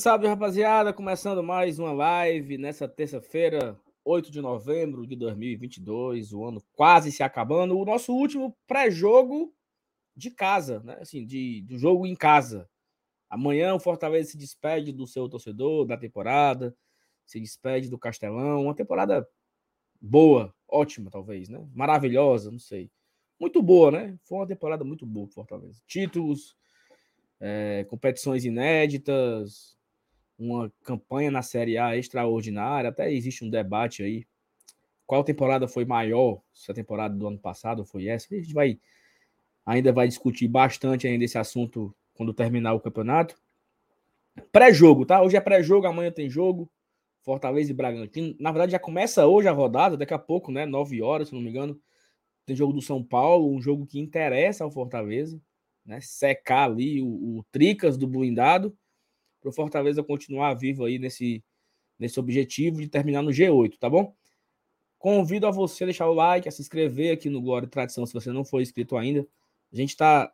Salve, rapaziada! Começando mais uma live nessa terça-feira, 8 de novembro de 2022, o ano quase se acabando. O nosso último pré-jogo de casa, né? Assim, de, do jogo em casa. Amanhã o Fortaleza se despede do seu torcedor da temporada, se despede do Castelão. Uma temporada boa, ótima, talvez, né? Maravilhosa, não sei. Muito boa, né? Foi uma temporada muito boa pro Fortaleza. Títulos, é, competições inéditas, uma campanha na Série A extraordinária. Até existe um debate aí. Qual temporada foi maior? Se a temporada do ano passado foi essa? A gente vai ainda vai discutir bastante ainda esse assunto quando terminar o campeonato. Pré-jogo, tá? Hoje é pré-jogo, amanhã tem jogo. Fortaleza e Bragantino. Na verdade, já começa hoje a rodada, daqui a pouco, né? 9 horas, se não me engano. Tem jogo do São Paulo, um jogo que interessa ao Fortaleza né? Secar ali o, o Tricas do blindado para o Fortaleza continuar vivo aí nesse, nesse objetivo de terminar no G8, tá bom? Convido a você a deixar o like, a se inscrever aqui no Glória e Tradição, se você não for inscrito ainda. A gente está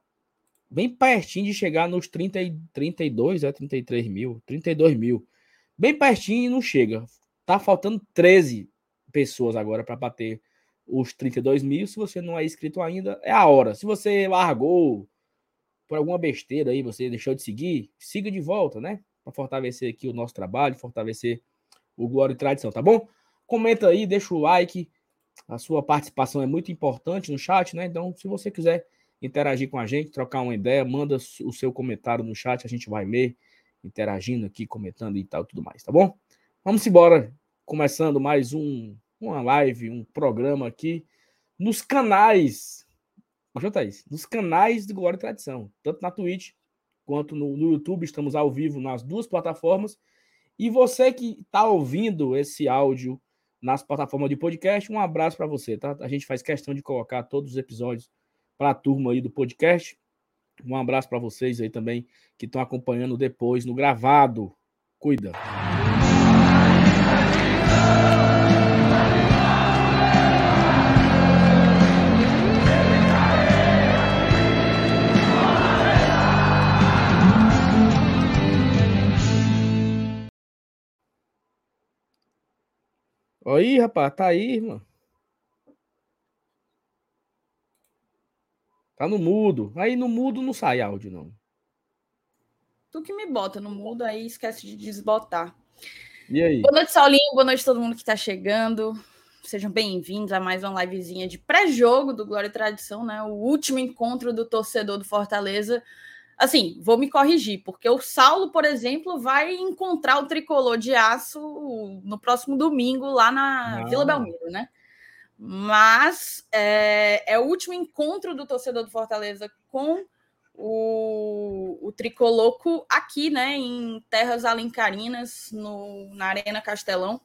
bem pertinho de chegar nos 30, 32, é 33 mil, 32 mil. Bem pertinho e não chega. Tá faltando 13 pessoas agora para bater os 32 mil. Se você não é inscrito ainda, é a hora. Se você largou, por alguma besteira aí você deixou de seguir, siga de volta, né? Para fortalecer aqui o nosso trabalho, fortalecer o Glória e Tradição, tá bom? Comenta aí, deixa o like. A sua participação é muito importante no chat, né? Então, se você quiser interagir com a gente, trocar uma ideia, manda o seu comentário no chat, a gente vai ler, interagindo aqui, comentando e tal, tudo mais, tá bom? Vamos embora, começando mais um uma live, um programa aqui nos canais Baixou, Thaís? Nos canais do Glória e Tradição, tanto na Twitch quanto no, no YouTube, estamos ao vivo nas duas plataformas. E você que está ouvindo esse áudio nas plataformas de podcast, um abraço para você, tá? A gente faz questão de colocar todos os episódios para a turma aí do podcast. Um abraço para vocês aí também que estão acompanhando depois no gravado. Cuida. Aí, rapaz, tá aí, irmão. Tá no mudo. Aí no mudo não sai áudio, não. Tu que me bota no mudo, aí esquece de desbotar. E aí? Boa noite, Saulinho. Boa noite a todo mundo que tá chegando. Sejam bem-vindos a mais uma livezinha de pré-jogo do Glória e Tradição, né? O último encontro do torcedor do Fortaleza Assim, vou me corrigir, porque o Saulo, por exemplo, vai encontrar o tricolor de aço no próximo domingo lá na Vila Belmiro, né? Mas é, é, o último encontro do torcedor do Fortaleza com o, o tricoloco aqui, né, em terras alencarinas, no, na Arena Castelão.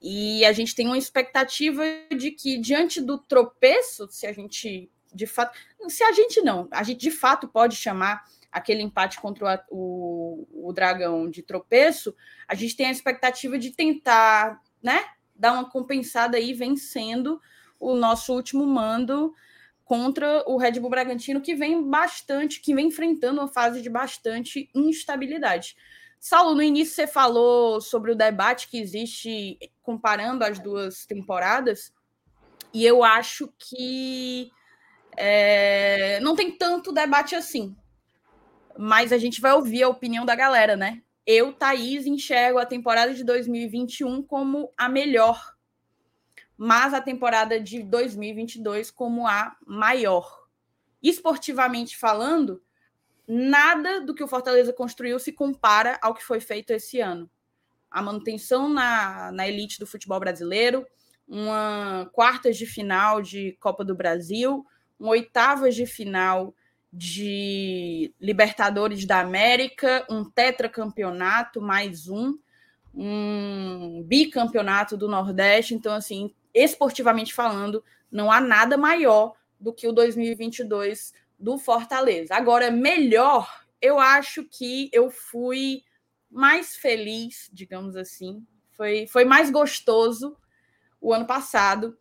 E a gente tem uma expectativa de que, diante do tropeço, se a gente de fato, se a gente não, a gente de fato pode chamar aquele empate contra o, o, o Dragão de tropeço, a gente tem a expectativa de tentar, né, dar uma compensada aí vencendo o nosso último mando contra o Red Bull Bragantino, que vem bastante, que vem enfrentando uma fase de bastante instabilidade. Saulo, no início você falou sobre o debate que existe comparando as duas temporadas, e eu acho que é, não tem tanto debate assim. Mas a gente vai ouvir a opinião da galera, né? Eu, Thaís, enxergo a temporada de 2021 como a melhor, mas a temporada de 2022 como a maior. Esportivamente falando, nada do que o Fortaleza construiu se compara ao que foi feito esse ano. A manutenção na, na elite do futebol brasileiro, uma quartas de final de Copa do Brasil, um oitavas de final de Libertadores da América, um tetracampeonato, mais um, um bicampeonato do Nordeste. Então, assim, esportivamente falando, não há nada maior do que o 2022 do Fortaleza. Agora, melhor, eu acho que eu fui mais feliz, digamos assim, foi, foi mais gostoso o ano passado,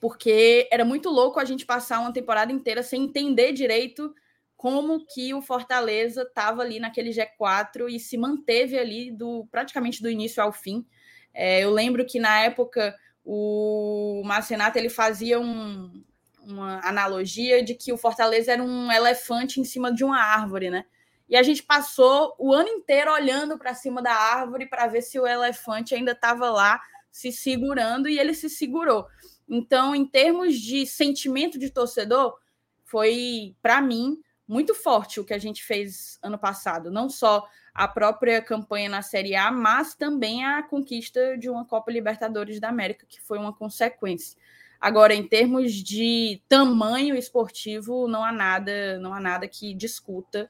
porque era muito louco a gente passar uma temporada inteira sem entender direito como que o Fortaleza estava ali naquele G4 e se manteve ali do praticamente do início ao fim. É, eu lembro que na época o Marcenato ele fazia um, uma analogia de que o Fortaleza era um elefante em cima de uma árvore, né? E a gente passou o ano inteiro olhando para cima da árvore para ver se o elefante ainda estava lá se segurando e ele se segurou. Então, em termos de sentimento de torcedor, foi para mim muito forte o que a gente fez ano passado, não só a própria campanha na Série A, mas também a conquista de uma Copa Libertadores da América, que foi uma consequência. Agora, em termos de tamanho esportivo, não há nada, não há nada que discuta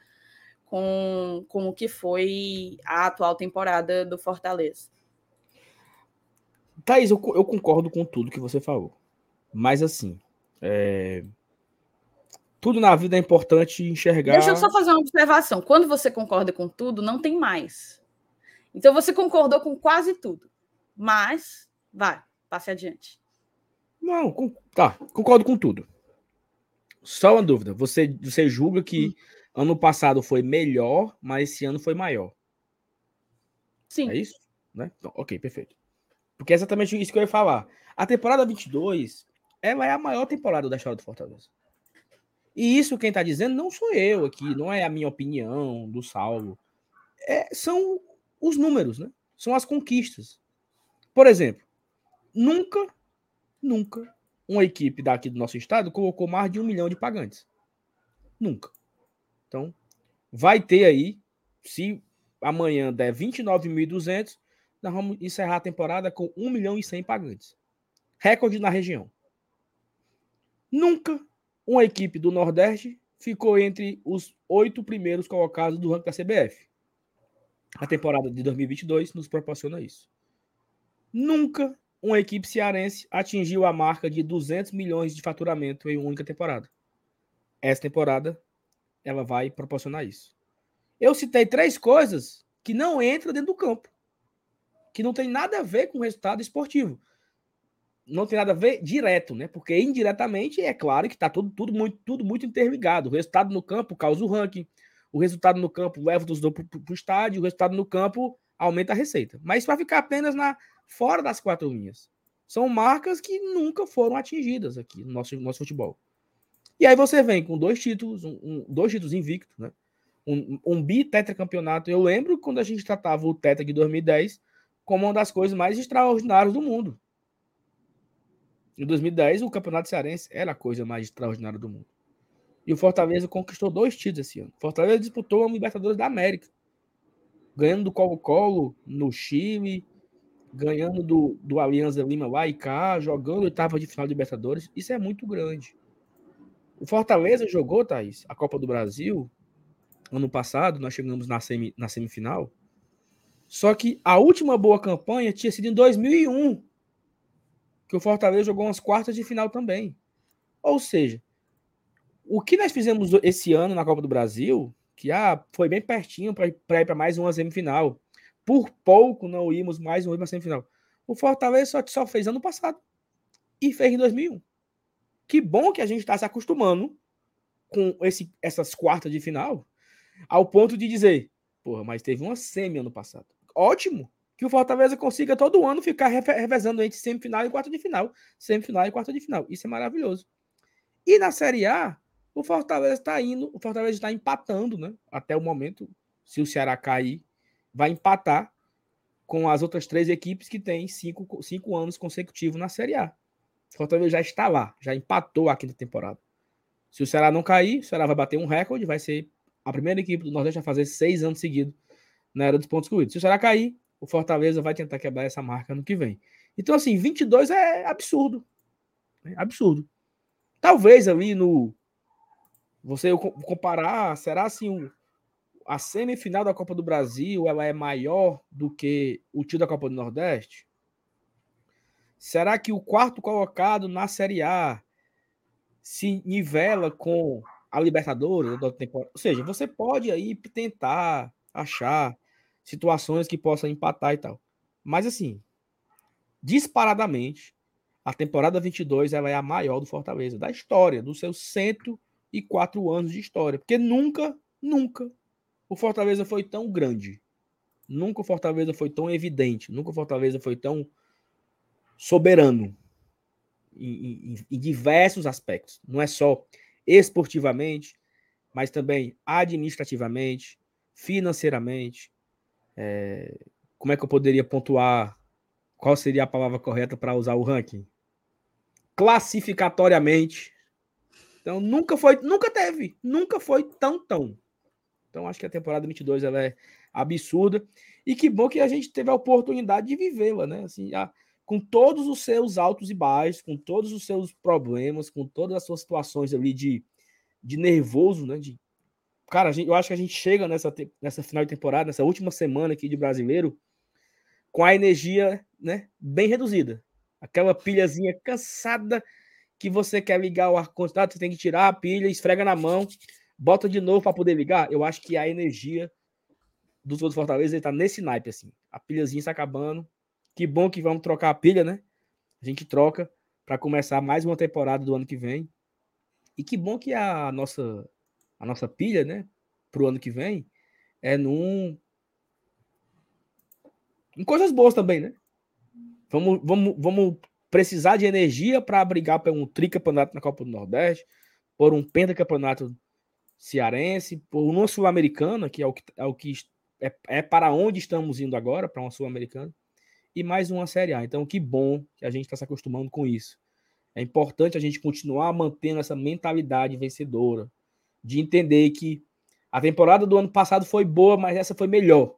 com, com o que foi a atual temporada do Fortaleza. Thaís, eu, eu concordo com tudo que você falou. Mas assim, é... tudo na vida é importante enxergar. Deixa eu só fazer uma observação. Quando você concorda com tudo, não tem mais. Então você concordou com quase tudo. Mas, vai, passe adiante. Não, com... tá, concordo com tudo. Só uma dúvida. Você, você julga que hum. ano passado foi melhor, mas esse ano foi maior? Sim. É isso? Né? Então, ok, perfeito. Porque é exatamente isso que eu ia falar. A temporada 22, ela é a maior temporada da história do Fortaleza. E isso quem está dizendo não sou eu aqui, não é a minha opinião do Saulo. É, são os números, né? São as conquistas. Por exemplo, nunca, nunca uma equipe daqui do nosso estado colocou mais de um milhão de pagantes. Nunca. Então, vai ter aí, se amanhã der 29.200, nós vamos encerrar a temporada com 1 milhão e 100 pagantes. Recorde na região. Nunca uma equipe do Nordeste ficou entre os oito primeiros colocados do ranking da CBF. A temporada de 2022 nos proporciona isso. Nunca uma equipe cearense atingiu a marca de 200 milhões de faturamento em uma única temporada. Essa temporada ela vai proporcionar isso. Eu citei três coisas que não entram dentro do campo que não tem nada a ver com o resultado esportivo. Não tem nada a ver direto, né? Porque indiretamente é claro que está tudo, tudo, muito, tudo muito interligado. O resultado no campo causa o ranking, o resultado no campo leva os dois para o estádio, o resultado no campo aumenta a receita. Mas para ficar apenas na fora das quatro linhas. São marcas que nunca foram atingidas aqui no nosso, nosso futebol. E aí você vem com dois títulos, um, um, dois títulos invictos, né? Um, um bi tetracampeonato. Eu lembro quando a gente tratava o tetra de 2010 como uma das coisas mais extraordinárias do mundo. Em 2010, o Campeonato Cearense era a coisa mais extraordinária do mundo. E o Fortaleza conquistou dois títulos esse ano. O Fortaleza disputou a Libertadores da América, ganhando do Colo-Colo no Chile, ganhando do, do Alianza Lima lá e cá, jogando oitava de final de Libertadores. Isso é muito grande. O Fortaleza jogou, Thaís, a Copa do Brasil ano passado, nós chegamos na, semi, na semifinal só que a última boa campanha tinha sido em 2001, que o Fortaleza jogou umas quartas de final também. Ou seja, o que nós fizemos esse ano na Copa do Brasil, que ah, foi bem pertinho para ir para mais uma semifinal. Por pouco não íamos mais uma semifinal. O Fortaleza só, só fez ano passado e fez em 2001. Que bom que a gente está se acostumando com esse, essas quartas de final, ao ponto de dizer, porra, mas teve uma semi ano passado ótimo que o Fortaleza consiga todo ano ficar revezando entre semifinal e quarta de final. Semifinal e quarta de final. Isso é maravilhoso. E na Série A, o Fortaleza está indo, o Fortaleza está empatando, né? Até o momento, se o Ceará cair, vai empatar com as outras três equipes que têm cinco, cinco anos consecutivos na Série A. O Fortaleza já está lá, já empatou a quinta temporada. Se o Ceará não cair, o Ceará vai bater um recorde, vai ser a primeira equipe do Nordeste a fazer seis anos seguidos na era dos pontos corridos. Se o Ceará cair, o Fortaleza vai tentar quebrar essa marca no que vem. Então, assim, 22 é absurdo. É absurdo. Talvez ali no. Você comparar, será assim, a semifinal da Copa do Brasil ela é maior do que o tio da Copa do Nordeste? Será que o quarto colocado na Série A se nivela com a Libertadores? Ou seja, você pode aí tentar achar situações que possam empatar e tal. Mas assim, disparadamente, a temporada 22 ela é a maior do Fortaleza, da história, dos seus 104 104 anos de história. Porque nunca, nunca o Fortaleza foi tão grande. Nunca o Fortaleza foi tão evidente. Nunca o Fortaleza foi tão soberano em, em, em diversos aspectos. Não é só esportivamente, mas também administrativamente, financeiramente. É, como é que eu poderia pontuar? Qual seria a palavra correta para usar o ranking? Classificatoriamente. Então nunca foi, nunca teve, nunca foi tão tão. Então acho que a temporada 22 ela é absurda e que bom que a gente teve a oportunidade de vivê-la, né? Assim, com todos os seus altos e baixos, com todos os seus problemas, com todas as suas situações ali de, de nervoso, né? De, cara, gente, eu acho que a gente chega nessa, nessa final de temporada, nessa última semana aqui de brasileiro, com a energia né, bem reduzida. Aquela pilhazinha cansada que você quer ligar o ar-condicionado, você tem que tirar a pilha, esfrega na mão, bota de novo para poder ligar. Eu acho que a energia dos outros Fortaleza está nesse naipe, assim. A pilhazinha está acabando, que bom que vamos trocar a pilha, né? A gente troca para começar mais uma temporada do ano que vem. E que bom que a nossa a nossa pilha, né, pro ano que vem é num em coisas boas também, né? Vamos vamos vamos precisar de energia para brigar por um tricampeonato na Copa do Nordeste, por um pentacampeonato cearense, por uma sul-americana, que é o que é o que é, é para onde estamos indo agora, para uma sul-americana e mais uma Série A. Então, que bom que a gente está se acostumando com isso. É importante a gente continuar mantendo essa mentalidade vencedora, de entender que a temporada do ano passado foi boa, mas essa foi melhor.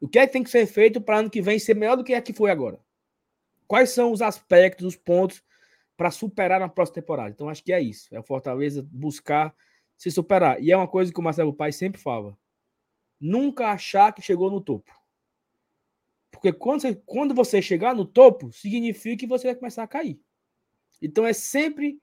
O que é que tem que ser feito para ano que vem ser melhor do que a que foi agora? Quais são os aspectos, os pontos para superar na próxima temporada? Então, acho que é isso. É o Fortaleza buscar se superar. E é uma coisa que o Marcelo Pai sempre fala. Nunca achar que chegou no topo. Porque quando você, quando você chegar no topo, significa que você vai começar a cair. Então é sempre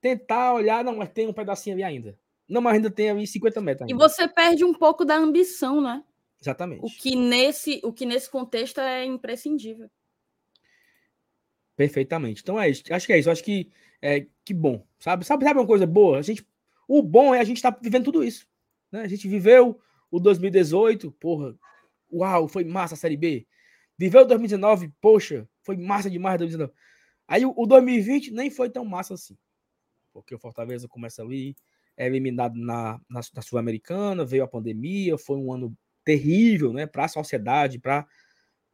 tentar olhar, não, mas tem um pedacinho ali ainda. Não, mas ainda tem ali 50 metros. Ainda. E você perde um pouco da ambição, né? Exatamente. O que nesse, o que nesse contexto é imprescindível. Perfeitamente. Então é isso. Acho que é isso. Acho que é que bom. Sabe? Sabe, sabe uma coisa boa? A gente, o bom é a gente estar tá vivendo tudo isso. Né? A gente viveu o 2018, porra. Uau, foi massa a Série B. Viveu 2019, poxa, foi massa demais 2019. Aí o, o 2020 nem foi tão massa assim. Porque o Fortaleza começa ali, é eliminado na, na, na Sul-Americana, veio a pandemia, foi um ano terrível, né, para a sociedade, para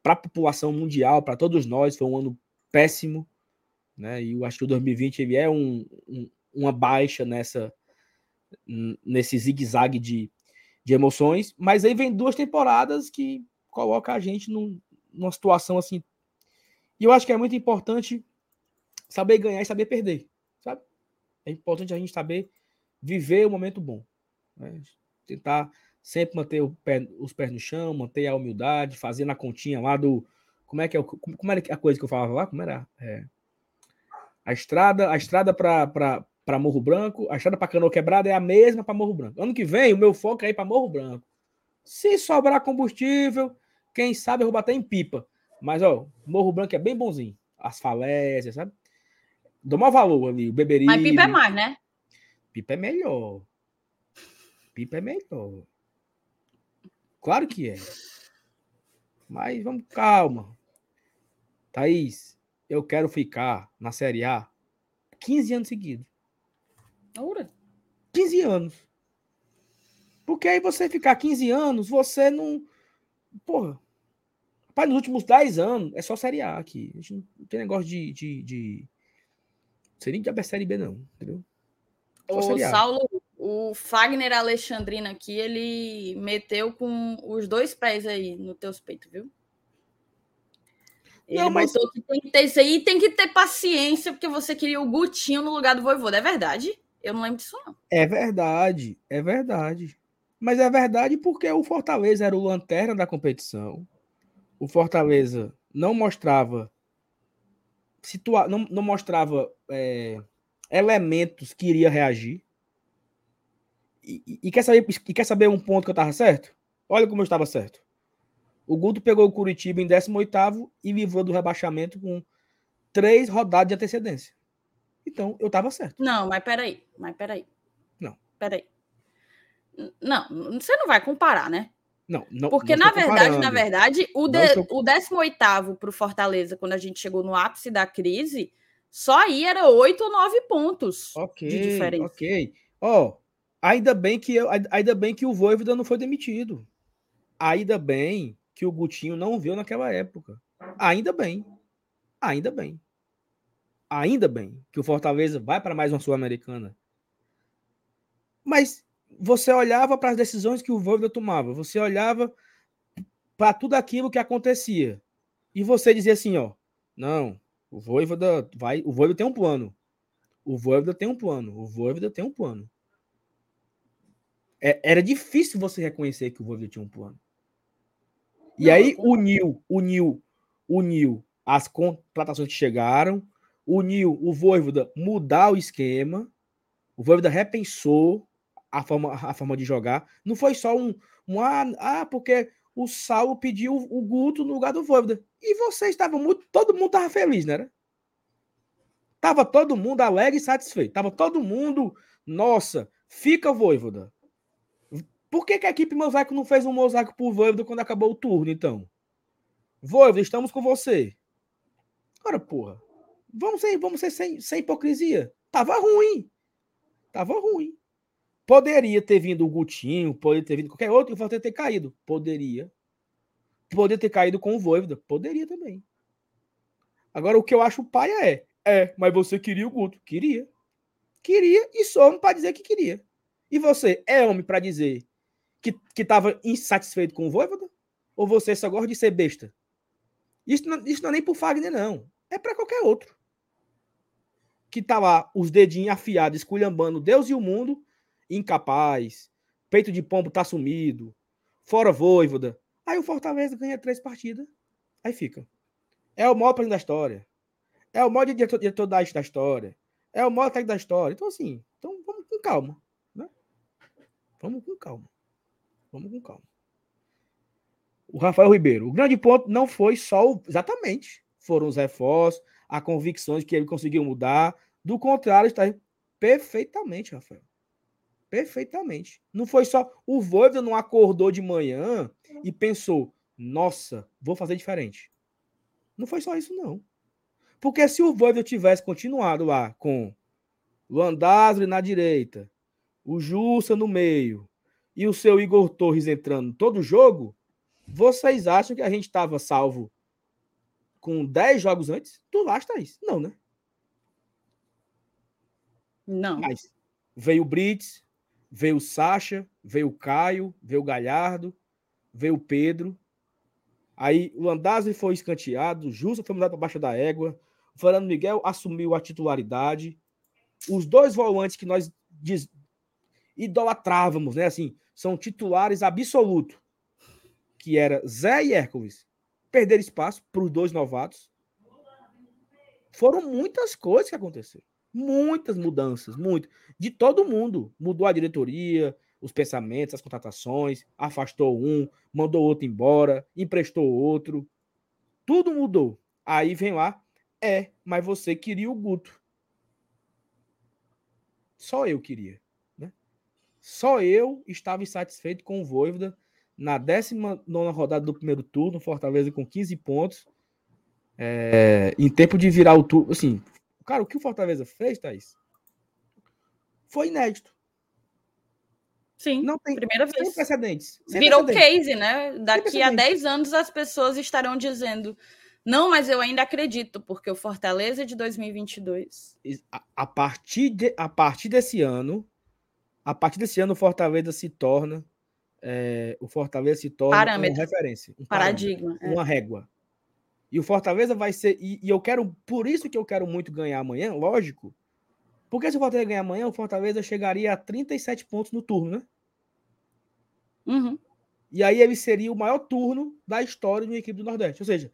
a população mundial, para todos nós, foi um ano péssimo, né? E eu acho que o 2020 ele é um, um uma baixa nessa nesse zigue-zague de, de emoções, mas aí vem duas temporadas que coloca a gente num, numa situação assim. E eu acho que é muito importante saber ganhar e saber perder, sabe? É importante a gente saber viver o momento bom. Né? Tentar sempre manter pé, os pés no chão, manter a humildade, fazer na continha lá do. Como é que é o, como era a coisa que eu falava lá? Como era? É, a estrada, a estrada para Morro Branco, a estrada para Canoa Quebrada é a mesma para Morro Branco. Ano que vem, o meu foco é ir para Morro Branco. Se sobrar combustível, quem sabe eu vou bater em pipa. Mas, ó, Morro Branco é bem bonzinho. As falésias, sabe? Dou maior valor ali, o beberinho. Mas pipa é mais, né? Pipa é melhor. Pipa é melhor. Claro que é. Mas vamos, calma. Thaís, eu quero ficar na Série A 15 anos seguidos. Ora. 15 anos. Porque aí você ficar 15 anos, você não. Porra, Rapaz, nos últimos 10 anos é só Série A aqui. A gente não tem negócio de. de, de... Não sei nem de Série B, não, entendeu? O Saulo, o Fagner Alexandrino aqui, ele meteu com os dois pés aí no teus peitos, viu? Ele não, mas... que tem que ter isso aí tem que ter paciência, porque você queria o Gutinho no lugar do Voivoda. É verdade? Eu não lembro disso, não. É verdade, é verdade. Mas é verdade porque o Fortaleza era o lanterna da competição o Fortaleza não mostrava situa não, não mostrava é, elementos que iria reagir. E, e, quer saber, e quer saber um ponto que eu estava certo? Olha como eu estava certo. O Guto pegou o Curitiba em 18 e livrou do rebaixamento com três rodadas de antecedência. Então, eu estava certo. Não, mas peraí. Mas peraí. Não, peraí. Não, você não vai comparar, né? Não, não Porque, não na verdade, na verdade, o, de, estou- o 18 para o Fortaleza, quando a gente chegou no ápice da crise, só aí era 8 ou 9 pontos Ok, de diferença. ok. Ó, ainda bem que eu, ainda bem que o Voivoda não foi demitido. Ainda bem que o Gutinho não viu naquela época. Ainda bem. Ainda bem. Ainda bem que o Fortaleza vai para mais uma Sul-Americana. Mas você olhava para as decisões que o Voivoda tomava, você olhava para tudo aquilo que acontecia. E você dizia assim, ó, não, o Voivoda vai, o Voivoda tem um plano. O Voivoda tem um plano. O Voivoda tem um plano. É- era difícil você reconhecer que o Voivoda tinha um plano. E Não, aí uniu, uniu, uniu as contratações que chegaram, uniu o Voivoda mudar o esquema, o Voivoda repensou a forma, a forma de jogar. Não foi só um, um ah, ah, porque o Saulo pediu o Guto no lugar do Voivoda. E vocês estavam muito, todo mundo estava feliz, né? Tava todo mundo alegre e satisfeito. Tava todo mundo, nossa, fica Voivoda. Por que, que a equipe Mosaico não fez um mosaico por Voivoda quando acabou o turno, então? Voivoda, estamos com você. Ora, porra. Vamos ser, vamos ser sem, sem hipocrisia. Tava ruim. Tava ruim. Poderia ter vindo o Gutinho, poderia ter vindo qualquer outro e o Fortaleza ter caído. Poderia. Poderia ter caído com o Voivoda. Poderia também. Agora, o que eu acho paia é, é, mas você queria o Guto. Queria. Queria e sou homem para dizer que queria. E você é homem para dizer que, que insatisfeito com o Voivoda? Ou você só gosta de ser besta? Isso não, isso não é nem pro Fagner, não. É para qualquer outro. Que tá lá, os dedinhos afiados, esculhambando Deus e o mundo, incapaz, peito de pombo tá sumido, fora Voivoda. Aí o Fortaleza ganha três partidas. Aí fica. É o maior da história. É o maior diretor, diretor da, da história. É o maior técnico da história. Então, assim, então vamos com calma. Né? Vamos com calma. Vamos com calma. O Rafael Ribeiro. O grande ponto não foi só o. Exatamente. Foram os reforços, as convicções que ele conseguiu mudar. Do contrário, está perfeitamente, Rafael. Perfeitamente. Não foi só. O Voivoda não acordou de manhã e pensou: nossa, vou fazer diferente. Não foi só isso, não. Porque se o Voivoda tivesse continuado lá com o Andázuri na direita, o Jussa no meio e o seu Igor Torres entrando todo jogo, vocês acham que a gente estava salvo com 10 jogos antes? Tu acha, Thaís? Não, né? Não. Mas veio o Brits, veio o Sacha, veio o Caio, veio o Galhardo, veio o Pedro. Aí o Andazzi foi escanteado, o Justa foi mudado para baixo da égua, o Fernando Miguel assumiu a titularidade. Os dois volantes que nós diz, idolatrávamos, né? Assim, são titulares absolutos, que era Zé e Hércules. Perderam espaço para os dois novatos. Foram muitas coisas que aconteceram. Muitas mudanças, muito. De todo mundo. Mudou a diretoria, os pensamentos, as contratações, afastou um, mandou outro embora, emprestou outro. Tudo mudou. Aí vem lá, é, mas você queria o Guto. Só eu queria. Né? Só eu estava insatisfeito com o Voivoda na 19 rodada do primeiro turno, Fortaleza com 15 pontos. É, em tempo de virar o turno. Assim, cara, o que o Fortaleza fez, Thaís, foi inédito. Sim, Não tem, primeira sem vez. precedentes. sem Virou precedentes. case, né? Daqui a precedentes. 10 anos as pessoas estarão dizendo: não, mas eu ainda acredito, porque o Fortaleza é de 2022. a, a partir de, a partir desse ano, a partir desse ano o Fortaleza se torna é, o Fortaleza se torna Parâmetro. uma referência, um parâmetro, Paradigma. é. uma régua. E o Fortaleza vai ser e, e eu quero por isso que eu quero muito ganhar amanhã, lógico. Porque se o Fortaleza ganhar amanhã, o Fortaleza chegaria a 37 pontos no turno, né? Uhum. E aí ele seria o maior turno da história de uma equipe do Nordeste. Ou seja,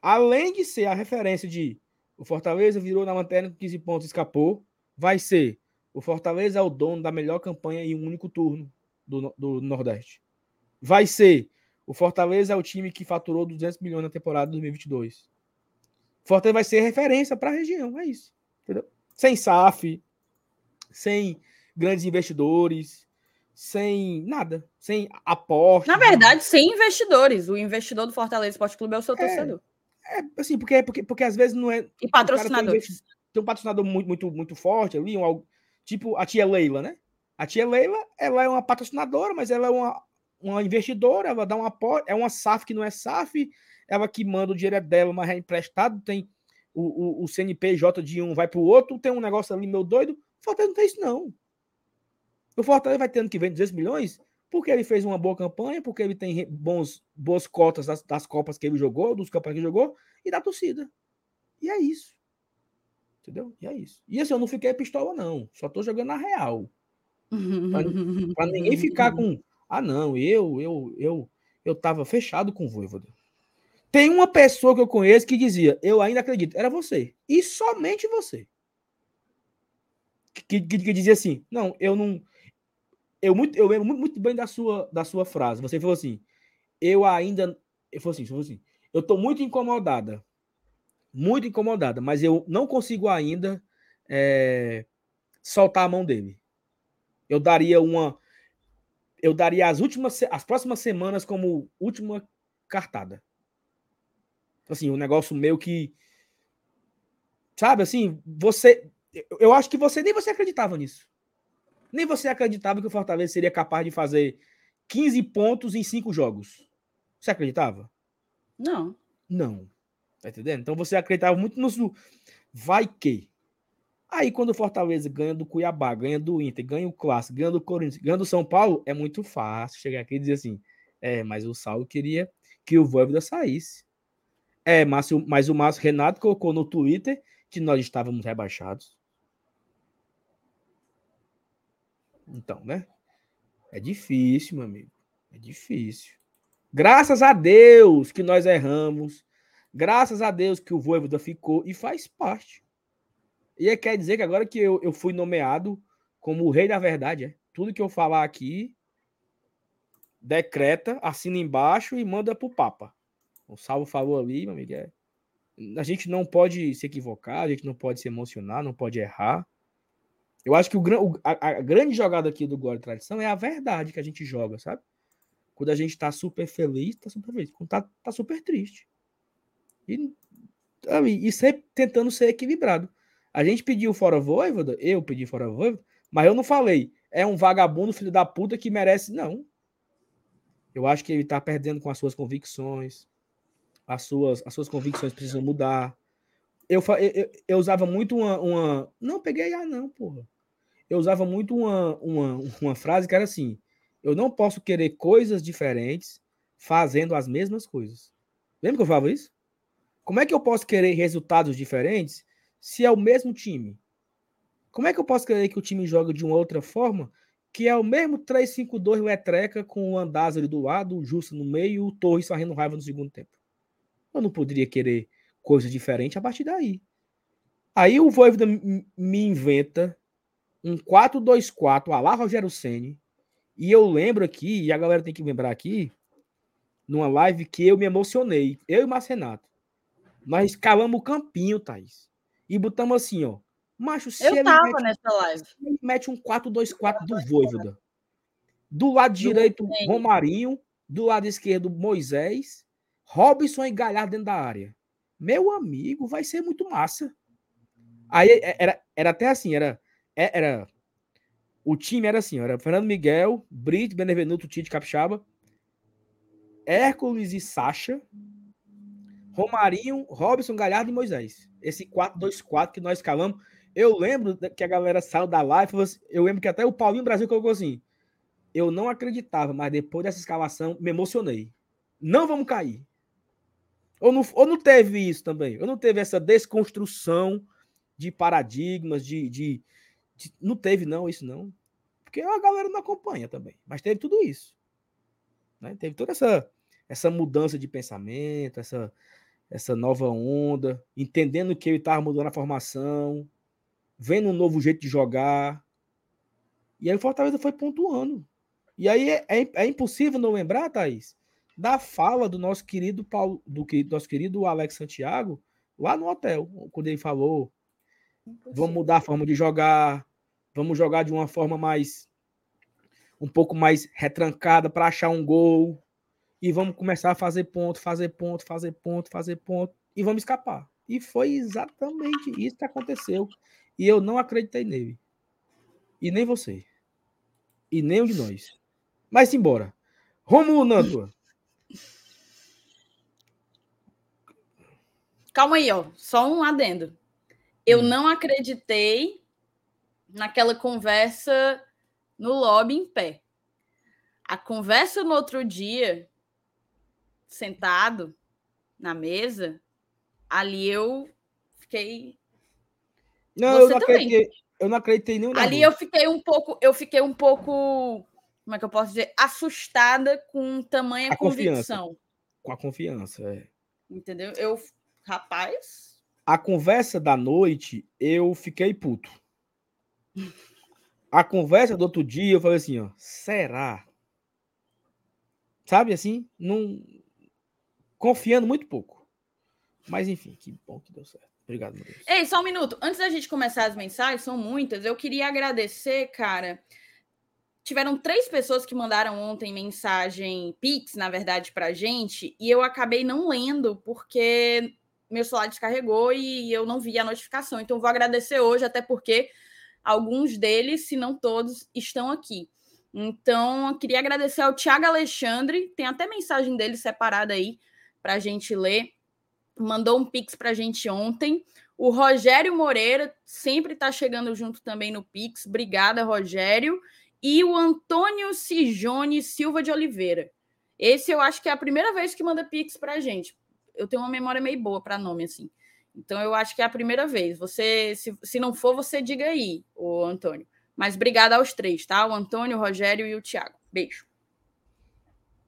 além de ser a referência de o Fortaleza virou na lanterna com 15 pontos e escapou, vai ser o Fortaleza é o dono da melhor campanha em um único turno do, do Nordeste. Vai ser o Fortaleza é o time que faturou 200 milhões na temporada de 2022. Fortaleza vai ser referência para a região, é isso. Entendeu? Sem SAF, sem grandes investidores, sem nada, sem aporte. Na verdade, sem investidores. O investidor do Fortaleza Esporte Clube é o seu é, torcedor. É, assim, porque, porque, porque às vezes não é. E patrocinadores. Tem, tem, um patrocinador muito, muito, muito forte ali, um, tipo a tia Leila, né? A tia Leila, ela é uma patrocinadora, mas ela é uma, uma investidora, ela dá um apoio, é uma SAF que não é SAF, ela que manda o dinheiro é dela, mas é emprestado, tem o, o, o CNPJ de um vai para o outro, tem um negócio ali meu doido. O Fortaleza não tem isso, não. O Fortaleza vai ter ano que vem 200 milhões porque ele fez uma boa campanha, porque ele tem bons, boas cotas das, das Copas que ele jogou, dos campeonatos que ele jogou, e da torcida. E é isso. Entendeu? E é isso. E assim, eu não fiquei pistola, não. Só tô jogando na real. Para ninguém ficar com. Ah, não, eu, eu, eu, eu tava fechado com o Voivoda. Tem uma pessoa que eu conheço que dizia, eu ainda acredito, era você. E somente você. Que, que, que dizia assim, não, eu não. Eu, muito, eu lembro muito, bem da sua, da sua frase. Você falou assim, eu ainda. Eu falei assim, falou assim, eu tô muito incomodada. Muito incomodada, mas eu não consigo ainda é, soltar a mão dele. Eu daria uma. Eu daria as últimas, as próximas semanas como última cartada. Assim, um negócio meio que. Sabe assim, você. Eu acho que você nem você acreditava nisso. Nem você acreditava que o Fortaleza seria capaz de fazer 15 pontos em 5 jogos. Você acreditava? Não. Não. Tá entendendo? Então você acreditava muito no vai que. Aí quando o Fortaleza ganha do Cuiabá, ganha do Inter, ganha o Clássico, ganha do Corinthians, ganha do São Paulo, é muito fácil chegar aqui e dizer assim: é, mas o Saulo queria que o Voivoda saísse. É, mas, mas o Márcio Renato colocou no Twitter que nós estávamos rebaixados. Então, né? É difícil, meu amigo. É difícil. Graças a Deus que nós erramos. Graças a Deus que o Voivoda ficou e faz parte. E é, quer dizer que agora que eu, eu fui nomeado como o rei da verdade, é? Tudo que eu falar aqui, decreta, assina embaixo e manda pro Papa. O Salvo falou ali, meu amigo, é... a gente não pode se equivocar, a gente não pode se emocionar, não pode errar. Eu acho que o, a, a grande jogada aqui do Glória e Tradição é a verdade que a gente joga, sabe? Quando a gente tá super feliz, tá super feliz. Quando tá, tá super triste. E, e sempre tentando ser equilibrado. A gente pediu fora Voivoda, eu pedi fora Voivoda, mas eu não falei, é um vagabundo filho da puta que merece. Não. Eu acho que ele tá perdendo com as suas convicções as suas, as suas convicções precisam mudar. Eu, eu, eu usava muito uma, uma. Não, peguei ah, não, porra. Eu usava muito uma, uma, uma frase que era assim: eu não posso querer coisas diferentes fazendo as mesmas coisas. Lembra que eu falava isso? Como é que eu posso querer resultados diferentes se é o mesmo time? Como é que eu posso querer que o time jogue de uma outra forma que é o mesmo 3-5-2 Letreca com o Andázari do lado, o Justo no meio e o Torres fazendo raiva no segundo tempo? Eu não poderia querer coisa diferente a partir daí. Aí o Voivoda me inventa um 4-2-4 a lá Rogério Ceni e eu lembro aqui, e a galera tem que lembrar aqui, numa live que eu me emocionei, eu e o Marcenato. Nós calamos o campinho, Thaís. E botamos assim, ó. Macho, se eu ele tava mete, nessa live. Ele mete um 4-2-4 do Voivoda. Do lado do direito, Romarinho. Do lado esquerdo, Moisés. Robson e Galhardo dentro da área. Meu amigo, vai ser muito massa. Aí é, era, era até assim, era, é, era o time era assim, era Fernando Miguel, Brito, Benevenuto, Tite, Capixaba, Hércules e Sacha, Romarinho, Robson, Galhardo e Moisés. Esse 4-2-4 que nós calamos. Eu lembro que a galera saiu da live, assim, eu lembro que até o Paulinho Brasil colocou assim, eu não acreditava, mas depois dessa escalação me emocionei. Não vamos cair. Ou não, ou não teve isso também? Ou não teve essa desconstrução de paradigmas, de, de, de, Não teve, não, isso não. Porque a galera não acompanha também. Mas teve tudo isso. Né? Teve toda essa, essa mudança de pensamento, essa, essa nova onda, entendendo que ele estava mudando a formação, vendo um novo jeito de jogar. E aí o Fortaleza foi pontuando. E aí é, é, é impossível não lembrar, Thaís, da fala do nosso querido Paulo, do que nosso querido Alex Santiago lá no hotel, quando ele falou: vamos mudar a forma de jogar, Vamos jogar de uma forma mais um pouco mais retrancada para achar um gol e vamos começar a fazer ponto, fazer ponto, fazer ponto, fazer ponto e vamos escapar. E foi exatamente isso que aconteceu. E eu não acreditei nele. E nem você. E nem um de nós. Mas embora. Romulo Nantua. Calma aí, ó. Só um adendo. Eu hum. não acreditei naquela conversa no lobby em pé. A conversa no outro dia, sentado na mesa, ali eu fiquei. Não, Você eu não, acreditei, eu não acreditei nenhum. Ali eu fiquei um pouco, eu fiquei um pouco, como é que eu posso dizer, assustada com tamanha a convicção. Confiança. Com a confiança, é. Entendeu? Eu, rapaz. A conversa da noite, eu fiquei puto. A conversa do outro dia, eu falei assim, ó, será? Sabe assim? Não confiando muito pouco. Mas enfim, que bom que deu certo. Obrigado, meu Deus. Ei, só um minuto. Antes da gente começar as mensagens, são muitas. Eu queria agradecer, cara. Tiveram três pessoas que mandaram ontem mensagem Pix, na verdade, pra gente, e eu acabei não lendo, porque meu celular descarregou e eu não vi a notificação. Então, vou agradecer hoje, até porque alguns deles, se não todos, estão aqui. Então, eu queria agradecer ao Tiago Alexandre, tem até mensagem dele separada aí para a gente ler mandou um pix para a gente ontem. O Rogério Moreira sempre está chegando junto também no pix. Obrigada, Rogério. E o AntônioCijone Silva de Oliveira. Esse eu acho que é a primeira vez que manda pix para a gente. Eu tenho uma memória meio boa para nome assim. Então eu acho que é a primeira vez. Você, se, se não for, você diga aí, o Antônio. Mas obrigada aos três, tá? O Antônio, o Rogério e o Tiago. Beijo.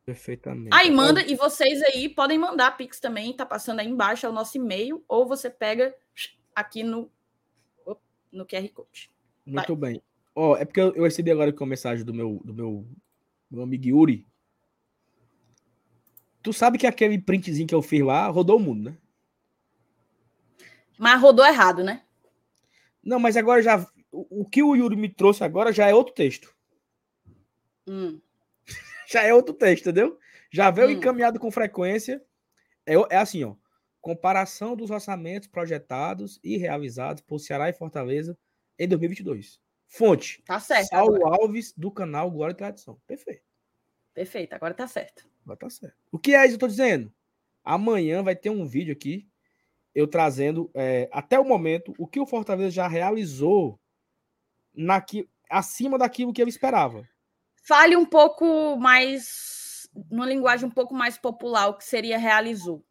Perfeitamente. Aí manda, e vocês aí podem mandar Pix também, tá passando aí embaixo, é o nosso e-mail, ou você pega aqui no, no QR Code. Muito Vai. bem. Ó, oh, é porque eu, recebi agora com a mensagem do meu, do meu, meu amigo Yuri. Tu sabe que aquele printzinho que eu fiz lá rodou o mundo, né? Mas rodou errado, né? Não, mas agora já. O, o que o Yuri me trouxe agora já é outro texto. Hum já é outro texto, entendeu? Já veio hum. encaminhado com frequência. É, é assim, ó. Comparação dos orçamentos projetados e realizados por Ceará e Fortaleza em 2022. Fonte. Tá certo. Saulo agora. Alves, do canal Glória e Tradição. Perfeito. Perfeito, agora tá certo. Agora tá certo. O que é isso que eu tô dizendo? Amanhã vai ter um vídeo aqui, eu trazendo, é, até o momento, o que o Fortaleza já realizou naqui, acima daquilo que eu esperava. Fale um pouco mais, numa linguagem um pouco mais popular, o que seria realizou.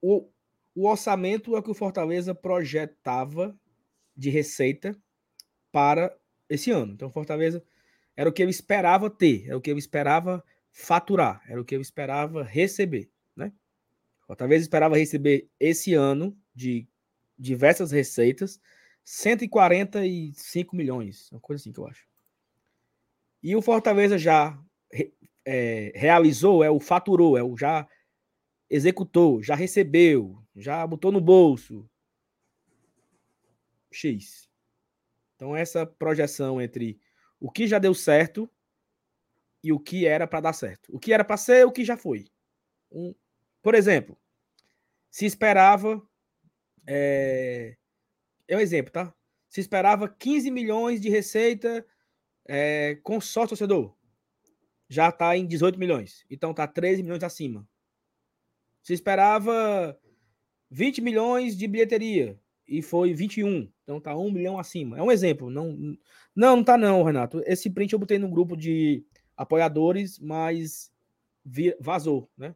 O, o orçamento é o que o Fortaleza projetava de receita para esse ano. Então, Fortaleza era o que eu esperava ter, era o que eu esperava faturar, era o que eu esperava receber, né? Fortaleza esperava receber esse ano de diversas receitas 145 milhões, uma coisa assim que eu acho. E o Fortaleza já é, realizou, é o faturou, é o já executou, já recebeu, já botou no bolso. X. Então, essa projeção entre o que já deu certo e o que era para dar certo. O que era para ser, o que já foi. Um, por exemplo, se esperava é, é um exemplo, tá? Se esperava 15 milhões de receita é, com sócio torcedor. Já está em 18 milhões. Então está 13 milhões acima. Se esperava 20 milhões de bilheteria e foi 21. Então tá 1 milhão acima. É um exemplo. Não, não, não tá não, Renato. Esse print eu botei no grupo de apoiadores, mas vazou, né?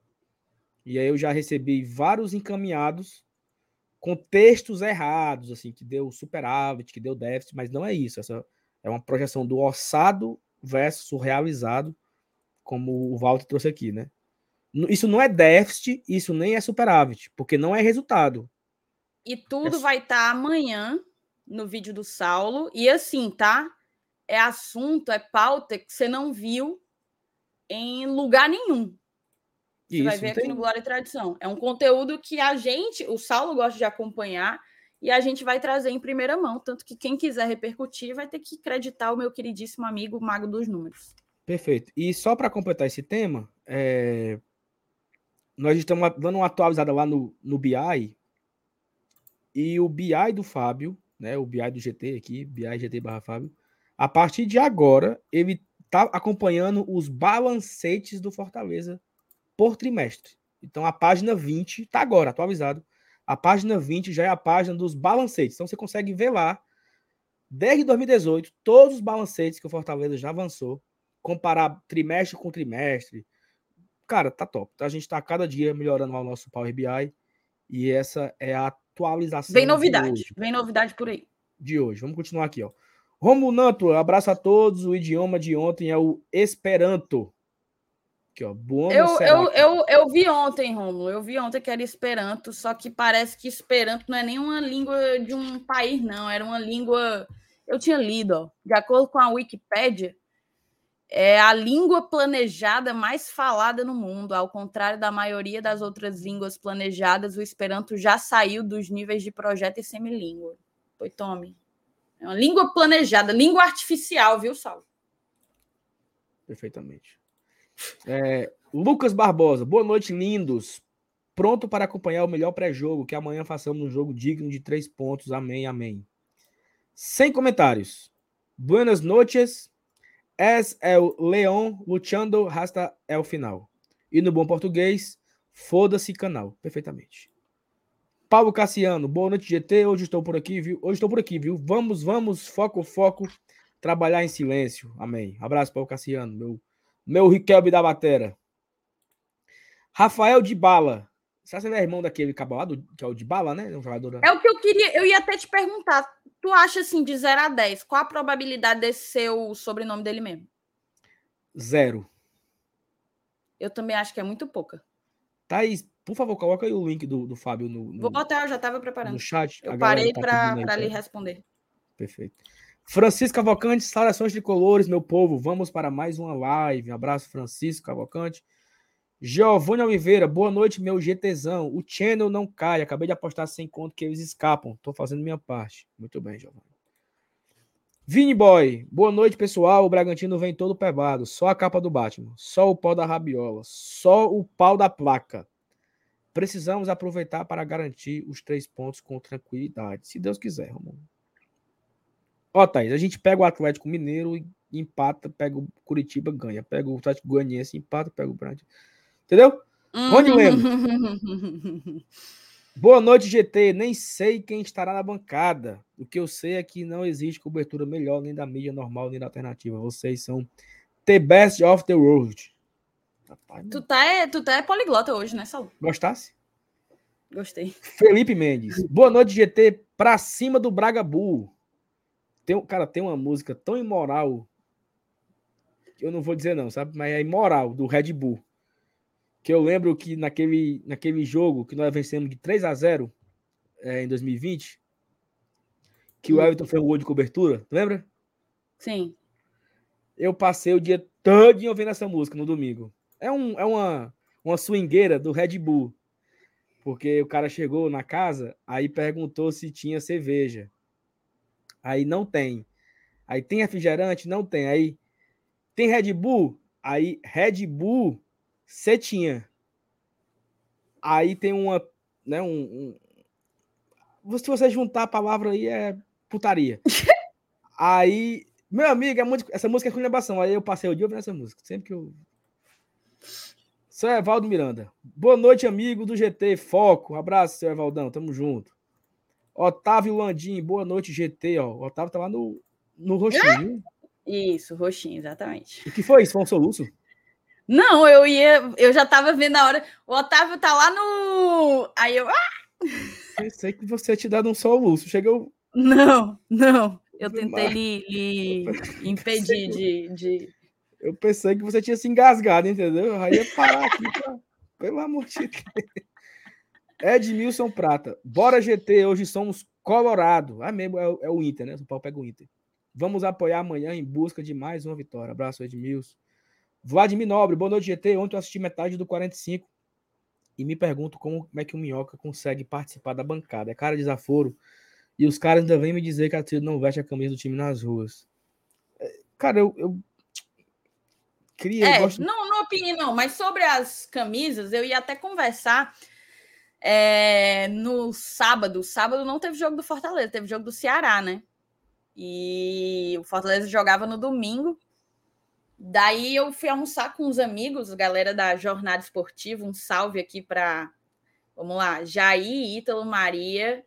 E aí eu já recebi vários encaminhados com textos errados, assim, que deu superávit, que deu déficit, mas não é isso. Essa é uma projeção do orçado versus o realizado, como o Walter trouxe aqui, né? Isso não é déficit, isso nem é superávit, porque não é resultado. E tudo é... vai estar tá amanhã no vídeo do Saulo. E assim, tá? É assunto, é pauta que você não viu em lugar nenhum. Você Isso, vai ver aqui no Glória e Tradição. É um conteúdo que a gente, o Saulo gosta de acompanhar e a gente vai trazer em primeira mão. Tanto que quem quiser repercutir vai ter que acreditar o meu queridíssimo amigo Mago dos Números. Perfeito. E só para completar esse tema, é... nós estamos dando uma atualizada lá no, no BI. E o BI do Fábio, né? O BI do GT aqui, BI GT barra Fábio. A partir de agora, ele está acompanhando os balancetes do Fortaleza por trimestre. Então a página 20 está agora atualizado. A página 20 já é a página dos balancetes. Então você consegue ver lá, desde 2018, todos os balancetes que o Fortaleza já avançou, comparar trimestre com trimestre. Cara, tá top. A gente está cada dia melhorando o nosso Power BI e essa é a atualização. Vem novidade, vem novidade por aí. De hoje. Vamos continuar aqui, ó. Romulo Nanto, abraço a todos. O idioma de ontem é o Esperanto. Aqui, ó. eu, eu, eu, eu vi ontem, Romulo. Eu vi ontem que era Esperanto, só que parece que Esperanto não é nenhuma língua de um país, não. Era uma língua. Eu tinha lido, ó. De acordo com a Wikipédia, é a língua planejada mais falada no mundo. Ao contrário da maioria das outras línguas planejadas, o Esperanto já saiu dos níveis de projeto e semilíngua. Foi, tome. É uma língua planejada, língua artificial, viu, Sal? Perfeitamente. É, Lucas Barbosa, boa noite, lindos. Pronto para acompanhar o melhor pré-jogo, que amanhã façamos um jogo digno de três pontos. Amém, amém. Sem comentários. Buenas noches. Es el León luchando hasta el final. E no bom português, foda-se canal. Perfeitamente. Paulo Cassiano, boa noite, GT. Hoje estou por aqui, viu? Hoje estou por aqui, viu? Vamos, vamos, foco, foco, trabalhar em silêncio. Amém. Abraço, Paulo Cassiano, meu, meu Riquelme da Batera. Rafael de Bala. Será que ele é irmão daquele cabalado, que é o de Bala, né? Um jogador... É o que eu queria, eu ia até te perguntar. Tu acha assim, de 0 a 10, qual a probabilidade desse ser o sobrenome dele mesmo? Zero. Eu também acho que é muito pouca. Thaís, por favor, coloca aí o link do, do Fábio no, no, Vou botar, eu já estava preparando. No chat. Eu parei tá para lhe responder. Perfeito. Francisco Cavalcante, saudações de colores, meu povo. Vamos para mais uma live. Um abraço, Francisco Cavalcante. Giovanni Oliveira, boa noite, meu GTzão. O channel não cai. Acabei de apostar sem conto que eles escapam. Estou fazendo minha parte. Muito bem, Giovanni. Vini Boy, boa noite, pessoal. O Bragantino vem todo pebado. Só a capa do Batman. Só o pau da rabiola. Só o pau da placa. Precisamos aproveitar para garantir os três pontos com tranquilidade. Se Deus quiser, Romulo. Ó, Thaís, a gente pega o Atlético Mineiro e empata, pega o Curitiba, ganha. Pega o Atlético Goianiense, empata, pega o Bragantino. Entendeu? Onde lembra? Boa noite, GT. Nem sei quem estará na bancada. O que eu sei é que não existe cobertura melhor nem da mídia normal nem da alternativa. Vocês são the best of the world. Rapaz, tu, tá, é, tu tá é poliglota hoje, né, Saul? Gostasse? Gostei. Felipe Mendes. Boa noite, GT. Pra cima do Braga Bull. Tem, cara, tem uma música tão imoral. Que eu não vou dizer, não, sabe? Mas é imoral, do Red Bull. Que eu lembro que naquele, naquele jogo que nós vencemos de 3 a 0 é, em 2020, que o Everton fez o gol de cobertura, lembra? Sim. Eu passei o dia todo ouvindo essa música no domingo. É, um, é uma, uma swingueira do Red Bull. Porque o cara chegou na casa, aí perguntou se tinha cerveja. Aí não tem. Aí tem refrigerante? Não tem. Aí tem Red Bull? Aí Red Bull você tinha. Aí tem uma, né, um, um, se você juntar a palavra aí é putaria. aí, meu amigo, é muito, essa música é com lembração. Aí eu passei o dia ouvindo essa música, sempre que eu seu Evaldo Miranda. Boa noite, amigo do GT. Foco. Abraço, seu Evaldão. Tamo junto. Otávio Landim. Boa noite, GT. Ó. O Otávio tá lá no, no roxinho. Isso, roxinho, exatamente. O que foi isso? Foi um soluço? Não, eu ia. Eu já tava vendo a hora. O Otávio tá lá no. Aí eu. Ah! Pensei que você tinha dado um soluço. Chegou. Não, não. Eu tentei lhe, lhe impedir de, de eu pensei que você tinha se engasgado, entendeu? Eu ia parar aqui pra... Pelo amor de Deus. Edmilson Prata. Bora GT, hoje somos Colorado. Ah, mesmo, é, é o Inter, né? O Paulo pega o Inter. Vamos apoiar amanhã em busca de mais uma vitória. Abraço, Edmilson. Vladimir Nobre, boa noite, GT. Ontem eu assisti metade do 45 e me pergunto como, é que o Minhoca consegue participar da bancada. É cara de desaforo. E os caras ainda vêm me dizer que a torcida não veste a camisa do time nas ruas. É, cara, eu. eu... Queria, é, gosto... não, não opine, não, mas sobre as camisas, eu ia até conversar é, no sábado. Sábado não teve jogo do Fortaleza, teve jogo do Ceará, né? E o Fortaleza jogava no domingo. Daí eu fui almoçar com os amigos, galera da Jornada Esportiva. Um salve aqui para, vamos lá, Jair, Ítalo, Maria,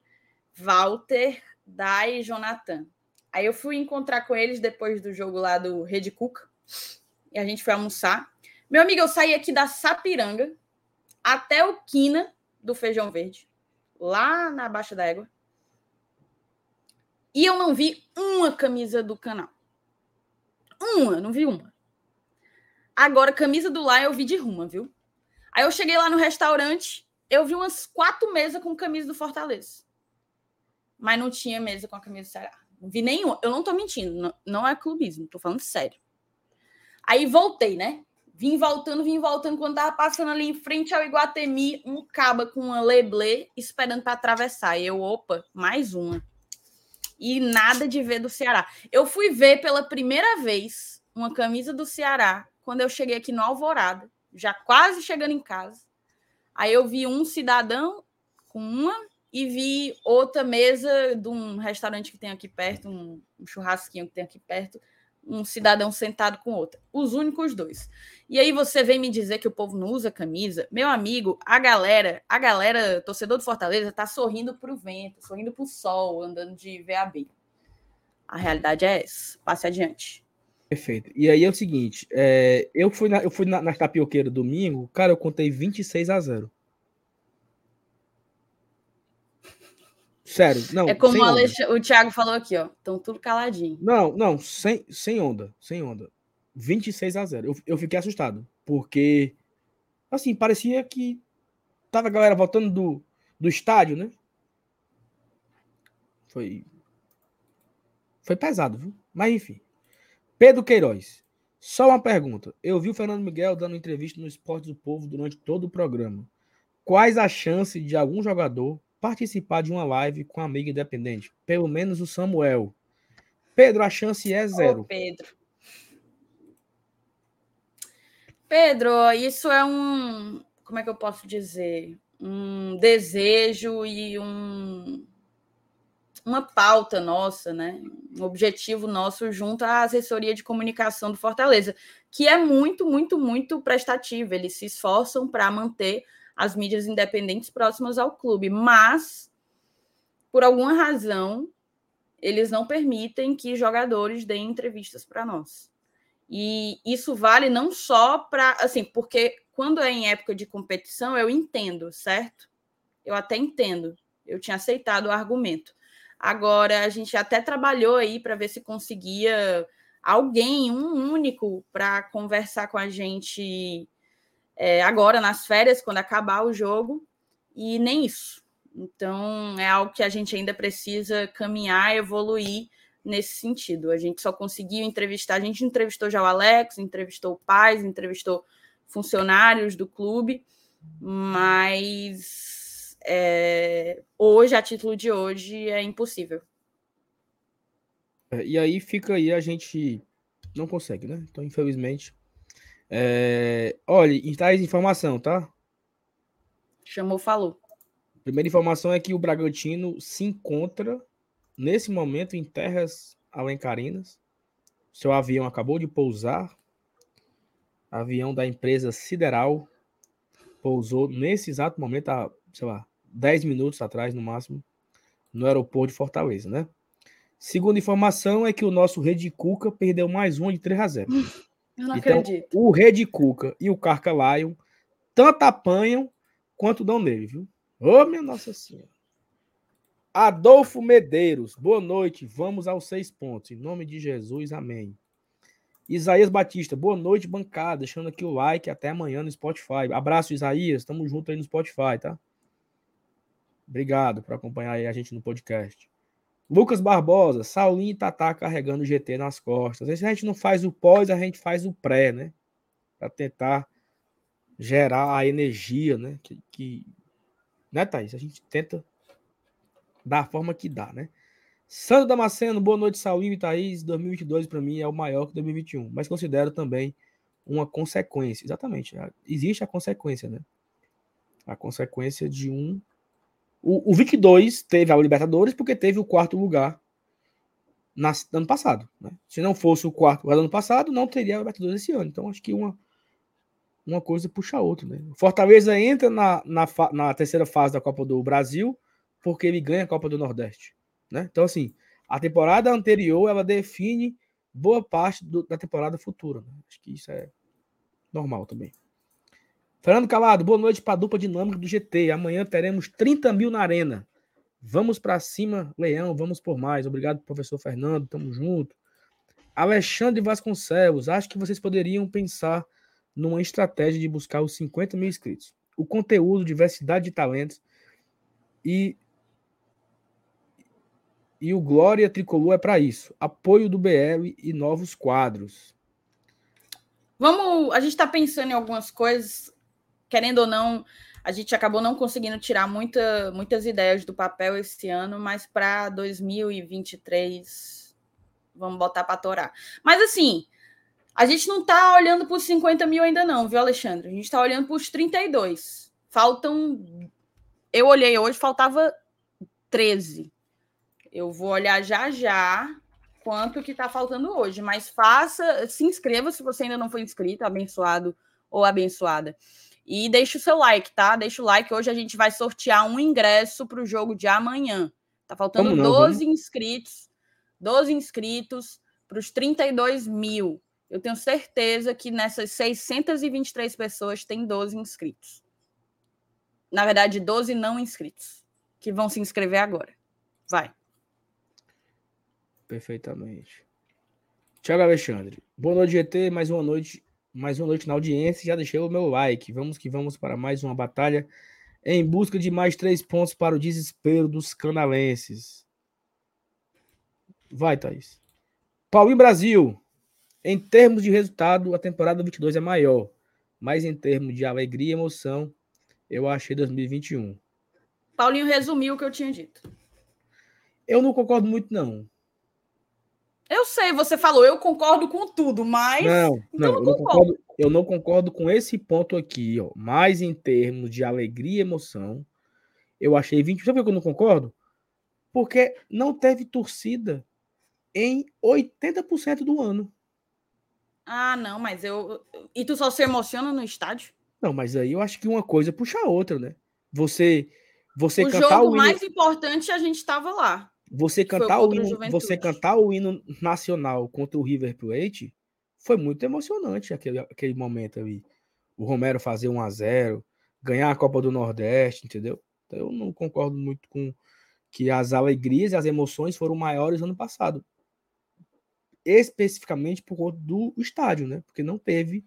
Walter, Dai e Jonathan. Aí eu fui encontrar com eles depois do jogo lá do Rede Cuca. E a gente foi almoçar. Meu amigo, eu saí aqui da Sapiranga até o Quina do Feijão Verde, lá na Baixa da Égua. E eu não vi uma camisa do canal. Uma, não vi uma. Agora, camisa do lá eu vi de ruma, viu? Aí eu cheguei lá no restaurante, eu vi umas quatro mesas com camisa do Fortaleza. Mas não tinha mesa com a camisa do Ceará. Não vi nenhuma. Eu não tô mentindo, não, não é clubismo, tô falando sério. Aí voltei, né? Vim voltando, vim voltando. Quando tava passando ali em frente ao Iguatemi, um caba com uma leblé esperando para atravessar. E eu, opa, mais uma. E nada de ver do Ceará. Eu fui ver pela primeira vez uma camisa do Ceará quando eu cheguei aqui no Alvorada, já quase chegando em casa. Aí eu vi um cidadão com uma e vi outra mesa de um restaurante que tem aqui perto, um churrasquinho que tem aqui perto, um cidadão sentado com outra. Os únicos dois. E aí você vem me dizer que o povo não usa camisa. Meu amigo, a galera, a galera, torcedor do Fortaleza, tá sorrindo pro vento, sorrindo pro sol, andando de VAB. A realidade é essa. Passe adiante. Perfeito. E aí é o seguinte, é, eu fui, na, eu fui na, na tapioqueira domingo, cara, eu contei 26 a 0. Sério, não. É como o, o Thiago falou aqui, ó. Estão tudo caladinho. Não, não, sem, sem onda, sem onda. 26 a 0. Eu, eu fiquei assustado, porque assim, parecia que tava a galera voltando do, do estádio, né? Foi foi pesado, viu? Mas enfim. Pedro Queiroz. Só uma pergunta. Eu vi o Fernando Miguel dando entrevista no Esporte do Povo durante todo o programa. Quais as chances de algum jogador participar de uma live com amigo independente. Pelo menos o Samuel. Pedro, a chance é zero. Pedro. Pedro, isso é um. Como é que eu posso dizer? Um desejo e um, uma pauta nossa, né? Um objetivo nosso junto à assessoria de comunicação do Fortaleza, que é muito, muito, muito prestativa. Eles se esforçam para manter as mídias independentes próximas ao clube, mas por alguma razão eles não permitem que jogadores deem entrevistas para nós. E isso vale não só para, assim, porque quando é em época de competição, eu entendo, certo? Eu até entendo. Eu tinha aceitado o argumento. Agora, a gente até trabalhou aí para ver se conseguia alguém, um único, para conversar com a gente é, agora nas férias, quando acabar o jogo, e nem isso. Então, é algo que a gente ainda precisa caminhar, evoluir nesse sentido. A gente só conseguiu entrevistar, a gente entrevistou já o Alex, entrevistou pais, entrevistou funcionários do clube, mas é, hoje, a título de hoje, é impossível. É, e aí fica aí, a gente não consegue, né? Então, infelizmente, é, olha, traz informação, tá? Chamou, falou. Primeira informação é que o Bragantino se encontra nesse momento em terras alencarinas. Seu avião acabou de pousar. Avião da empresa Sideral pousou nesse exato momento, há, sei lá, 10 minutos atrás no máximo, no aeroporto de Fortaleza, né? Segunda informação é que o nosso Rede Cuca perdeu mais um de 3 a 0. Eu não então, acredito. O Rede Cuca e o Carca Lion tanto apanham quanto dão nele, viu? Ô, oh, minha Nossa Senhora. Adolfo Medeiros, boa noite. Vamos aos seis pontos. Em nome de Jesus, amém. Isaías Batista, boa noite, bancada. Deixando aqui o like. Até amanhã no Spotify. Abraço, Isaías. Tamo junto aí no Spotify, tá? Obrigado por acompanhar a gente no podcast. Lucas Barbosa, Saulinho e Tatá carregando o GT nas costas. Às vezes a gente não faz o pós, a gente faz o pré, né? Para tentar gerar a energia, né? Que, que... Né, Thaís? A gente tenta da forma que dá, né? Sandro Damasceno, boa noite, Saulinho e Thaís. 2022 para mim é o maior que 2021, mas considero também uma consequência. Exatamente. Existe a consequência, né? A consequência de um. O, o 22 teve a Libertadores porque teve o quarto lugar no ano passado. Né? Se não fosse o quarto lugar do ano passado, não teria a Libertadores esse ano. Então acho que uma, uma coisa puxa a outra. Né? Fortaleza entra na, na, na terceira fase da Copa do Brasil porque ele ganha a Copa do Nordeste. Né? Então, assim, a temporada anterior ela define boa parte do, da temporada futura. Né? Acho que isso é normal também. Fernando Calado, boa noite para a dupla dinâmica do GT. Amanhã teremos 30 mil na arena. Vamos para cima, Leão, vamos por mais. Obrigado, professor Fernando, tamo junto. Alexandre Vasconcelos, acho que vocês poderiam pensar numa estratégia de buscar os 50 mil inscritos. O conteúdo, diversidade de talentos e e o Glória Tricolor é para isso. Apoio do BL e novos quadros. Vamos, a gente está pensando em algumas coisas, querendo ou não, a gente acabou não conseguindo tirar muita, muitas ideias do papel esse ano, mas para 2023 vamos botar para torar. Mas assim, a gente não está olhando para os 50 mil ainda não, viu, Alexandre? A gente está olhando para os 32. Faltam. Eu olhei hoje, faltava 13. Eu vou olhar já já quanto que está faltando hoje, mas faça, se inscreva se você ainda não foi inscrito, abençoado ou abençoada. E deixa o seu like, tá? Deixa o like. Hoje a gente vai sortear um ingresso para o jogo de amanhã. Tá faltando não, 12 vamos? inscritos. 12 inscritos para os 32 mil. Eu tenho certeza que nessas 623 pessoas tem 12 inscritos. Na verdade, 12 não inscritos que vão se inscrever agora. Vai. Perfeitamente. Tiago Alexandre. Boa noite, GT. Mais uma noite, mais uma noite na audiência. Já deixei o meu like. Vamos que vamos para mais uma batalha em busca de mais três pontos para o desespero dos canalenses. Vai, Thaís. Paulinho Brasil. Em termos de resultado, a temporada 22 é maior. Mas em termos de alegria e emoção, eu achei 2021. Paulinho resumiu o que eu tinha dito. Eu não concordo muito, não. Eu sei, você falou, eu concordo com tudo, mas. Não, então não, eu, não concordo, eu não concordo com esse ponto aqui, ó. Mas em termos de alegria e emoção, eu achei 20. Sabe por que eu não concordo? Porque não teve torcida em 80% do ano. Ah, não, mas eu. E tu só se emociona no estádio? Não, mas aí eu acho que uma coisa puxa a outra, né? Você. Você o jogo o mais importante a gente estava lá. Você cantar, o hino, você cantar o hino nacional contra o River Plate foi muito emocionante aquele, aquele momento ali. O Romero fazer 1 a 0 ganhar a Copa do Nordeste, entendeu? Então, eu não concordo muito com que as alegrias e as emoções foram maiores ano passado. Especificamente por conta do estádio, né? Porque não teve,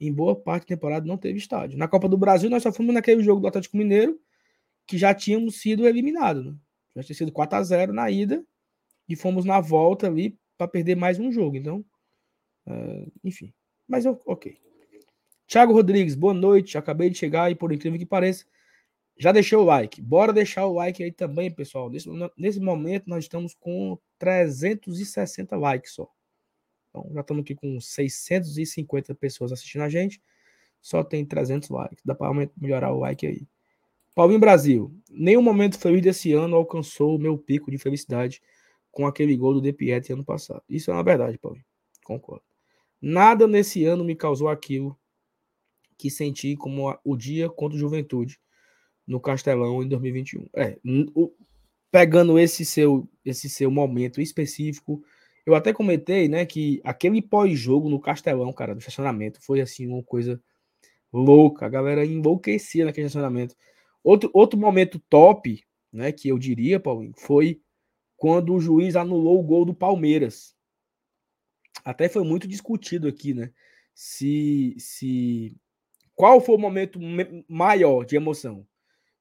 em boa parte da temporada, não teve estádio. Na Copa do Brasil, nós só fomos naquele jogo do Atlético Mineiro, que já tínhamos sido eliminados, né? Já tinha sido 4 a 0 na ida e fomos na volta ali para perder mais um jogo. Então, uh, enfim. Mas ok. Thiago Rodrigues, boa noite. Acabei de chegar e, por incrível que pareça, já deixei o like. Bora deixar o like aí também, pessoal. Nesse, nesse momento, nós estamos com 360 likes só. Então, já estamos aqui com 650 pessoas assistindo a gente. Só tem 300 likes. Dá para melhorar o like aí. Paulinho Brasil, nenhum momento feliz desse ano alcançou o meu pico de felicidade com aquele gol do De Pietri ano passado. Isso é uma verdade, Paulinho. Concordo. Nada nesse ano me causou aquilo que senti como o dia contra o Juventude no Castelão em 2021. É, pegando esse seu esse seu momento específico, eu até comentei, né, que aquele pós-jogo no Castelão, cara, do estacionamento, foi assim uma coisa louca. A galera enlouquecia naquele estacionamento. Outro, outro momento top, né, que eu diria, Paulinho, foi quando o juiz anulou o gol do Palmeiras. Até foi muito discutido aqui, né? Se, se qual foi o momento maior de emoção?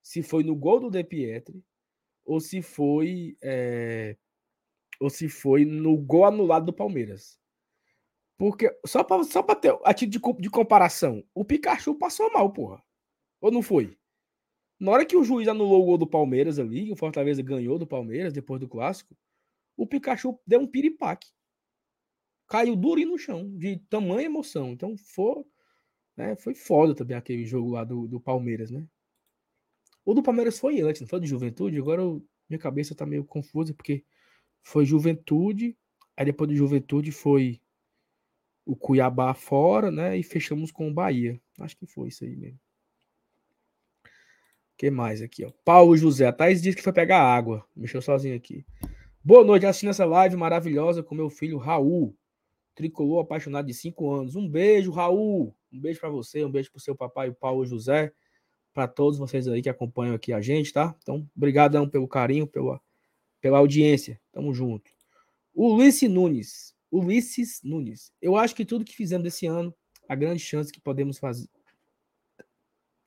Se foi no gol do De Pietri ou se foi é, ou se foi no gol anulado do Palmeiras. Porque só para só para ter a título de, de comparação, o Pikachu passou mal, porra. Ou não foi? Na hora que o juiz anulou o gol do Palmeiras ali, o Fortaleza ganhou do Palmeiras depois do clássico, o Pikachu deu um piripaque. Caiu durinho no chão, de tamanha emoção. Então foi, né, foi foda também aquele jogo lá do, do Palmeiras, né? O do Palmeiras foi antes, não foi de Juventude? Agora eu, minha cabeça tá meio confusa, porque foi Juventude, aí depois de Juventude foi o Cuiabá fora, né? E fechamos com o Bahia. Acho que foi isso aí mesmo. Que mais aqui, ó? Paulo José. A Thaís disse que foi pegar água. Mexeu sozinho aqui. Boa noite, assistindo essa live maravilhosa com meu filho Raul, tricolor apaixonado de 5 anos. Um beijo, Raul. Um beijo para você, um beijo pro seu papai, o Paulo José, para todos vocês aí que acompanham aqui a gente, tá? Então, obrigadão pelo carinho, pela, pela audiência. Tamo junto. O Ulisses Nunes. Ulisses Nunes. Eu acho que tudo que fizemos esse ano, a grande chance que podemos fazer.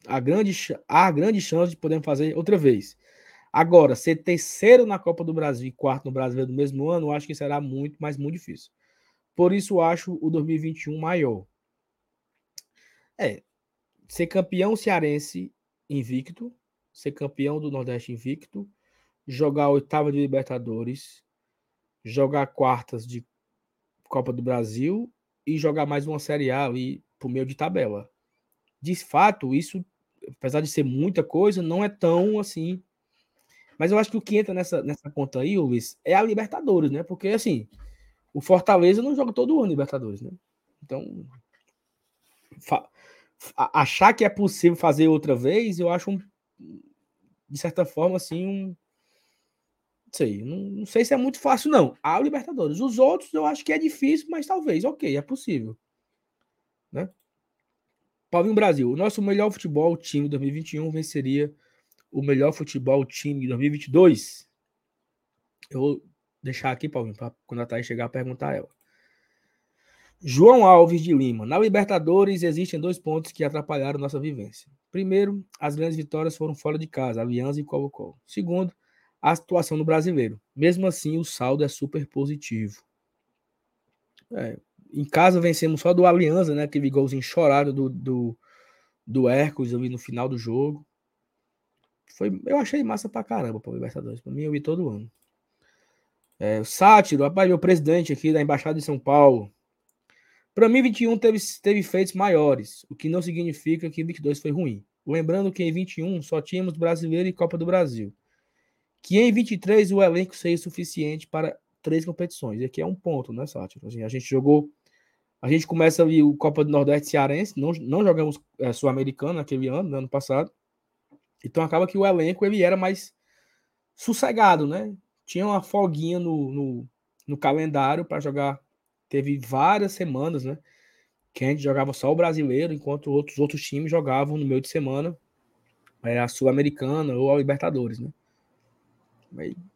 A grande, há grande chance de podermos fazer outra vez. Agora, ser terceiro na Copa do Brasil e quarto no Brasileiro do mesmo ano, eu acho que será muito, mas muito difícil. Por isso, acho o 2021 maior. É, ser campeão cearense invicto, ser campeão do Nordeste invicto, jogar a oitava de Libertadores, jogar quartas de Copa do Brasil e jogar mais uma Série A ali por meio de tabela. De fato, isso, apesar de ser muita coisa, não é tão assim. Mas eu acho que o que entra nessa, nessa conta aí, Luiz, é a Libertadores, né? Porque assim, o Fortaleza não joga todo ano Libertadores, né? Então, achar que é possível fazer outra vez, eu acho um, de certa forma assim um sei, não, não, sei se é muito fácil, não. A Libertadores. Os outros eu acho que é difícil, mas talvez, ok, é possível. Né? Paulinho Brasil, o nosso melhor futebol time 2021 venceria o melhor futebol time de 2022? Eu vou deixar aqui, Paulinho, para quando a Thaís chegar perguntar a ela. João Alves de Lima. Na Libertadores existem dois pontos que atrapalharam nossa vivência. Primeiro, as grandes vitórias foram fora de casa, Aliança e Colo-Colo. Segundo, a situação do brasileiro. Mesmo assim, o saldo é super positivo. É, em casa vencemos só do Aliança, né? Aquele golzinho chorado do, do, do Hércules ali no final do jogo. Foi, eu achei massa pra caramba para o Libertadores. Pra mim, eu vi todo ano. É, o Sátiro, rapaz, meu presidente aqui da Embaixada de São Paulo. Para mim, 21 teve, teve feitos maiores, o que não significa que 22 foi ruim. Lembrando que em 21 só tínhamos brasileiro e Copa do Brasil que em 23 o elenco seria suficiente para três competições. E aqui é um ponto, né, Sátiro? Assim, a gente jogou. A gente começa ali o Copa do Nordeste Cearense, não, não jogamos é, Sul-Americano naquele ano, no ano passado. Então acaba que o elenco ele era mais sossegado, né? Tinha uma folguinha no, no, no calendário para jogar. Teve várias semanas, né? Que a gente jogava só o brasileiro, enquanto outros outros times jogavam no meio de semana é, a Sul-Americana ou a Libertadores, né?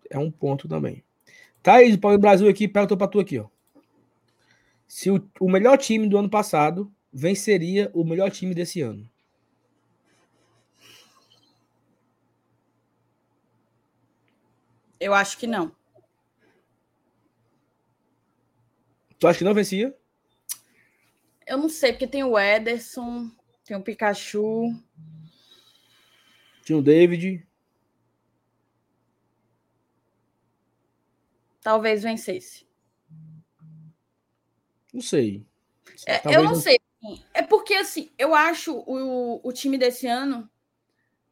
É um ponto também. Thaís, o Brasil aqui, perguntou para tu aqui, ó. Se o, o melhor time do ano passado venceria o melhor time desse ano. Eu acho que não. Tu acha que não vencia? Eu não sei, porque tem o Ederson, tem o Pikachu. Tinha o David. talvez vencesse. Não sei. É, eu não, não sei. É porque, assim, eu acho o, o time desse ano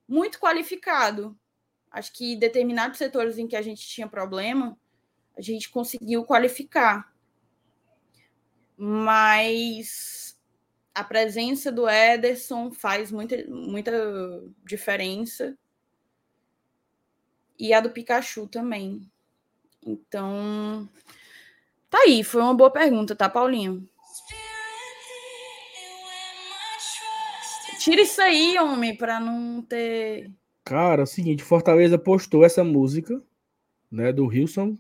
muito qualificado. Acho que determinados setores em que a gente tinha problema, a gente conseguiu qualificar. Mas a presença do Ederson faz muita, muita diferença. E a do Pikachu também. Então, tá aí, foi uma boa pergunta, tá, Paulinho? Tira isso aí, homem, para não ter. Cara, é o seguinte, Fortaleza postou essa música, né, do Wilson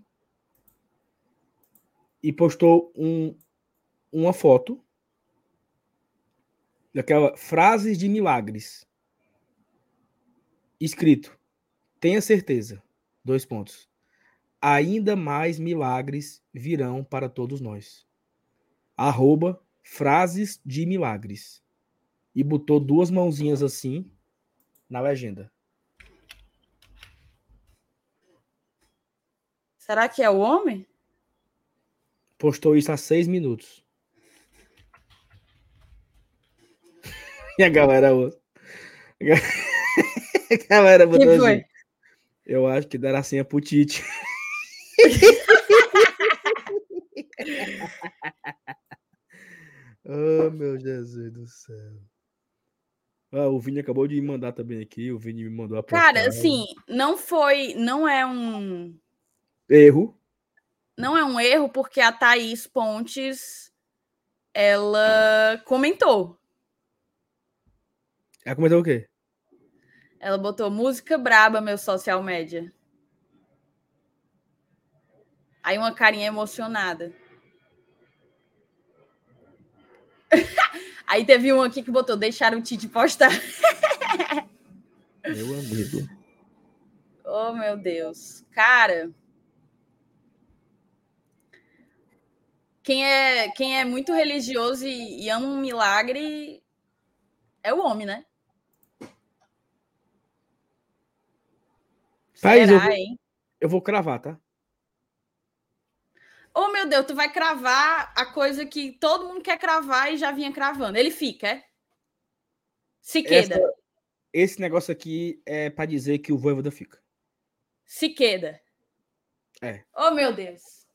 e postou um, uma foto daquela frases de milagres escrito. Tenha certeza. Dois pontos ainda mais milagres virão para todos nós. Arroba frases de milagres. E botou duas mãozinhas assim na legenda. Será que é o homem? Postou isso há seis minutos. E a galera. A galera botou Quem foi? assim. Eu acho que dará senha pro Tite. oh, meu Jesus do céu. Ah, o Vini acabou de mandar também aqui. O Vini me mandou a Cara, assim, não foi. Não é um. Erro. Não é um erro, porque a Thaís Pontes ela comentou. Ela comentou o quê? Ela botou música braba, meu social media. Aí uma carinha emocionada. Aí teve um aqui que botou deixar o Tite postar. Meu amigo. Oh, meu Deus. Cara. Quem é, quem é muito religioso e, e ama um milagre é o homem, né? Thaís, eu Será, vou- hein? Eu vou cravar, tá? Oh, meu Deus, tu vai cravar a coisa que todo mundo quer cravar e já vinha cravando. Ele fica, é? Siqueda. Essa- esse negócio aqui é pra dizer que o Voivoda fica. Siqueda. É. Oh, meu Deus.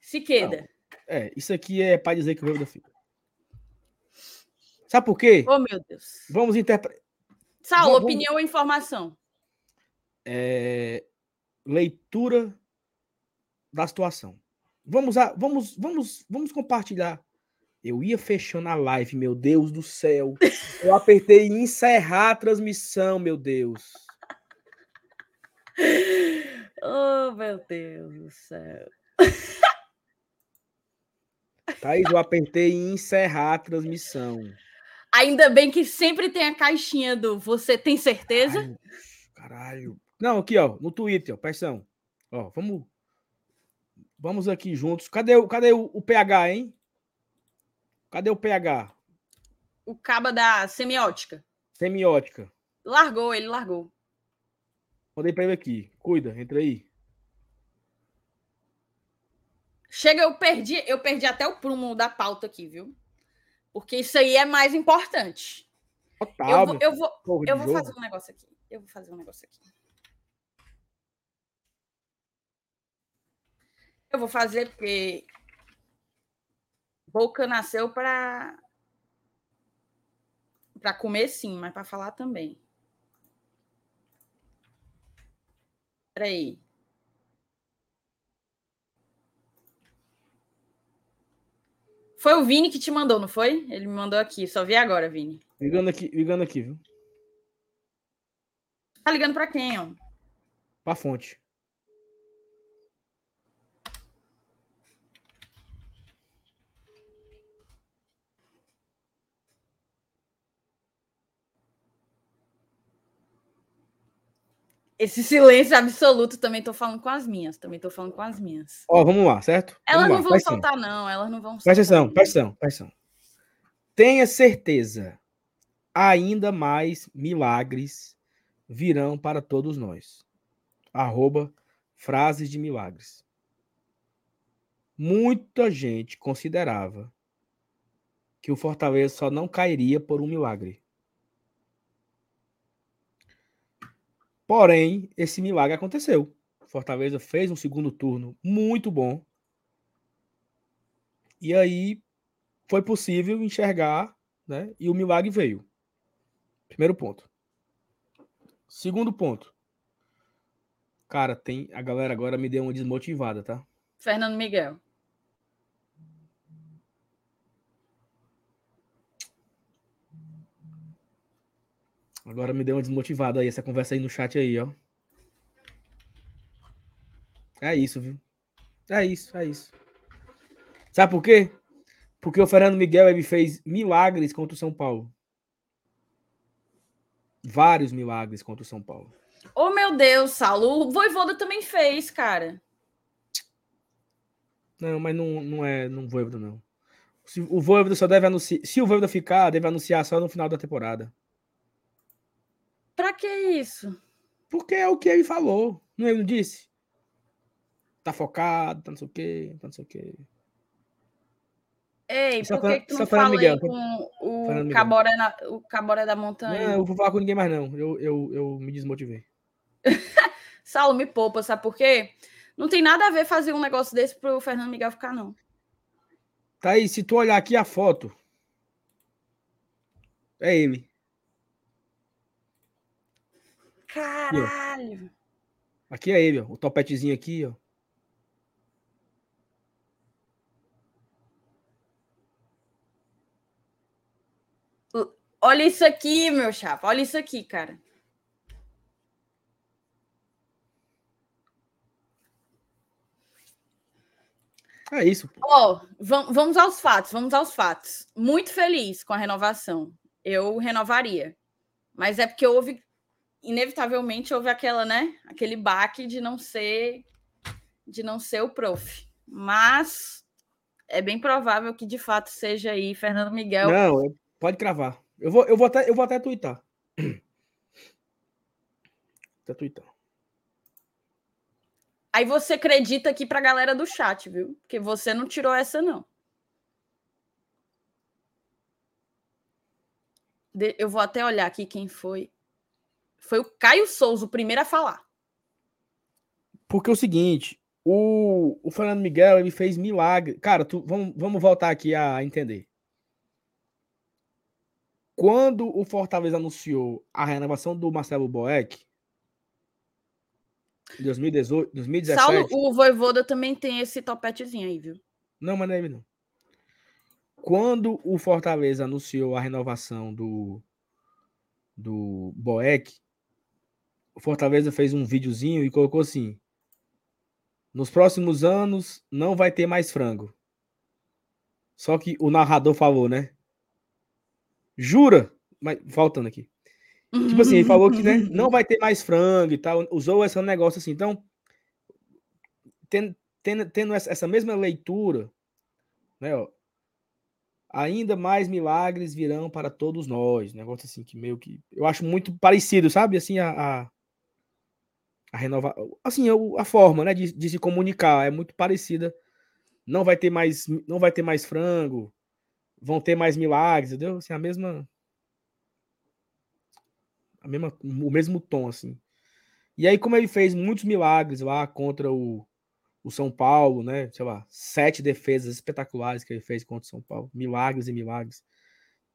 Siqueda. É, isso aqui é pra dizer que o Voivoda fica. Sabe por quê? Oh, meu Deus. Vamos interpretar. Saulo, Vamos- opinião ou informação? é, leitura da situação. Vamos, a, vamos, vamos, vamos compartilhar. Eu ia fechando a live, meu Deus do céu. Eu apertei em encerrar a transmissão, meu Deus. Oh, meu Deus do céu. Thaís, eu apertei em encerrar a transmissão. Ainda bem que sempre tem a caixinha do você tem certeza? Caralho, caralho. Não, aqui, ó, no Twitter, ó, pressão. Ó, vamos. Vamos aqui juntos. Cadê, o- cadê o, o PH, hein? Cadê o PH? O caba da semiótica. Semiótica. Largou, ele largou. Mandei pra ele aqui. Cuida, entra aí. Chega, eu perdi, eu perdi até o prumo da pauta aqui, viu? Porque isso aí é mais importante. Eu Otávio. vou, eu vou, porra de eu vou fazer um negócio aqui. Eu vou fazer um negócio aqui. Eu vou fazer porque Boca nasceu para para comer sim, mas para falar também. Peraí. Foi o Vini que te mandou, não foi? Ele me mandou aqui. Só vi agora, Vini. Ligando aqui, ligando aqui, viu? Tá ligando para quem, ó? Pra fonte. Esse silêncio absoluto também tô falando com as minhas. Também tô falando com as minhas. Ó, vamos lá, certo? Elas Vamos não lá, vão atenção. soltar, não. Elas não vão Presta soltar. atenção, presta atenção, presta atenção. Tenha certeza, ainda mais milagres virão para todos nós. Arroba frases de milagres. Muita gente considerava que o Fortaleza só não cairia por um milagre. Porém, esse milagre aconteceu. Fortaleza fez um segundo turno muito bom. E aí foi possível enxergar, né? E o milagre veio. Primeiro ponto. Segundo ponto. Cara, tem a galera agora me deu uma desmotivada, tá? Fernando Miguel. Agora me deu uma desmotivada aí essa conversa aí no chat aí, ó. É isso, viu? É isso, é isso. Sabe por quê? Porque o Fernando Miguel ele fez milagres contra o São Paulo. Vários milagres contra o São Paulo. Oh, meu Deus, Saulo. O Voivoda também fez, cara. Não, mas não, não é não Voivoda, não. Se, o Voivoda só deve anunciar. Se o Voivoda ficar, deve anunciar só no final da temporada. Pra que isso? Porque é o que ele falou. Não ele não disse? tá focado, tá não sei o quê, tá não sei o quê. Ei, por que, que tu não fala Miguel, com o Caboré, na, o Caboré da Montanha? Não, eu vou falar com ninguém mais, não. Eu, eu, eu me desmotivei. Saulo, me poupa, sabe por quê? Não tem nada a ver fazer um negócio desse pro Fernando Miguel ficar, não. Tá aí, se tu olhar aqui a foto, é ele. Caralho! Aqui é ele, ó. O topetezinho aqui, ó. Olha isso aqui, meu chapa. Olha isso aqui, cara. É isso. Ó, oh, vamos aos fatos, vamos aos fatos. Muito feliz com a renovação. Eu renovaria. Mas é porque houve, inevitavelmente, houve aquela, né? Aquele baque de não ser de não ser o prof. Mas é bem provável que de fato seja aí Fernando Miguel. Não, pode cravar. Eu vou, eu vou até, eu vou até twittar. Até twittar. Aí você acredita aqui pra galera do chat, viu? Porque você não tirou essa, não. Eu vou até olhar aqui quem foi. Foi o Caio Souza, o primeiro a falar. Porque é o seguinte, o, o Fernando Miguel, ele fez milagre. Cara, tu, vamos, vamos voltar aqui a entender. Quando o Fortaleza anunciou a renovação do Marcelo Boeck, em 2018, 2017. Saulo, o Voivoda também tem esse topetezinho aí, viu? Não, mas não é ele não. Quando o Fortaleza anunciou a renovação do, do Boeck, Fortaleza fez um videozinho e colocou assim: nos próximos anos não vai ter mais frango. Só que o narrador falou, né? Jura? Mas voltando aqui. Tipo assim, ele falou que né, não vai ter mais frango e tal. Usou esse negócio assim. Então, tendo, tendo, tendo essa mesma leitura, né, ó, ainda mais milagres virão para todos nós. Negócio assim que meio que eu acho muito parecido, sabe? Assim a, a, a renovar, assim a forma, né, de, de, se comunicar é muito parecida. Não vai ter mais, não vai ter mais frango vão ter mais milagres, entendeu? Assim, a mesma. A mesma, o mesmo tom, assim. E aí, como ele fez muitos milagres lá contra o, o São Paulo, né? Sei lá, sete defesas espetaculares que ele fez contra o São Paulo. Milagres e milagres.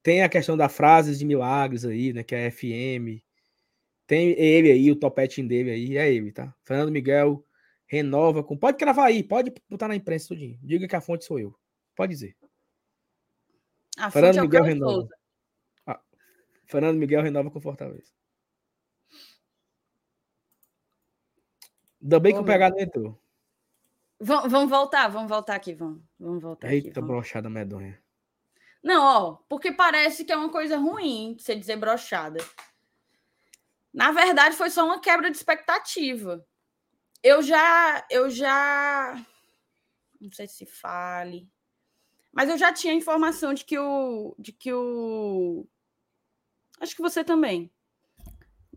Tem a questão da frases de milagres aí, né? Que é a FM. Tem ele aí, o topetinho dele aí, é ele, tá? Fernando Miguel renova com. Pode cravar aí, pode botar na imprensa tudinho. Diga que a fonte sou eu. Pode dizer. A Fernando é Miguel renova. Ah, Fernando Miguel renova com Fortaleza. Ainda bem Ô, que o pegado entrou. Vamos voltar, vamos voltar aqui, vamos, vamos voltar Eita, aqui. Eita, brochada medonha. Não, ó, porque parece que é uma coisa ruim você dizer brochada. Na verdade, foi só uma quebra de expectativa. Eu já, eu já, não sei se fale, mas eu já tinha informação de que o. De que o. Acho que você também.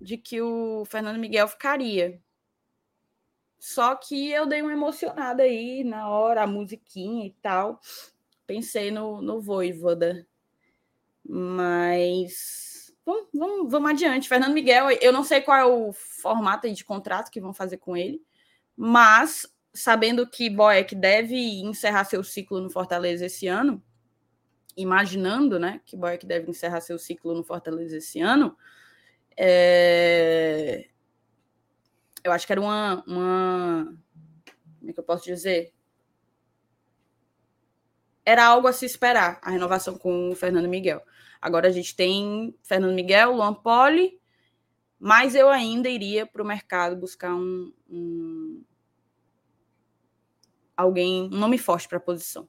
De que o Fernando Miguel ficaria. Só que eu dei uma emocionada aí na hora, a musiquinha e tal. Pensei no, no Voivoda. Mas. Vamos, vamos, vamos adiante. Fernando Miguel, eu não sei qual é o formato de contrato que vão fazer com ele, mas sabendo que Boeck deve encerrar seu ciclo no Fortaleza esse ano, imaginando né, que Boeck deve encerrar seu ciclo no Fortaleza esse ano, é... eu acho que era uma, uma. Como é que eu posso dizer? Era algo a se esperar, a renovação com o Fernando Miguel. Agora a gente tem Fernando Miguel, Luan Poli, mas eu ainda iria para o mercado buscar um, um alguém, um nome forte para a posição.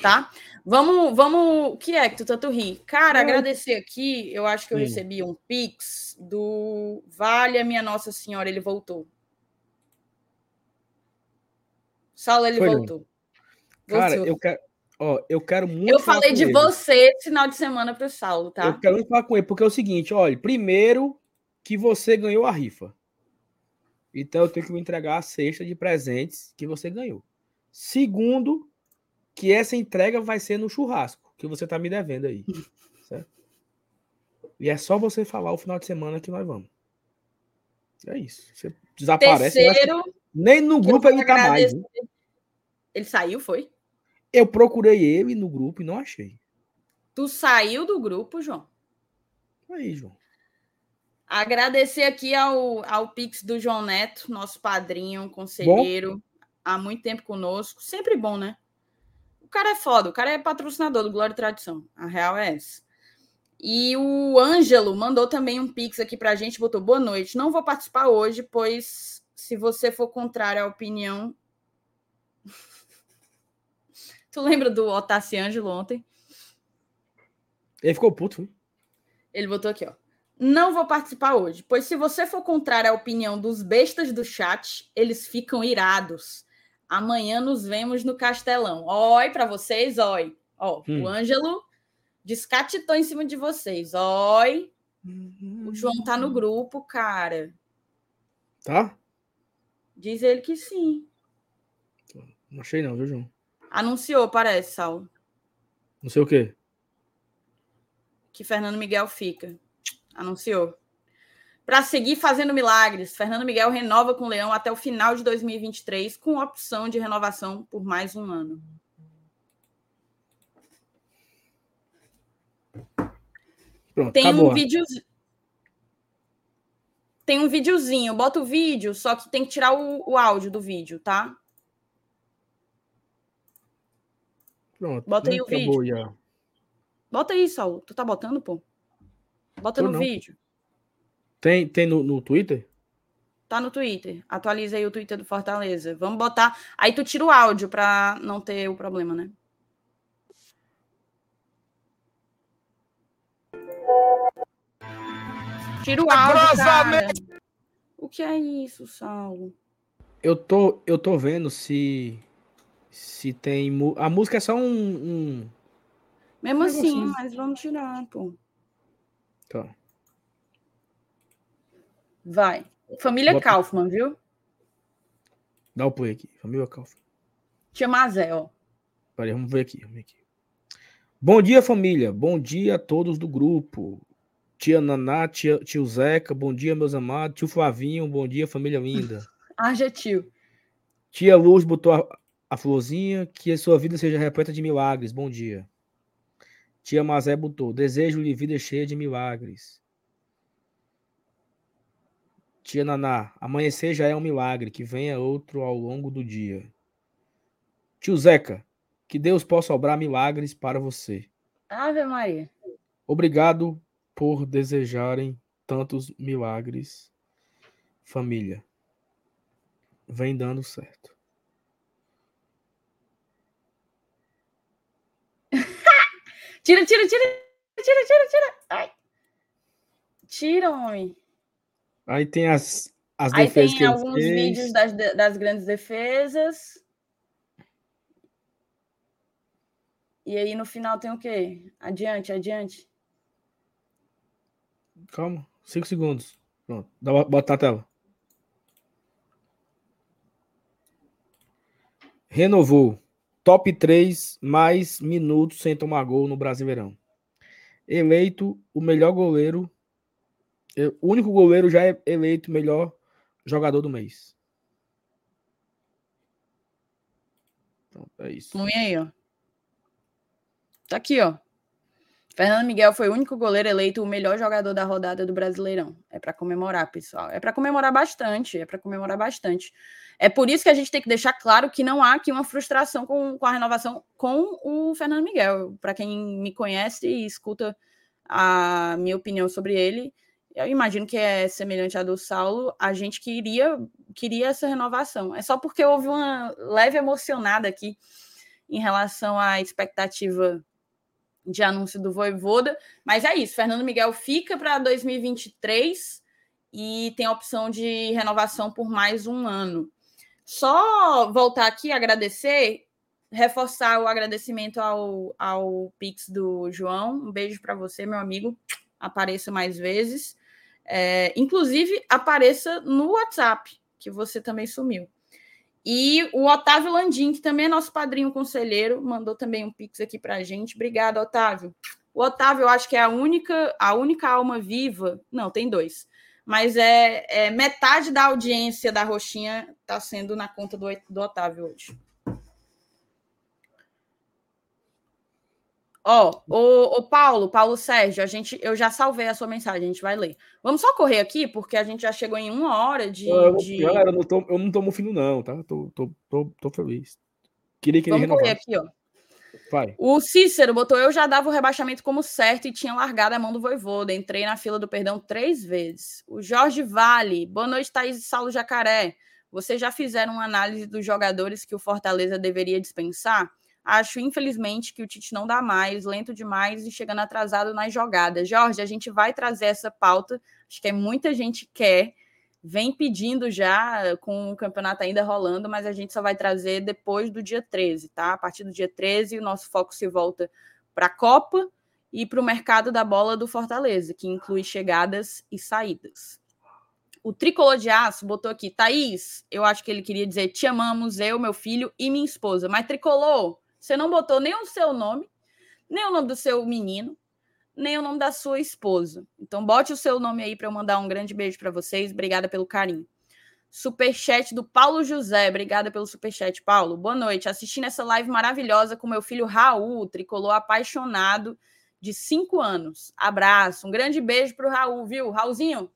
Tá? Vamos, vamos. O que é que tu tanto ri? Cara, agradecer aqui. Eu acho que eu Sim. recebi um pix do Vale a Minha Nossa Senhora, ele voltou. Saulo, ele Foi voltou. Cara, eu quero, ó, eu quero muito. Eu falei de ele. você final de semana para o Saulo, tá? Eu quero muito falar com ele, porque é o seguinte: olha, primeiro que você ganhou a rifa. Então eu tenho que me entregar a cesta de presentes que você ganhou. Segundo, que essa entrega vai ser no churrasco, que você tá me devendo aí. Certo? E é só você falar o final de semana que nós vamos. É isso. Você desaparece. Terceiro, nem no grupo ele tá mais. Hein? Ele saiu, foi? Eu procurei ele no grupo e não achei. Tu saiu do grupo, João? Aí, João. Agradecer aqui ao, ao Pix do João Neto, nosso padrinho, conselheiro, bom. há muito tempo conosco. Sempre bom, né? O cara é foda, o cara é patrocinador do Glória e Tradição. A real é essa. E o Ângelo mandou também um Pix aqui pra gente, botou boa noite. Não vou participar hoje, pois se você for contrário à opinião. Tu lembra do Otassi Ângelo ontem? Ele ficou puto, hein? Ele botou aqui, ó. Não vou participar hoje, pois se você for contrário à opinião dos bestas do chat, eles ficam irados. Amanhã nos vemos no Castelão. Oi para vocês, oi. Ó, hum. o Ângelo descatitou em cima de vocês. Oi. O João tá no grupo, cara. Tá? Diz ele que sim. Não achei não, viu, João? Anunciou, parece, Saulo. Não sei o quê. Que Fernando Miguel fica. Anunciou. Para seguir fazendo milagres, Fernando Miguel renova com o Leão até o final de 2023, com opção de renovação por mais um ano. Pronto, Tem acabou. um vídeo tem um videozinho, bota o vídeo, só que tem que tirar o, o áudio do vídeo, tá? Pronto. Bota aí o vídeo. Já. Bota aí, Saulo. Tu tá botando, pô? Bota Tô no não. vídeo. Tem, tem no, no Twitter? Tá no Twitter. Atualiza aí o Twitter do Fortaleza. Vamos botar. Aí tu tira o áudio para não ter o problema, né? Tira o áudio, cara. O que é isso, Saulo? Eu tô, eu tô vendo se se tem a música é só um, um... mesmo assim, mas vamos tirar, pô. Tá. Vai. Família Bota... Kaufman, viu? Dá o play aqui. Família Kaufman. Tia Mazé, ó. Peraí, vamos ver aqui, vamos ver aqui. Bom dia, família. Bom dia a todos do grupo. Tia Naná, tia, tio Zeca, bom dia, meus amados. Tio Flavinho, bom dia, família linda. Haja tio. Tia Luz botou a, a, florzinha, que a sua vida seja repleta de milagres, bom dia. Tia Mazé botou, desejo-lhe vida cheia de milagres. Tia Naná, amanhecer já é um milagre, que venha outro ao longo do dia. Tio Zeca, que Deus possa obrar milagres para você. Ave Maria. Obrigado por desejarem tantos milagres, família. Vem dando certo. Tira, tira, tira, tira, tira, tira. Ai. Tira, homem. Aí tem as, as Aí defesas tem alguns fez. vídeos das, das grandes defesas. E aí no final tem o quê? Adiante, adiante. Calma, cinco segundos. Pronto, Dá, bota na tela. Renovou. Top 3 mais minutos sem tomar gol no Brasileirão. Eleito o melhor goleiro. O único goleiro já é eleito melhor jogador do mês. Pronto, é isso. Vamos aí, ó. Tá aqui, ó. Fernando Miguel foi o único goleiro eleito o melhor jogador da rodada do Brasileirão. É para comemorar, pessoal. É para comemorar bastante. É para comemorar bastante. É por isso que a gente tem que deixar claro que não há aqui uma frustração com, com a renovação com o Fernando Miguel. Para quem me conhece e escuta a minha opinião sobre ele, eu imagino que é semelhante à do Saulo. A gente queria, queria essa renovação. É só porque houve uma leve emocionada aqui em relação à expectativa de anúncio do Voivoda. Mas é isso, Fernando Miguel fica para 2023 e tem a opção de renovação por mais um ano. Só voltar aqui agradecer, reforçar o agradecimento ao, ao Pix do João. Um beijo para você, meu amigo. Apareça mais vezes. é, inclusive apareça no WhatsApp, que você também sumiu. E o Otávio Landim, que também é nosso padrinho conselheiro, mandou também um pix aqui para a gente. Obrigado, Otávio. O Otávio, eu acho que é a única, a única alma viva. Não, tem dois. Mas é, é metade da audiência da Roxinha está sendo na conta do, do Otávio hoje. Ó, o, o Paulo, Paulo Sérgio, a gente, eu já salvei a sua mensagem, a gente vai ler. Vamos só correr aqui, porque a gente já chegou em uma hora de. Eu, de... Eu não, tô, eu não tô mofino, não, tá? Tô, tô, tô, tô feliz. Queria que ele Vamos renovasse. correr aqui, ó. Vai. O Cícero botou: Eu já dava o rebaixamento como certo e tinha largado a mão do Voivoda. Entrei na fila do perdão três vezes. O Jorge Vale, boa noite, Thaís e Saulo Jacaré. Vocês já fizeram uma análise dos jogadores que o Fortaleza deveria dispensar? Acho, infelizmente, que o Tite não dá mais, lento demais e chegando atrasado nas jogadas. Jorge, a gente vai trazer essa pauta. Acho que é muita gente quer, vem pedindo já com o campeonato ainda rolando, mas a gente só vai trazer depois do dia 13, tá? A partir do dia 13, o nosso foco se volta para a Copa e para o mercado da bola do Fortaleza, que inclui chegadas e saídas. O Tricolor de Aço botou aqui, Thaís, eu acho que ele queria dizer te amamos, eu, meu filho e minha esposa. Mas Tricolor, você não botou nem o seu nome, nem o nome do seu menino, nem o nome da sua esposa. Então, bote o seu nome aí para eu mandar um grande beijo para vocês. Obrigada pelo carinho. Superchat do Paulo José. Obrigada pelo superchat, Paulo. Boa noite. Assistindo essa live maravilhosa com meu filho Raul, tricolor apaixonado de cinco anos. Abraço. Um grande beijo para o Raul, viu? Raulzinho,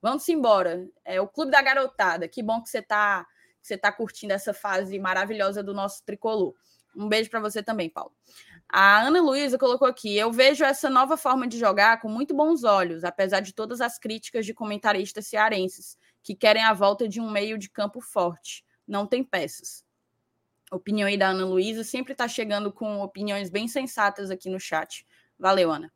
vamos embora. É o Clube da Garotada. Que bom que você está você tá curtindo essa fase maravilhosa do nosso tricolor. Um beijo para você também, Paulo. A Ana Luísa colocou aqui: eu vejo essa nova forma de jogar com muito bons olhos, apesar de todas as críticas de comentaristas cearenses que querem a volta de um meio de campo forte. Não tem peças. opinião aí da Ana Luísa sempre está chegando com opiniões bem sensatas aqui no chat. Valeu, Ana.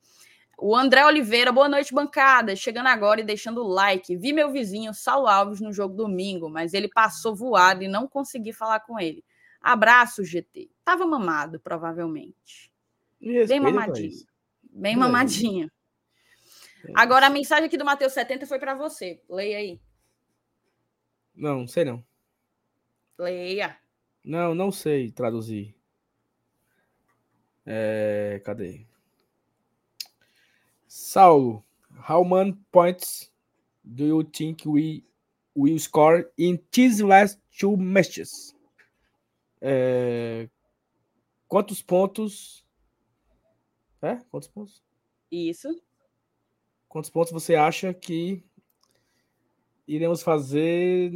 O André Oliveira, boa noite, bancada. Chegando agora e deixando o like. Vi meu vizinho Saulo Alves no jogo domingo, mas ele passou voado e não consegui falar com ele. Abraço, GT. Tava mamado, provavelmente. Bem mamadinho. Bem mamadinho. É. Agora a mensagem aqui do Mateus 70 foi para você. Leia aí. Não, sei não. Leia. Não, não sei traduzir. É, cadê? Saulo, how many points do you think we will score in these last two matches? É... Quantos pontos? É? Quantos pontos? Isso. Quantos pontos você acha que iremos fazer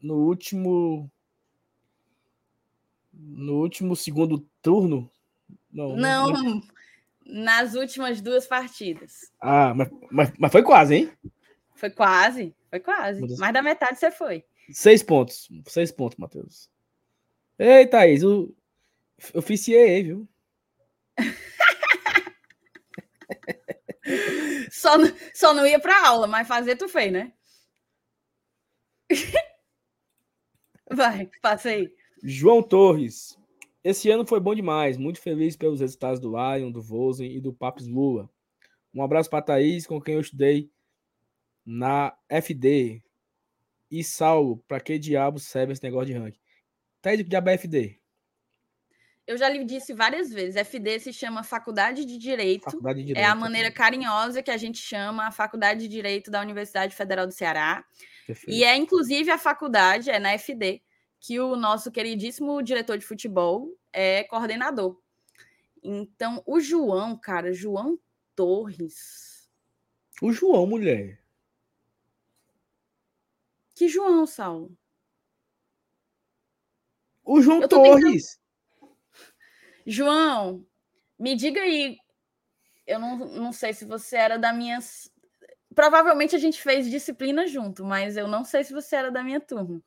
no último no último segundo turno? Não, não, não. nas últimas duas partidas. Ah, mas, mas, mas foi quase, hein? Foi quase, foi quase. Mais da metade você foi. Seis pontos. Seis pontos, Matheus. Ei, Thaís, eu oficiei, viu? só, só não ia para aula, mas fazer tu fez, né? Vai, passa aí. João Torres. Esse ano foi bom demais. Muito feliz pelos resultados do Lion, do Vozen e do Papos Lula. Um abraço para Thaís, com quem eu estudei na FD. E Saulo, para que diabo serve esse negócio de ranking? Thaís, o que diabo é FD? Eu já lhe disse várias vezes, FD se chama Faculdade de Direito. Faculdade de Direito. É a maneira carinhosa que a gente chama a Faculdade de Direito da Universidade Federal do Ceará. Perfeito. E é inclusive a faculdade, é na FD, que o nosso queridíssimo diretor de futebol é coordenador. Então, o João, cara, João Torres. O João, mulher. Que João, Saulo? O João Torres. Tentando... João, me diga aí. Eu não, não sei se você era da minha. Provavelmente a gente fez disciplina junto, mas eu não sei se você era da minha turma.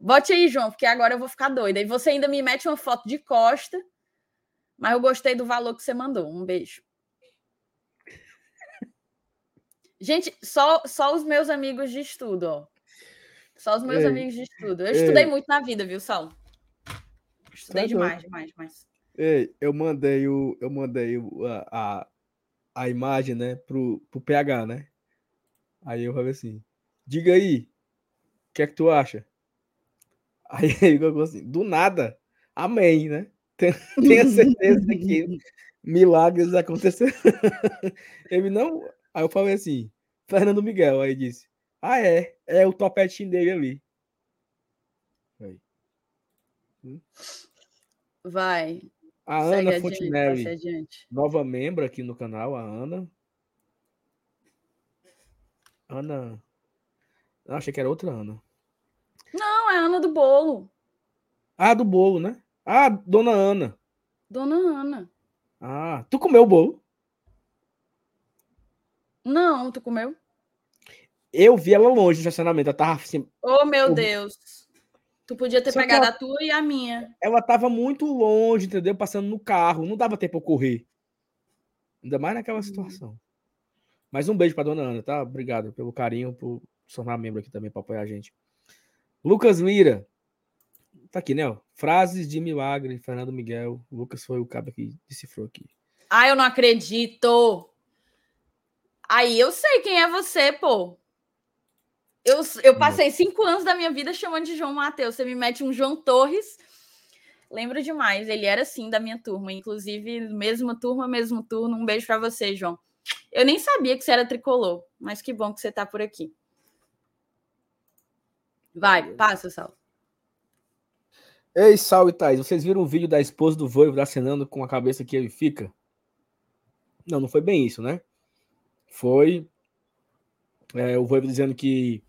Bote aí, João, porque agora eu vou ficar doida. E você ainda me mete uma foto de costa, mas eu gostei do valor que você mandou. Um beijo. Gente, só, só os meus amigos de estudo, ó. Só os meus ei, amigos de estudo. Eu ei. estudei muito na vida, viu, Saulo? Estudei tá demais, demais, demais. Ei, eu mandei o, eu mandei o, a, a, a imagem, né, pro, pro PH, né? Aí eu falei assim: diga aí, o que é que tu acha? Aí ele colocou assim: do nada, amém, né? Tenha certeza que milagres aconteceram. Ele não. Aí eu falei assim: Fernando Miguel. Aí disse: ah, é, é o topetinho dele ali. Aí. Vai. A Ana adiante, Fontinelli, nova membro aqui no canal, a Ana. Ana. Eu achei que era outra Ana. Não, é a Ana do bolo. Ah, do bolo, né? Ah, dona Ana. Dona Ana. Ah, tu comeu o bolo? Não, tu comeu? Eu vi ela longe no estacionamento. Ela tava assim. Oh, meu eu... Deus. Tu podia ter Só pegado ela... a tua e a minha. Ela tava muito longe, entendeu? Passando no carro. Não dava tempo eu correr. Ainda mais naquela hum. situação. Mas um beijo pra dona Ana, tá? Obrigado pelo carinho, por se tornar membro aqui também, pra apoiar a gente. Lucas Lira. Tá aqui, né? Ó. Frases de milagre, Fernando Miguel. O Lucas foi o cara que decifrou aqui. Ah, eu não acredito. Aí eu sei quem é você, pô. Eu, eu passei cinco anos da minha vida chamando de João Mateus. Você me mete um João Torres. Lembro demais. Ele era assim da minha turma. Inclusive, mesma turma, mesmo turno. Um beijo para você, João. Eu nem sabia que você era tricolor, mas que bom que você está por aqui. Vai, passa, Sal. Ei, Sal e Thais, vocês viram o vídeo da esposa do Voivo acenando com a cabeça que ele fica? Não, não foi bem isso, né? Foi é, o Voivo dizendo que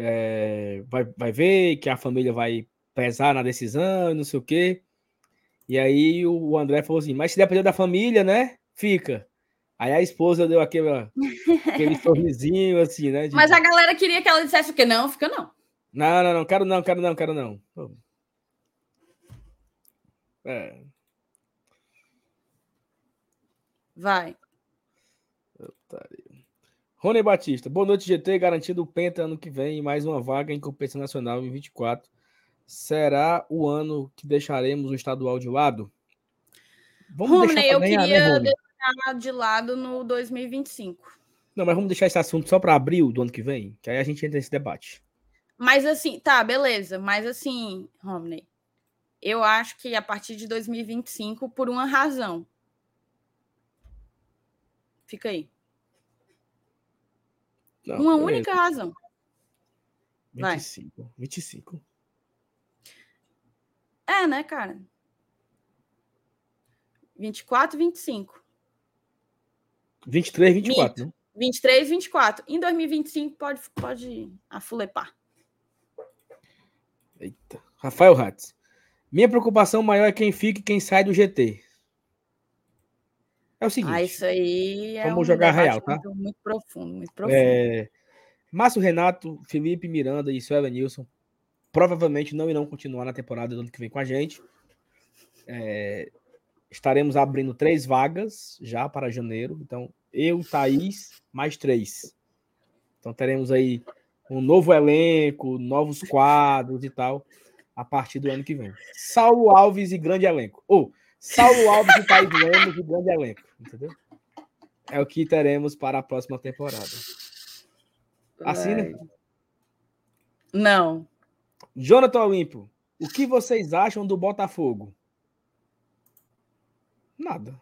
é, vai, vai ver, que a família vai pesar na decisão, não sei o quê. E aí o André falou assim: mas se depender da família, né? Fica. Aí a esposa deu aquele, aquele sorrisinho, assim, né? De... Mas a galera queria que ela dissesse o quê? Não, fica não. Não, não, não, quero não, quero não, quero não. É. Vai. Rony Batista, boa noite, GT. Garantido o Penta ano que vem mais uma vaga em competição nacional em 24. Será o ano que deixaremos o estadual de lado? Vamos Rony, deixar eu ganhar, queria né, deixar de lado no 2025. Não, mas vamos deixar esse assunto só para abril do ano que vem, que aí a gente entra nesse debate. Mas assim, tá, beleza. Mas assim, Romney, eu acho que a partir de 2025, por uma razão. Fica aí. Não, Uma beleza. única razão. 25. Vai. 25. É, né, cara? 24, 25. 23, 24, Mito. né? 23, 24. Em 2025 pode, pode afulepar. Eita. Rafael Ratz. Minha preocupação maior é quem fica e quem sai do GT. É o seguinte. Ah, isso aí é Vamos um jogar real, tá? Muito, muito, profundo, muito profundo. É... Márcio Renato, Felipe Miranda e Suela Nilson provavelmente não irão continuar na temporada do ano que vem com a gente. É... Estaremos abrindo três vagas já para janeiro. Então, eu, Thaís, mais três. Então, teremos aí um novo elenco, novos quadros e tal, a partir do ano que vem. Saulo Alves e grande elenco. Ou, oh, Saulo Alves e Thaís Lemos e grande elenco. Entendeu? É o que teremos para a próxima temporada. Assina? Não. Jonathan Olimpo, o que vocês acham do Botafogo? Nada.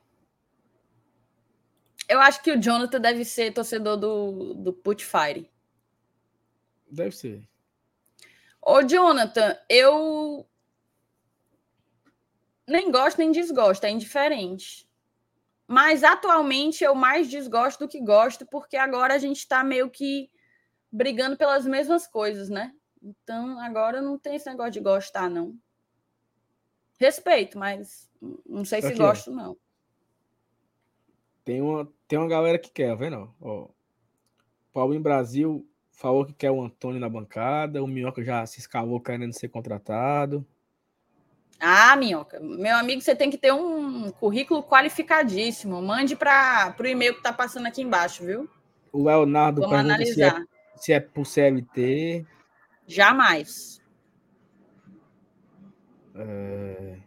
Eu acho que o Jonathan deve ser torcedor do, do Putfire. Deve ser. Ô, Jonathan, eu nem gosto nem desgosto, é indiferente. Mas atualmente eu mais desgosto do que gosto, porque agora a gente está meio que brigando pelas mesmas coisas, né? Então agora não tem esse negócio de gostar, não. Respeito, mas não sei se Aqui, gosto, não. Tem uma, tem uma galera que quer, vendo? Ó, Paulo em Brasil falou que quer o Antônio na bancada, o Minhoca já se escalou querendo ser contratado. Ah, Minhoca, meu amigo, você tem que ter um currículo qualificadíssimo. Mande para o e-mail que está passando aqui embaixo, viu? O Leonardo Vamos analisar. Se, é, se é por CLT. Jamais. É...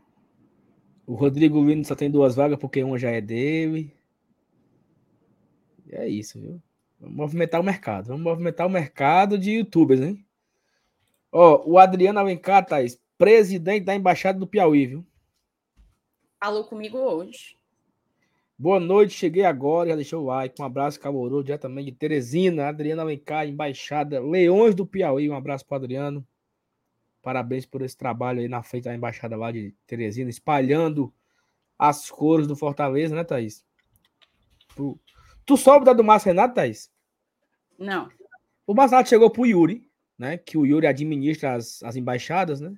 O Rodrigo Lino só tem duas vagas porque uma já é dele. E é isso, viu? Vamos movimentar o mercado. Vamos movimentar o mercado de youtubers, hein? Ó, o Adriano Alencar, Thaís, presidente da Embaixada do Piauí, viu? Falou comigo hoje. Boa noite, cheguei agora, já deixou o like. Um abraço caloroso diretamente de Teresina, Adriana Alencar, Embaixada Leões do Piauí. Um abraço para Adriano. Parabéns por esse trabalho aí na frente da Embaixada lá de Teresina, espalhando as cores do Fortaleza, né, Thaís? Tu, tu soube da do Márcio Renato, Thaís? Não. O Márcio Renato chegou pro Yuri, né? Que o Yuri administra as, as embaixadas, né?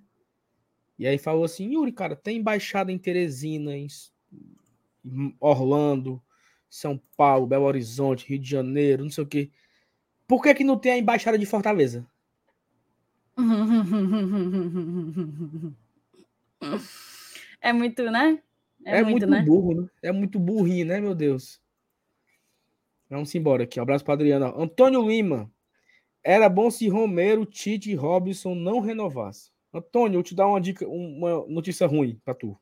E aí falou assim: Yuri, cara, tem embaixada em Teresina, em Orlando, São Paulo, Belo Horizonte, Rio de Janeiro, não sei o quê. Por que, que não tem a embaixada de Fortaleza? É muito, né? É, é muito, muito né? burro, né? É muito burrinho, né, meu Deus? Vamos embora aqui. Um abraço para Adriana. Antônio Lima. Era bom se Romero, Tite e Robson não renovassem. Antônio, eu te dar uma dica, uma notícia ruim para tu.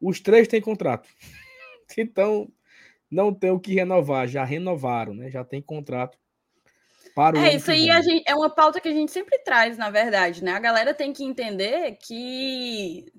Os três têm contrato. Então, não tem o que renovar. Já renovaram, né? Já tem contrato para o É, isso aí gente, é uma pauta que a gente sempre traz, na verdade, né? A galera tem que entender que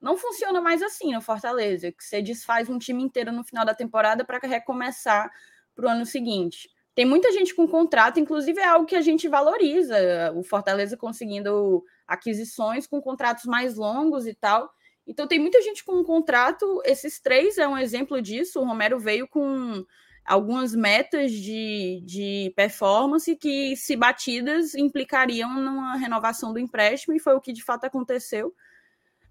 não funciona mais assim no Fortaleza, que você desfaz um time inteiro no final da temporada para recomeçar para o ano seguinte. Tem muita gente com contrato, inclusive é algo que a gente valoriza, o Fortaleza conseguindo aquisições com contratos mais longos e tal. Então tem muita gente com um contrato, esses três é um exemplo disso. O Romero veio com algumas metas de, de performance que, se batidas, implicariam numa renovação do empréstimo, e foi o que de fato aconteceu.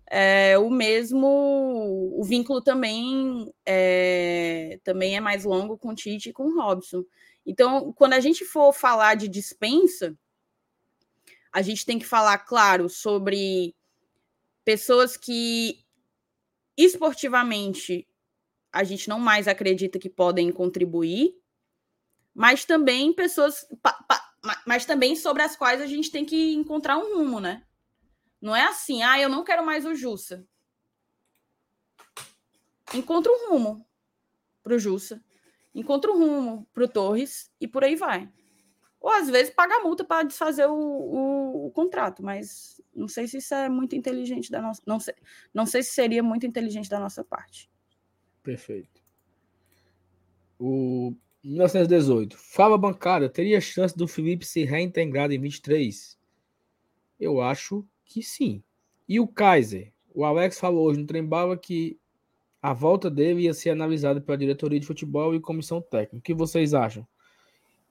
É, o mesmo, o vínculo também é, também é mais longo com o Tite e com o Robson. Então, quando a gente for falar de dispensa, a gente tem que falar, claro, sobre pessoas que esportivamente a gente não mais acredita que podem contribuir, mas também pessoas, mas também sobre as quais a gente tem que encontrar um rumo, né? Não é assim, ah, eu não quero mais o Jussa. Encontra um rumo para o Jussa, encontra um rumo para o Torres e por aí vai. Ou às vezes paga multa para desfazer o, o, o, contrato, mas não sei se isso é muito inteligente da nossa. Não sei, não sei se seria muito inteligente da nossa parte. Perfeito. O 1918. Fala bancada, teria chance do Felipe ser reintegrado em 23? Eu acho que sim. E o Kaiser? O Alex falou hoje no Trembala que a volta dele ia ser analisada pela diretoria de futebol e comissão técnica. O que vocês acham?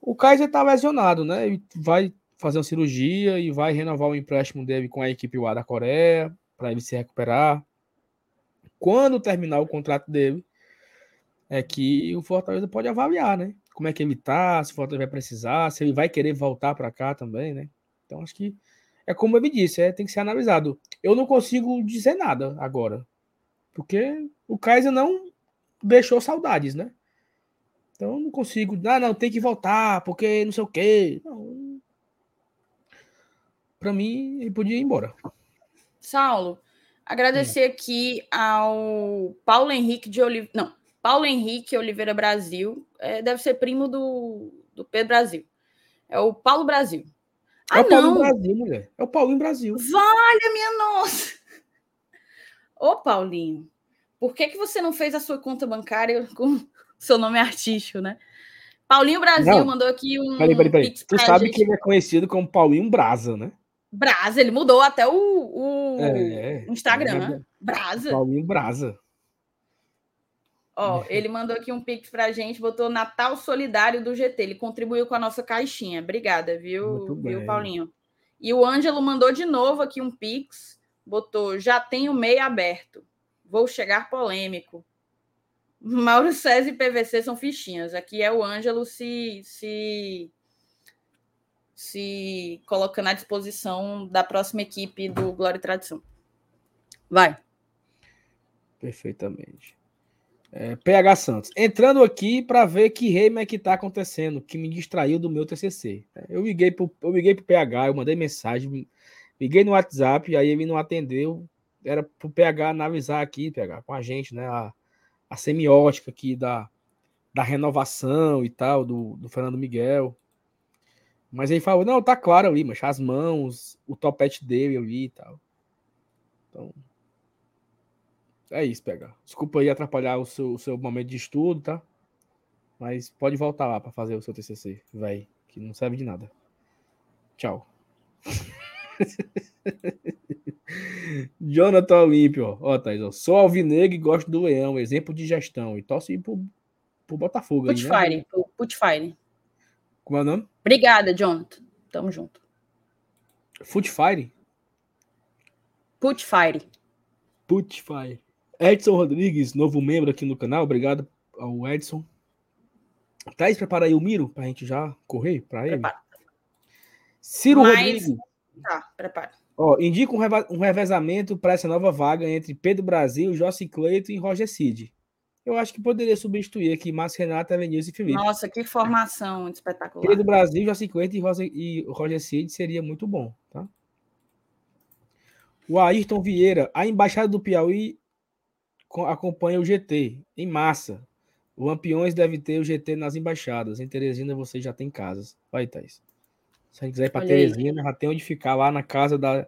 O Kaiser está lesionado, né? Ele vai fazer uma cirurgia e vai renovar o empréstimo dele com a equipe lá da Coreia para ele se recuperar. Quando terminar o contrato dele, é que o Fortaleza pode avaliar, né? Como é que ele tá, se o Fortaleza vai precisar, se ele vai querer voltar para cá também, né? Então acho que é como ele disse, é, tem que ser analisado. Eu não consigo dizer nada agora, porque o Kaiser não deixou saudades, né? Então não consigo, ah, não, tem que voltar, porque não sei o quê. Não. Para mim, ele podia ir embora. Saulo, agradecer hum. aqui ao Paulo Henrique de Oliveira. Não, Paulo Henrique Oliveira Brasil. É, deve ser primo do, do Pedro Brasil. É o Paulo Brasil. Ah, é o Paulinho Brasil, mulher. É o Paulinho Brasil. Vale, minha nossa! Ô, Paulinho, por que, que você não fez a sua conta bancária com seu nome artístico, né? Paulinho Brasil não. mandou aqui um. Peraí, peraí, peraí. Tu sabe gente. que ele é conhecido como Paulinho Brasa, né? Brasa, ele mudou até o, o é, Instagram, é, né? Brasa. Paulinho Brasa. Ó, ele mandou aqui um pix pra gente, botou Natal Solidário do GT. Ele contribuiu com a nossa caixinha. Obrigada, viu, viu, Paulinho? E o Ângelo mandou de novo aqui um pix, botou: já tenho meio aberto. Vou chegar polêmico. Mauro César e PVC são fichinhas. Aqui é o Ângelo se, se, se colocando à disposição da próxima equipe do Glória e Tradição. Vai. Perfeitamente. É, PH Santos. Entrando aqui para ver que reima é que está acontecendo, que me distraiu do meu TCC. Eu liguei para eu PH, eu mandei mensagem, liguei no WhatsApp, aí ele não atendeu. Era para o PH analisar aqui, PH, com a gente, né? A, a semiótica aqui da, da renovação e tal, do, do Fernando Miguel. Mas ele falou, não, tá claro ali, mas as mãos, o topete dele ali e tal. Então. É isso, pega. Desculpa aí atrapalhar o seu, o seu momento de estudo, tá? Mas pode voltar lá para fazer o seu TCC, vai, que não serve de nada. Tchau. Jonathan Olímpio, ó, Thaís, ó, sou alvinegro e gosto do leão, exemplo de gestão, e torce pro, pro Botafogo. Putfire, né? Putfire. Como é o nome? Obrigada, Jonathan. Tamo junto. Footfire? Putfire. Putfire. Edson Rodrigues, novo membro aqui no canal, obrigado ao Edson. Thaís, prepara aí o Miro pra gente já correr pra ele. Prepara. Ciro Mas... Rodrigues. Tá, prepara. Ó, indica um, reva um revezamento para essa nova vaga entre Pedro Brasil, Jossi Cleito e Roger Cid. Eu acho que poderia substituir aqui Márcio Renato, Elenilson e Felipe. Nossa, que formação espetacular. Pedro Brasil, Jossi Cleito e, Roger, e Roger Cid seria muito bom, tá? O Ayrton Vieira, a embaixada do Piauí acompanha o GT em massa. O Lampiões deve ter o GT nas embaixadas. Em Teresina você já tem casas. Vai, Thaís. Se quiser ir para Teresina, já tem onde ficar lá na casa da,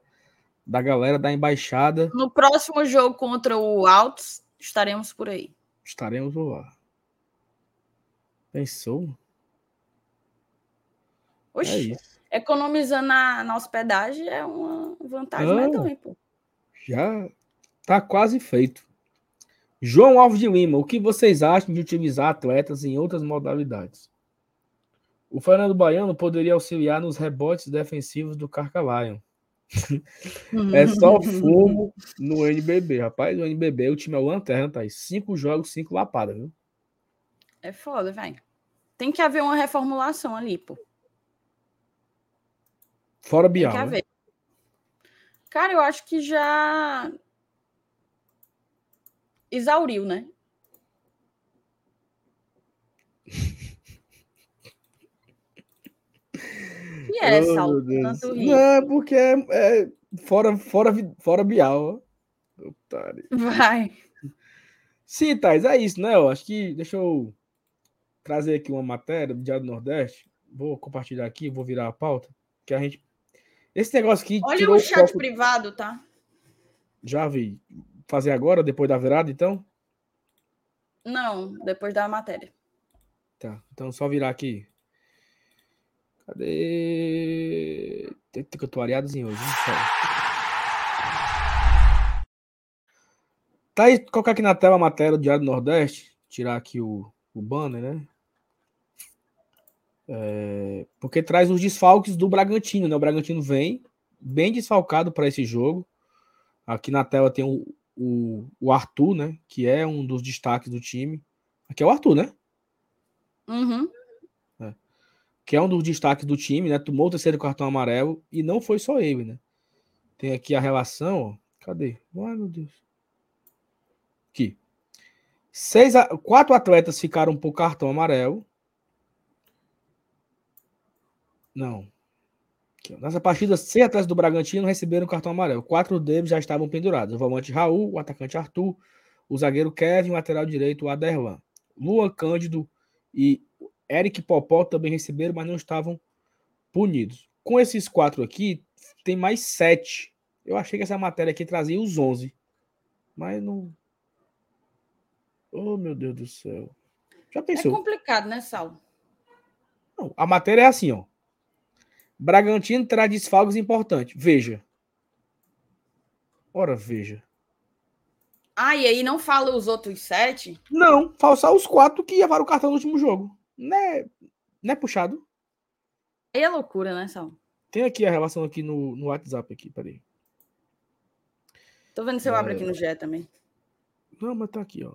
da galera da embaixada. No próximo jogo contra o Altos, estaremos por aí. Estaremos lá. Pensou? Oxi, é economizando na, na, hospedagem é uma vantagem pô. Já tá quase feito. João Alves de Lima, o que vocês acham de utilizar atletas em outras modalidades? O Fernando Baiano poderia auxiliar nos rebotes defensivos do Carcalion. é só fumo no NBB, rapaz. No NBB o time é o lanterna, tá? Cinco jogos, cinco lapadas, viu? É foda, velho. Tem que haver uma reformulação ali, pô. Fora Bial. Tem que haver. Né? Cara, eu acho que já exauriu, né? É, oh, Saulo, tanto. Não, porque é, é, fora, fora, fora Bial. Otário. Vai. Sim, Thais, é isso, né? Eu acho que. Deixa eu trazer aqui uma matéria do Diário do Nordeste. Vou compartilhar aqui, vou virar a pauta. Que a gente. Esse negócio aqui. Olha o chat o privado, tá? Já vi. Fazer agora, depois da virada, então? Não, depois da matéria. Tá, então só virar aqui. Cadê? Que eu tô areadozinho hoje. Tá aí, colocar aqui na tela a matéria do Diário do Nordeste. Tirar aqui o, o banner, né? É, porque traz os desfalques do Bragantino, né? O Bragantino vem bem desfalcado para esse jogo. Aqui na tela tem o, o, o, Arthur, né? Que é um dos destaques do time. Aqui é o Arthur, né? Uhum que é um dos destaques do time, né? Tomou o terceiro cartão amarelo e não foi só ele, né? Tem aqui a relação, ó. Cadê? Ai, meu Deus. Aqui. Seis, quatro atletas ficaram por cartão amarelo. Não. Nessa partida, seis atletas do Bragantino receberam cartão amarelo. Quatro deles já estavam pendurados. O volante Raul, o atacante Arthur, o zagueiro Kevin, o lateral direito o Aderlan. Luan Cândido e Eric Popó também receberam, mas não estavam punidos. Com esses quatro aqui, tem mais sete. Eu achei que essa matéria aqui trazia os onze. Mas não. Oh, meu Deus do céu. Já pensou? É complicado, né, Sal? Não, a matéria é assim, ó. Bragantino terá desfalques importantes. Veja. Ora, veja. Ah, e aí não fala os outros sete? Não, fala só os quatro que levaram o cartão no último jogo. Não é, não é puxado? Aí é loucura, né, Sal? Tem aqui a relação aqui no, no WhatsApp aqui, peraí. Tô vendo se eu é... abro aqui no GE também. Não, mas tá aqui, ó.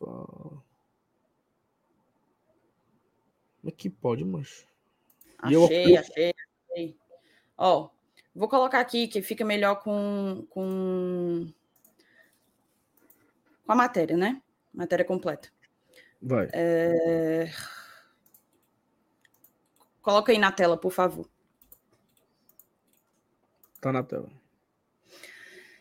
Como é que pode, mas. Achei, eu... achei, achei. Ó, vou colocar aqui que fica melhor com, com, com a matéria, né? Matéria completa. Vai. É... Coloca aí na tela, por favor. Tá na tela.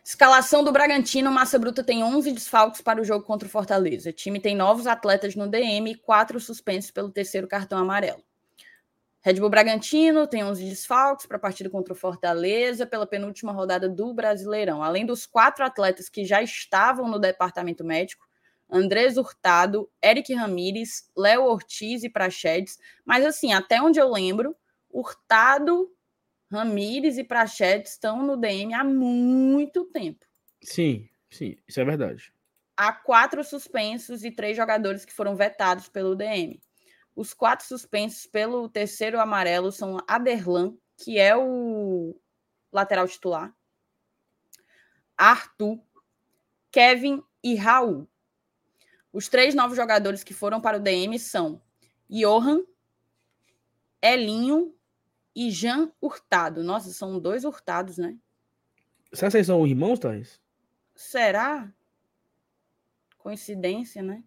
Escalação do Bragantino, Massa Bruta tem 11 desfalques para o jogo contra o Fortaleza. O time tem novos atletas no DM e quatro suspensos pelo terceiro cartão amarelo. Red Bull Bragantino tem 11 desfalques para a partida contra o Fortaleza pela penúltima rodada do Brasileirão. Além dos quatro atletas que já estavam no departamento médico, Andrés Hurtado, Eric Ramírez, Léo Ortiz e Prachedes. Mas assim, até onde eu lembro, Hurtado, Ramírez e Prachedes estão no DM há muito tempo. Sim, sim, isso é verdade. Há quatro suspensos e três jogadores que foram vetados pelo DM. Os quatro suspensos pelo terceiro amarelo são Aderlan, que é o lateral titular, Arthur, Kevin e Raul. Os três novos jogadores que foram para o DM são Johan, Elinho e Jean Hurtado. Nossa, são dois hurtados, né? Será que são irmãos, Thais? Será? Coincidência, né?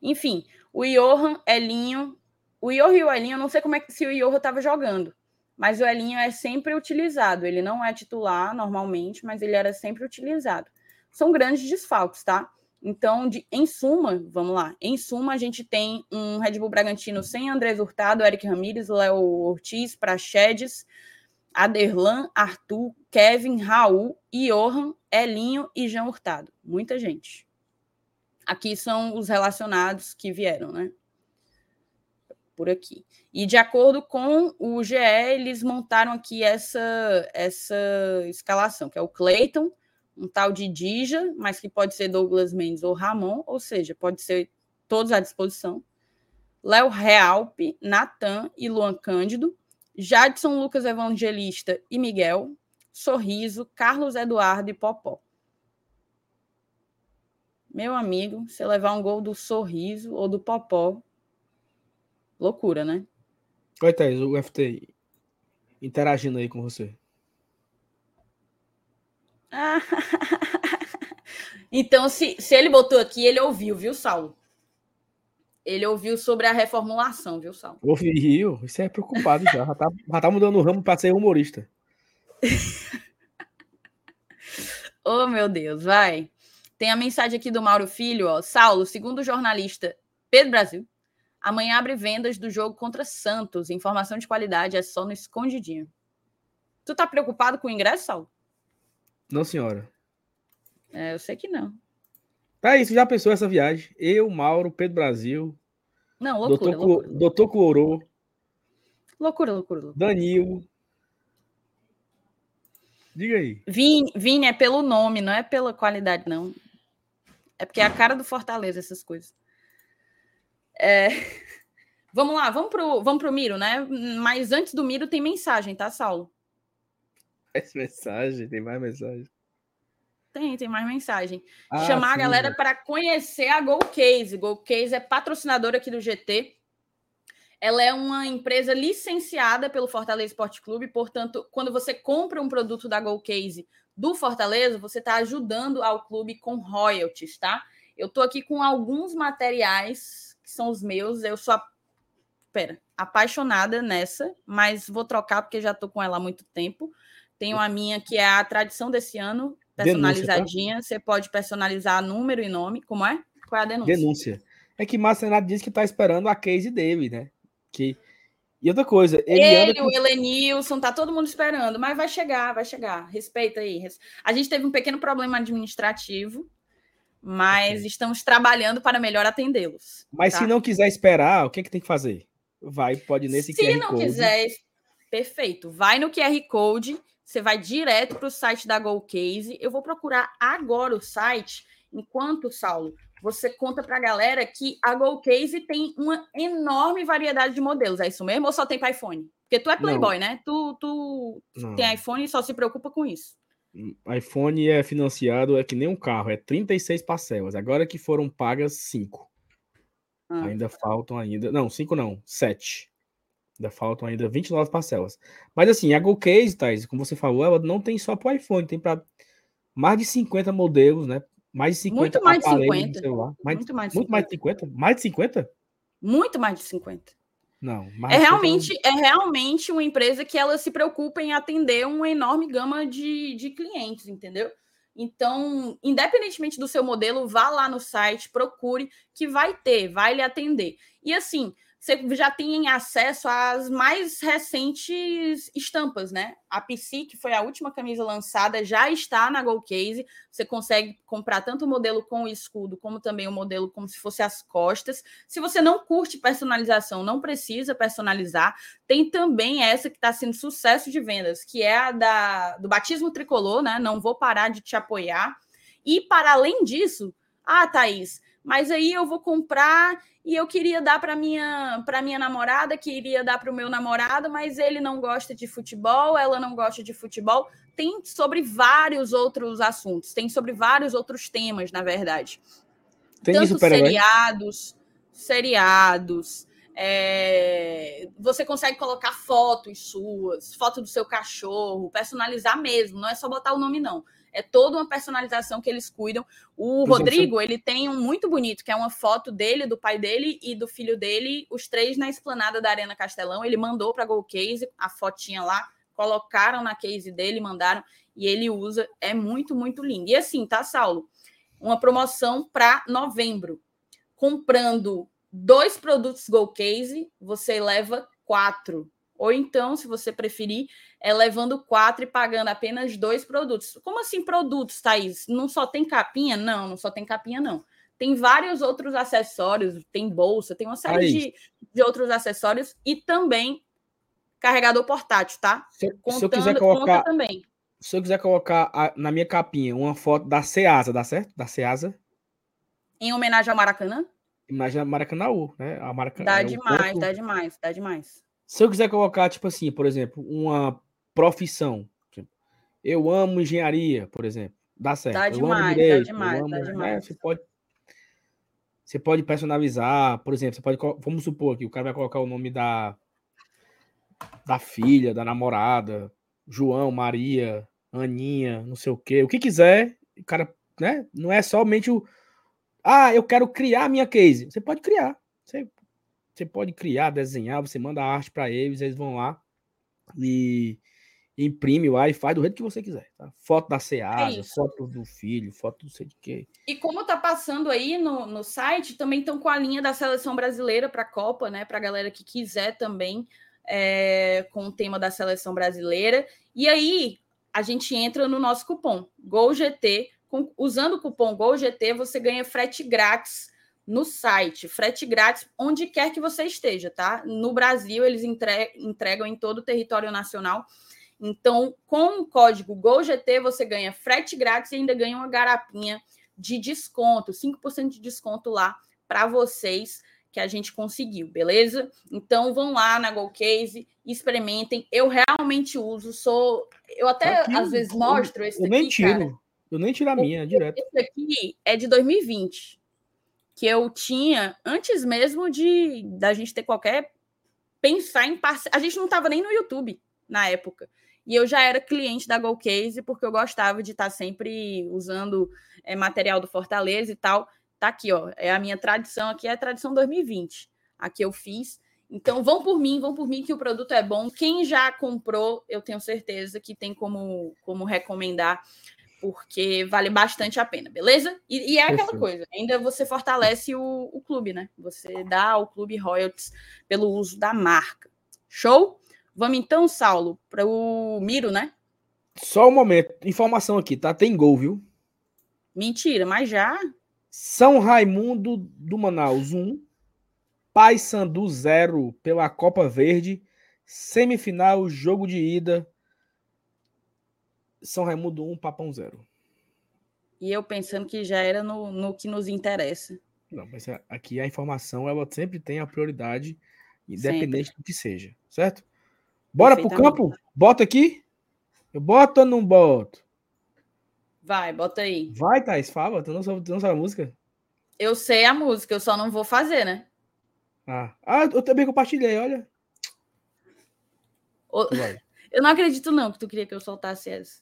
Enfim, o Johan, Elinho. O Johan e o Elinho, eu não sei como é que se o Johan estava jogando, mas o Elinho é sempre utilizado. Ele não é titular normalmente, mas ele era sempre utilizado. São grandes desfalques, tá? Então, de, em suma, vamos lá. Em suma, a gente tem um Red Bull Bragantino sem Andrés Hurtado, Eric Ramírez, Léo Ortiz, Prachedes, Aderlan, Arthur, Kevin, Raul, Johan, Elinho e Jean Hurtado. Muita gente. Aqui são os relacionados que vieram, né? Por aqui. E de acordo com o GE, eles montaram aqui essa, essa escalação, que é o Clayton, um tal de Dija, mas que pode ser Douglas Mendes ou Ramon, ou seja, pode ser todos à disposição. Léo Realpe, Natan e Luan Cândido, Jadson Lucas Evangelista e Miguel, Sorriso, Carlos Eduardo e Popó. Meu amigo, você levar um gol do sorriso ou do popó, loucura, né? Oi, Thaís, o FT interagindo aí com você. então, se, se ele botou aqui, ele ouviu, viu, Saulo? Ele ouviu sobre a reformulação, viu, Saulo? Ouviu, isso é preocupado já. Já tá, já tá mudando o ramo para ser humorista. oh, meu Deus, vai. Tem a mensagem aqui do Mauro Filho, ó. Saulo, segundo o jornalista Pedro Brasil, amanhã abre vendas do jogo contra Santos. Informação de qualidade é só no escondidinho. Tu tá preocupado com o ingresso, Saulo? Não, senhora. É, eu sei que não. Tá isso, já pensou essa viagem? Eu, Mauro, Pedro Brasil. Não, loucura. Doutor, loucura. Doutor Cuorô. Loucura, loucura, loucura. Danilo. Diga aí. Vini, Vini é pelo nome, não é pela qualidade, não. É porque é a cara do Fortaleza, essas coisas. É... Vamos lá, vamos pro, vamos pro Miro, né? Mas antes do Miro tem mensagem, tá, Saulo? Mais mensagem, tem mais mensagem. Tem, tem mais mensagem. Ah, Chamar sim, a galera para conhecer a GoCase. GoCase é patrocinadora aqui do GT. Ela é uma empresa licenciada pelo Fortaleza Esporte Clube, portanto, quando você compra um produto da GoCase do Fortaleza, você está ajudando ao clube com royalties, tá? Eu estou aqui com alguns materiais que são os meus. Eu sou, pera, apaixonada nessa, mas vou trocar porque já estou com ela há muito tempo. Tenho a minha que é a tradição desse ano, personalizadinha. Denúncia, tá? Você pode personalizar número e nome. Como é? Qual é a denúncia? Denúncia. É que Márcio Renato disse que está esperando a case dele, né? Que e outra coisa, ele, ele com... o Elenilson, tá todo mundo esperando, mas vai chegar, vai chegar. Respeita aí. A gente teve um pequeno problema administrativo, mas estamos trabalhando para melhor atendê-los. Mas tá? se não quiser esperar, o que, é que tem que fazer? Vai, pode nesse se QR Code. Se não quiser, perfeito. Vai no QR Code, você vai direto para o site da GoCase. Eu vou procurar agora o site, enquanto, Saulo, você conta para a galera que a GoCase tem uma enorme variedade de modelos. É isso mesmo ou só tem para iPhone? Porque tu é Playboy, não. né? Tu, tu tem iPhone e só se preocupa com isso. Hum, iPhone é financiado, é que nem um carro, é 36 parcelas. Agora que foram pagas 5. Ah. Ainda faltam ainda. Não, 5 não, 7. Ainda faltam ainda 29 parcelas. Mas assim, a GoCase, Thais, como você falou, ela não tem só para iPhone, tem para mais de 50 modelos, né? Mais de 50 Muito mais de 50. celular. Mais, muito mais de 50. Muito mais de 50? Mais de 50? Muito mais de 50. Não, é realmente é realmente uma empresa que ela se preocupa em atender uma enorme gama de, de clientes, entendeu? Então, independentemente do seu modelo, vá lá no site, procure, que vai ter, vai lhe atender. E assim, você já tem acesso às mais recentes estampas, né? A PC, que foi a última camisa lançada, já está na Gold Case. Você consegue comprar tanto o modelo com o escudo, como também o modelo como se fosse as costas. Se você não curte personalização, não precisa personalizar. Tem também essa que está sendo sucesso de vendas, que é a da, do batismo tricolor, né? Não vou parar de te apoiar. E para além disso, ah, Thaís, mas aí eu vou comprar e eu queria dar para minha para minha namorada, queria dar para o meu namorado, mas ele não gosta de futebol, ela não gosta de futebol. Tem sobre vários outros assuntos, tem sobre vários outros temas, na verdade. Tem Tanto seriados, seriados. É... Você consegue colocar fotos suas, foto do seu cachorro, personalizar mesmo, não é só botar o nome, não é toda uma personalização que eles cuidam. O Rodrigo, ele tem um muito bonito, que é uma foto dele, do pai dele e do filho dele, os três na esplanada da Arena Castelão. Ele mandou para a Case a fotinha lá, colocaram na case dele, mandaram e ele usa. É muito, muito lindo. E assim, tá, Saulo? Uma promoção para novembro. Comprando dois produtos Gold Case, você leva quatro ou então, se você preferir, é levando quatro e pagando apenas dois produtos. Como assim produtos, Thaís? Não só tem capinha? Não, não só tem capinha, não. Tem vários outros acessórios, tem bolsa, tem uma série de, de outros acessórios e também carregador portátil, tá? Se, Contando, se eu quiser colocar também. Se eu quiser colocar a, na minha capinha uma foto da Ceasa, dá certo? Da Ceasa? Em homenagem ao Maracanã? Em homenagem ao Maracanã, né? A Maracanã, dá é demais, corpo... dá demais, dá demais. Se eu quiser colocar, tipo assim, por exemplo, uma profissão, eu amo engenharia, por exemplo, dá certo. Dá eu demais, direito, dá demais, amo, né, demais. Né? Você pode você pode personalizar, por exemplo, você pode, vamos supor que o cara vai colocar o nome da da filha, da namorada, João, Maria, Aninha, não sei o quê, o que quiser, o cara, né? Não é somente o ah, eu quero criar minha case. Você pode criar. Você você pode criar, desenhar, você manda a arte para eles, eles vão lá e imprime lá e faz do jeito que você quiser. Tá? Foto da Ceasa, é foto do filho, foto do sei de quê. E como tá passando aí no, no site, também estão com a linha da seleção brasileira para a Copa, né? Para a galera que quiser também, é, com o tema da seleção brasileira. E aí a gente entra no nosso cupom GOLGT. Com, usando o cupom GOLGT, você ganha frete grátis no site, frete grátis, onde quer que você esteja, tá? No Brasil, eles entregam em todo o território nacional. Então, com o código GOLGT, você ganha frete grátis e ainda ganha uma garapinha de desconto, 5% de desconto lá para vocês que a gente conseguiu, beleza? Então vão lá na GoCase, experimentem. Eu realmente uso, sou. Eu até aqui, às vezes mostro esse eu aqui. Nem tiro. Cara. Eu nem tiro a minha, direto. Esse aqui é de 2020 que eu tinha antes mesmo de da gente ter qualquer pensar em parceria. A gente não estava nem no YouTube na época. E eu já era cliente da GoCase porque eu gostava de estar tá sempre usando é, material do Fortaleza e tal. Tá aqui, ó. É a minha tradição aqui, é a tradição 2020. Aqui eu fiz. Então vão por mim, vão por mim que o produto é bom. Quem já comprou, eu tenho certeza que tem como, como recomendar porque vale bastante a pena, beleza? E, e é aquela coisa, ainda você fortalece o, o, clube, né? Você dá ao clube royalties pelo uso da marca. Show? Vamos então, Saulo, para o Miro, né? Só um momento, informação aqui, tá? Tem gol, viu? Mentira, mas já. São Raimundo do Manaus 1, Paysandu 0 pela Copa Verde, semifinal, jogo de ida são Raimundo 1, Papão 0. E eu pensando que já era no, no que nos interessa. Não, mas aqui a informação ela sempre tem a prioridade, independente sempre. do que seja, certo? Bora pro campo? Bota aqui? Eu boto ou não boto? Vai, bota aí. Vai, Thais, fala. Tu não sabe, tu não sabe a música? Eu sei a música, eu só não vou fazer, né? Ah, ah eu também compartilhei, olha. O... Eu não acredito, não, que tu queria que eu soltasse essa.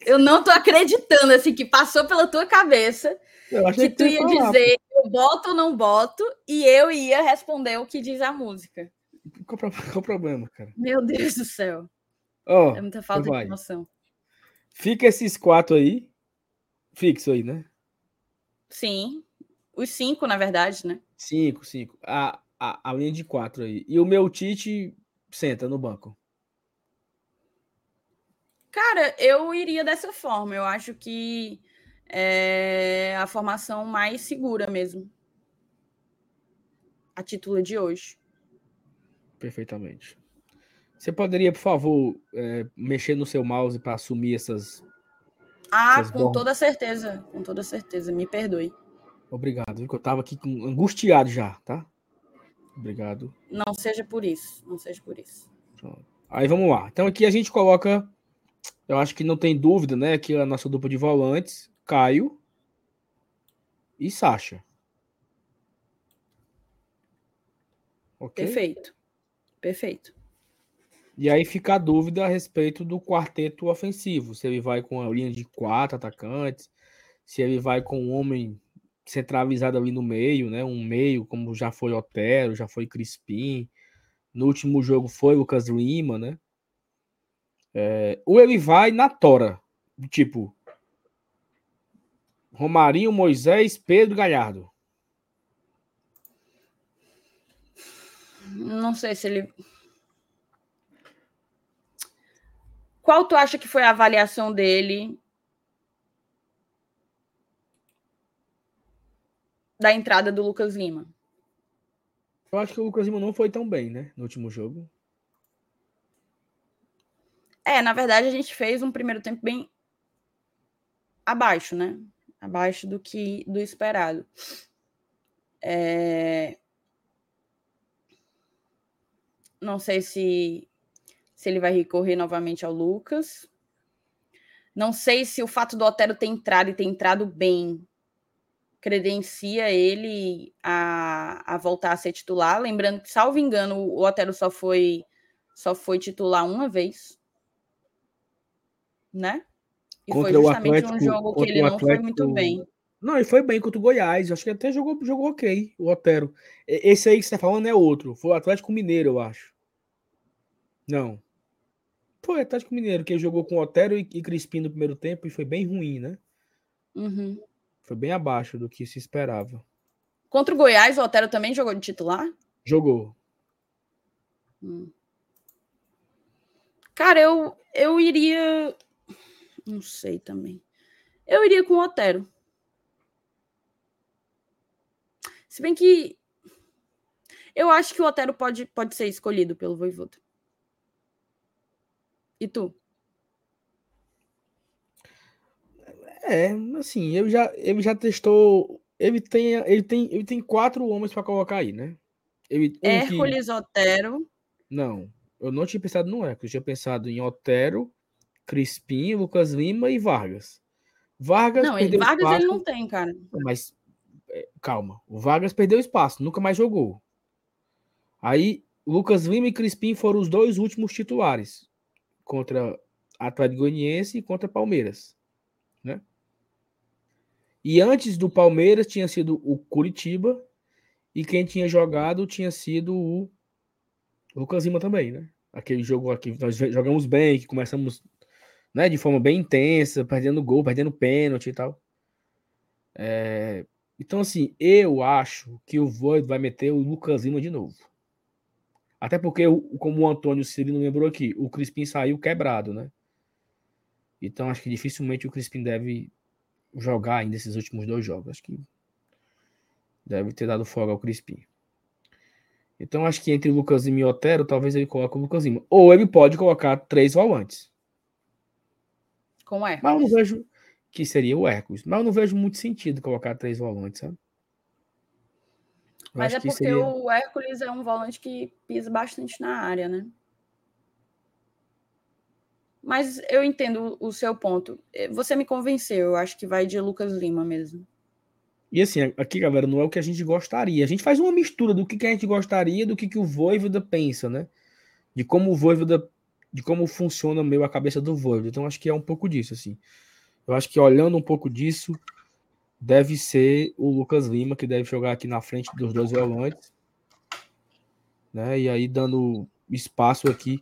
Eu não tô acreditando, assim, que passou pela tua cabeça que, que tu ia falar, dizer eu boto ou não boto, e eu ia responder o que diz a música. Qual, qual o problema, cara? Meu Deus do céu. Oh, é muita falta de emoção. Fica esses quatro aí. Fixo aí, né? Sim. Os cinco, na verdade, né? Cinco, cinco. A, a, a linha de quatro aí. E o meu Tite senta no banco. Cara, eu iria dessa forma. Eu acho que é a formação mais segura mesmo. A título de hoje. Perfeitamente. Você poderia, por favor, é, mexer no seu mouse para assumir essas. Ah, essas com toda certeza. Com toda certeza. Me perdoe. Obrigado. Eu estava aqui angustiado já, tá? Obrigado. Não seja por isso. Não seja por isso. Aí vamos lá. Então aqui a gente coloca. Eu acho que não tem dúvida, né? Que a nossa dupla de volantes, Caio e Sacha. Okay? Perfeito. Perfeito. E aí fica a dúvida a respeito do quarteto ofensivo. Se ele vai com a linha de quatro atacantes, se ele vai com um homem centralizado ali no meio, né? Um meio, como já foi Otero, já foi Crispim. No último jogo foi Lucas Lima, né? É, ou ele vai na tora, tipo Romarinho, Moisés, Pedro Galhardo. Não sei se ele Qual tu acha que foi a avaliação dele da entrada do Lucas Lima? Eu acho que o Lucas Lima não foi tão bem, né, no último jogo. É, na verdade a gente fez um primeiro tempo bem abaixo, né? Abaixo do que do esperado. É... Não sei se se ele vai recorrer novamente ao Lucas. Não sei se o fato do Otero ter entrado e ter entrado bem credencia ele a, a voltar a ser titular. Lembrando que, salvo engano, o Otero só foi só foi titular uma vez, né? E contra foi justamente um jogo que ele não Atlético... foi muito bem. Não, ele foi bem contra o Goiás. Acho que até jogou, jogou ok, o Otero. Esse aí que você está falando é outro. Foi o Atlético Mineiro, eu acho. Não. Foi Atlético Mineiro, que jogou com Otero e, e Crispim no primeiro tempo e foi bem ruim, né? Uhum. Foi bem abaixo do que se esperava. Contra o Goiás, o Otero também jogou de titular? Jogou. Hum. Cara, eu, eu iria. Não sei também. Eu iria com o Otero. Se bem que. Eu acho que o Otero pode, pode ser escolhido pelo Voivoda. E tu? É, assim, ele já, ele já testou. Ele tem, ele tem, ele tem quatro homens para colocar aí, né? Ele, um Hércules, que... Otero. Não, eu não tinha pensado no Hércules, eu tinha pensado em Otero, Crispim, Lucas Lima e Vargas. Vargas não, ele, Vargas ele não tem, cara. Mas calma, o Vargas perdeu espaço, nunca mais jogou. Aí Lucas Lima e Crispim foram os dois últimos titulares contra Atlético Goianiense e contra Palmeiras, né? E antes do Palmeiras tinha sido o Curitiba e quem tinha jogado tinha sido o Lucas Lima também, né? Aquele jogo aqui nós jogamos bem, que começamos, né, de forma bem intensa, perdendo gol, perdendo pênalti e tal. É... Então assim, eu acho que o Void vai meter o Lucas Lima de novo. Até porque, como o Antônio Cirino lembrou aqui, o Crispim saiu quebrado, né? Então acho que dificilmente o Crispim deve jogar ainda esses últimos dois jogos. Acho que deve ter dado folga ao Crispim. Então acho que entre Lucas e Otero, talvez ele coloque o Lucas Lima. Ou ele pode colocar três volantes. Com o Hércules. Mas eu não vejo que seria o Hércules. Mas eu não vejo muito sentido colocar três volantes, sabe? Mas é porque seria... o Hércules é um volante que pisa bastante na área, né? Mas eu entendo o seu ponto. Eh, você me convenceu, eu acho que vai de Lucas Lima mesmo. E assim, aqui, galera, não é o que a gente gostaria. A gente faz uma mistura do que, a gente gostaria do que, que o Voivoda pensa, né? De como o Voivoda, de como funciona meio a cabeça do Voivoda. Então, acho que é um pouco disso, assim. Eu acho que olhando um pouco disso, deve ser o Lucas Lima, que deve jogar aqui na frente dos dois volantes. Né? E aí dando espaço aqui.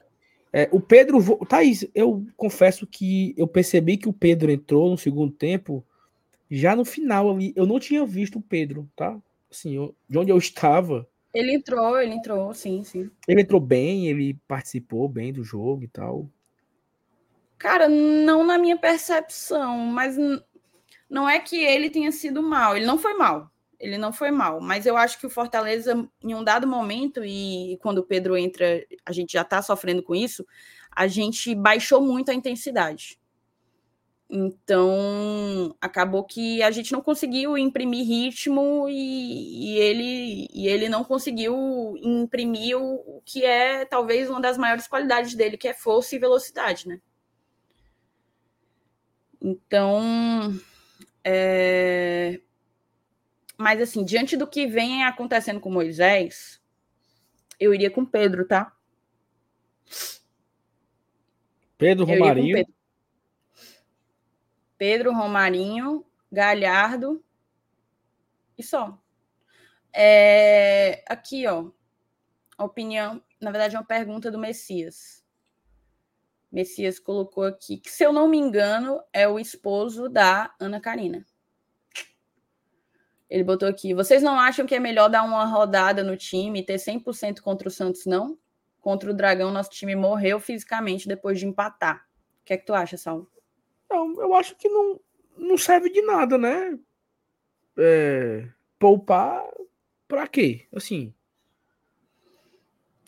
É, o Pedro. Thaís, eu confesso que eu percebi que o Pedro entrou no segundo tempo já no final ali. Eu não tinha visto o Pedro, tá? Assim, eu, de onde eu estava. Ele entrou, ele entrou, sim, sim. Ele entrou bem, ele participou bem do jogo e tal. Cara, não na minha percepção, mas não é que ele tenha sido mal. Ele não foi mal. Ele não foi mal. Mas eu acho que o Fortaleza, em um dado momento, e quando o Pedro entra, a gente já está sofrendo com isso, a gente baixou muito a intensidade. Então, acabou que a gente não conseguiu imprimir ritmo e, e ele, e ele não conseguiu imprimir o, o, que é talvez uma das maiores qualidades dele, que é força e velocidade, né? Então, é... mas assim, diante do que vem acontecendo com Moisés, eu iria com Pedro, tá? Pedro Romarinho. Pedro. Pedro Romarinho, Galhardo e só. É... Aqui, ó. Opinião, na verdade, é uma pergunta do Messias. Messias colocou aqui que, se eu não me engano, é o esposo da Ana Karina. Ele botou aqui: vocês não acham que é melhor dar uma rodada no time e ter 100% contra o Santos, não? Contra o Dragão, nosso time morreu fisicamente depois de empatar. O que é que tu acha, Saulo? Não, eu acho que não, não serve de nada, né? É, poupar pra quê? Assim,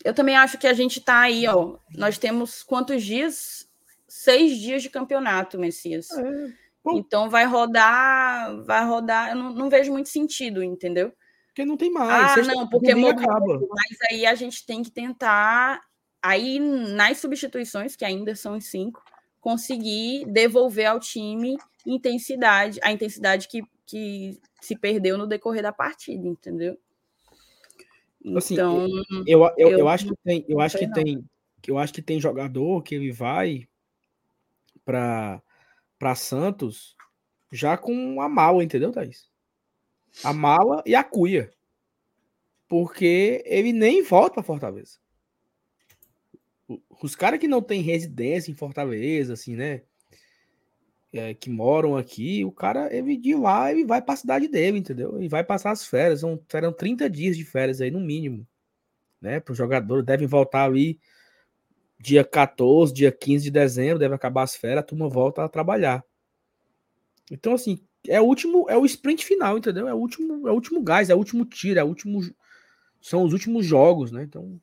eu também acho que a gente está aí, ó. Nós temos quantos dias? Seis dias de campeonato, Messias. É, então vai rodar, vai rodar. Eu não, não, vejo muito sentido, entendeu? Porque não tem mais. Ah, não, porque acaba. Mas aí a gente tem que tentar, aí nas substituições, que ainda são cinco, conseguir devolver ao time intensidade, a intensidade que, que se perdeu no decorrer da partida, entendeu? Assim, então, eu, eu, eu, eu, acho que tem, eu acho que não. tem, eu acho que tem jogador que ele vai para para Santos já com a mala, entendeu, Thaís? A mala e a cuia. Porque ele nem volta para Fortaleza. Os caras que não têm residência em Fortaleza, assim, né? É, que moram aqui, o cara, ele de lá, ele vai para a cidade dele, entendeu? E vai passar as férias. São, serão 30 dias de férias aí, no mínimo. Né? Para jogador, devem voltar ali dia 14, dia 15 de dezembro, deve acabar as férias, a turma volta a trabalhar. Então, assim, é o último, é o sprint final, entendeu? É o último, é o último gás, é o último tiro, é o último. São os últimos jogos, né? Então,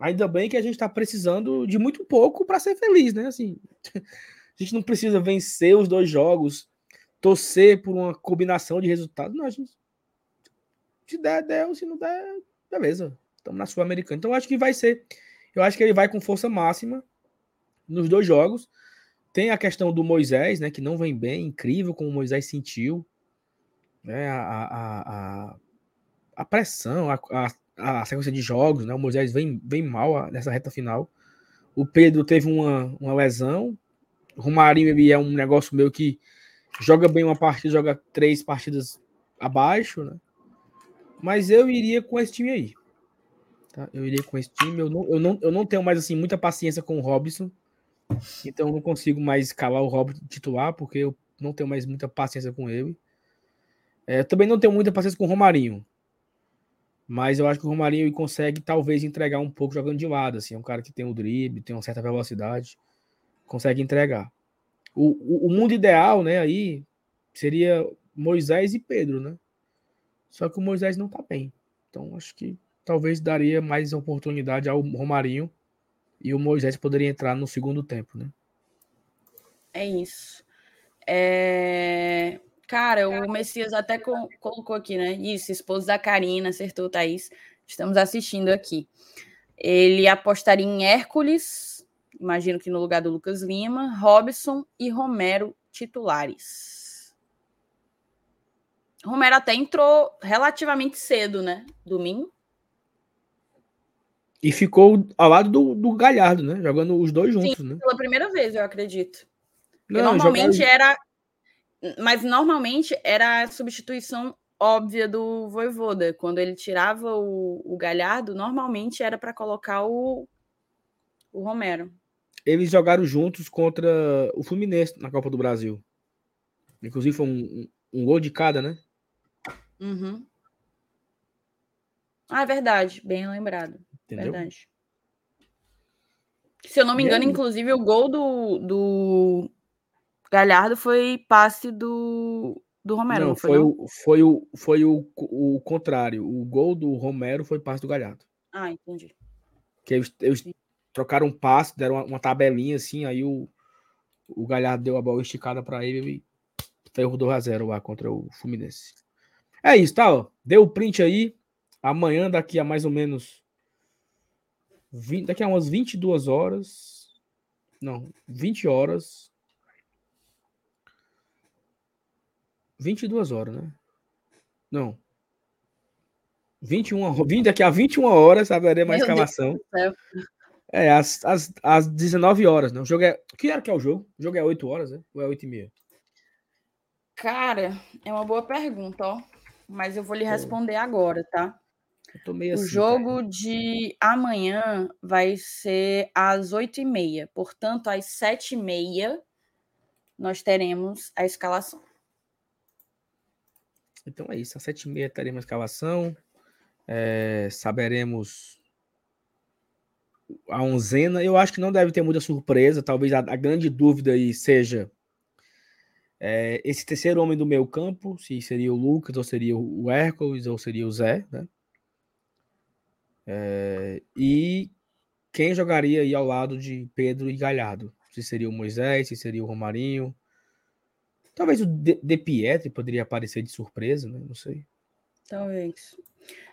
ainda bem que a gente está precisando de muito pouco para ser feliz, né? Assim. A gente não precisa vencer os dois jogos, torcer por uma combinação de resultados. Não, a gente. Se der, der, se não der, beleza. Estamos na Sul-Americana. Então, acho que vai ser. Eu acho que ele vai com força máxima nos dois jogos. Tem a questão do Moisés, né? Que não vem bem, incrível como o Moisés sentiu. Né, a, a, a, a pressão, a, a, a, sequência de jogos, né? O Moisés vem, vem mal nessa reta final. O Pedro teve uma, uma lesão, Romarinho ele é um negócio meu que joga bem uma partida, joga três partidas abaixo, né? Mas eu iria com esse time aí. Tá? Eu iria com esse time. Eu não, eu, não, eu não tenho mais assim muita paciência com o Robson. Então eu não consigo mais calar o Robson titular, porque eu não tenho mais muita paciência com ele. É, também não tenho muita paciência com o Romarinho. Mas eu acho que o Romarinho consegue talvez entregar um pouco jogando de lado. Assim, é um cara que tem o drible, tem uma certa velocidade consegue entregar. O, o, o, mundo ideal, né, aí seria Moisés e Pedro, né? Só que o Moisés não tá bem. Então acho que talvez daria mais oportunidade ao Romarinho e o Moisés poderia entrar no segundo tempo, né? É isso. É... Cara, o Messias até co colocou aqui, né? Isso, esposo da Karina, acertou, Thaís. Estamos assistindo aqui. Ele apostaria em Hércules imagino que no lugar do Lucas Lima, Robson e Romero titulares. Romero até entrou relativamente cedo, né? Domingo. E ficou ao lado do, do Galhardo, né? Jogando os dois juntos, Sim, né? Pela primeira vez, eu acredito. Não, normalmente jogar... era. Mas normalmente era a substituição óbvia do Voivoda. Quando ele tirava o, o Galhardo, normalmente era para colocar o, o Romero. Eles jogaram juntos contra o Fluminense na Copa do Brasil. Inclusive foi um, um gol de cada, né? Uhum. Ah, é verdade. Bem lembrado. Entendeu? Verdade. Se eu não me engano, inclusive, o gol do, do Galhardo foi passe do, do Romero. Não, foi, foi, o, foi, o, foi o, o contrário. O gol do Romero foi passe do Galhardo. Ah, entendi. Que eles, eles trocaram um passe, deram uma, uma, tabelinha assim, aí o, o Galhardo deu a bola esticada para ele e ferrou 2x0 lá contra o Fluminense. É isso, tá? Ó. Deu o print aí. Amanhã, daqui a mais ou menos 20, daqui a umas 22 horas. Não, 20 horas. 22 horas, né? Não. 21, 20, daqui a 21 horas saberemos a escalação. É, às, às, às 19 horas, né? O jogo é. Que hora que é o jogo? O jogo é 8 horas, né? Ou é 8 e meia? Cara, é uma boa pergunta, ó. Mas eu vou lhe responder agora, tá? o assim, jogo cara. de amanhã vai ser às 8h30. Portanto, às 7h30 nós teremos a escalação. Então é isso. Às 7h30 teremos a escalação. É, saberemos a onzena. Eu acho que não deve ter muita surpresa. Talvez a, a grande dúvida aí seja é, esse terceiro homem do meio campo, se seria o Lucas, ou seria o Hércules, ou seria o Zé, né? É, e quem jogaria aí ao lado de Pedro e Galhardo? Se seria o Moisés, se seria o Romarinho. Talvez o De, de Pietri poderia aparecer de surpresa, né? Não sei. Talvez.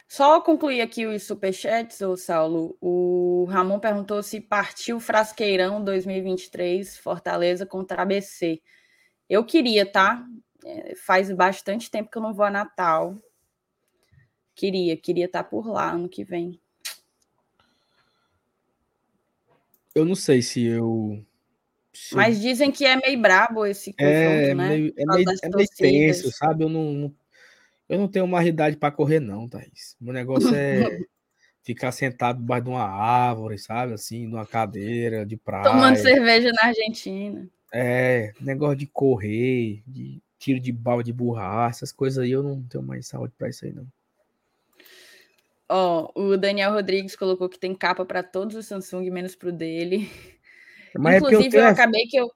Só concluir aqui os superchats, ô Saulo. O Ramon perguntou se partiu Frasqueirão 2023, Fortaleza contra ABC. Eu queria, tá? É, faz bastante tempo que eu não vou a Natal. Queria, queria estar tá por lá ano que vem. Eu não sei se eu. Se Mas dizem que é meio brabo esse confronto, é, né? Meio, é, meio, é meio tenso, sabe? Eu não, eu não tenho uma idade para correr, não, Thaís. O meu negócio é ficar sentado debaixo de uma árvore, sabe? Assim, numa cadeira de praia. Tomando cerveja na Argentina. É, negócio de correr, de tiro de balde de borracha, essas coisas aí, eu não tenho mais saúde para isso aí, não. Ó, o Daniel Rodrigues colocou que tem capa para todos os Samsung, menos pro dele. Mas é Inclusive, é eu, eu acabei que eu.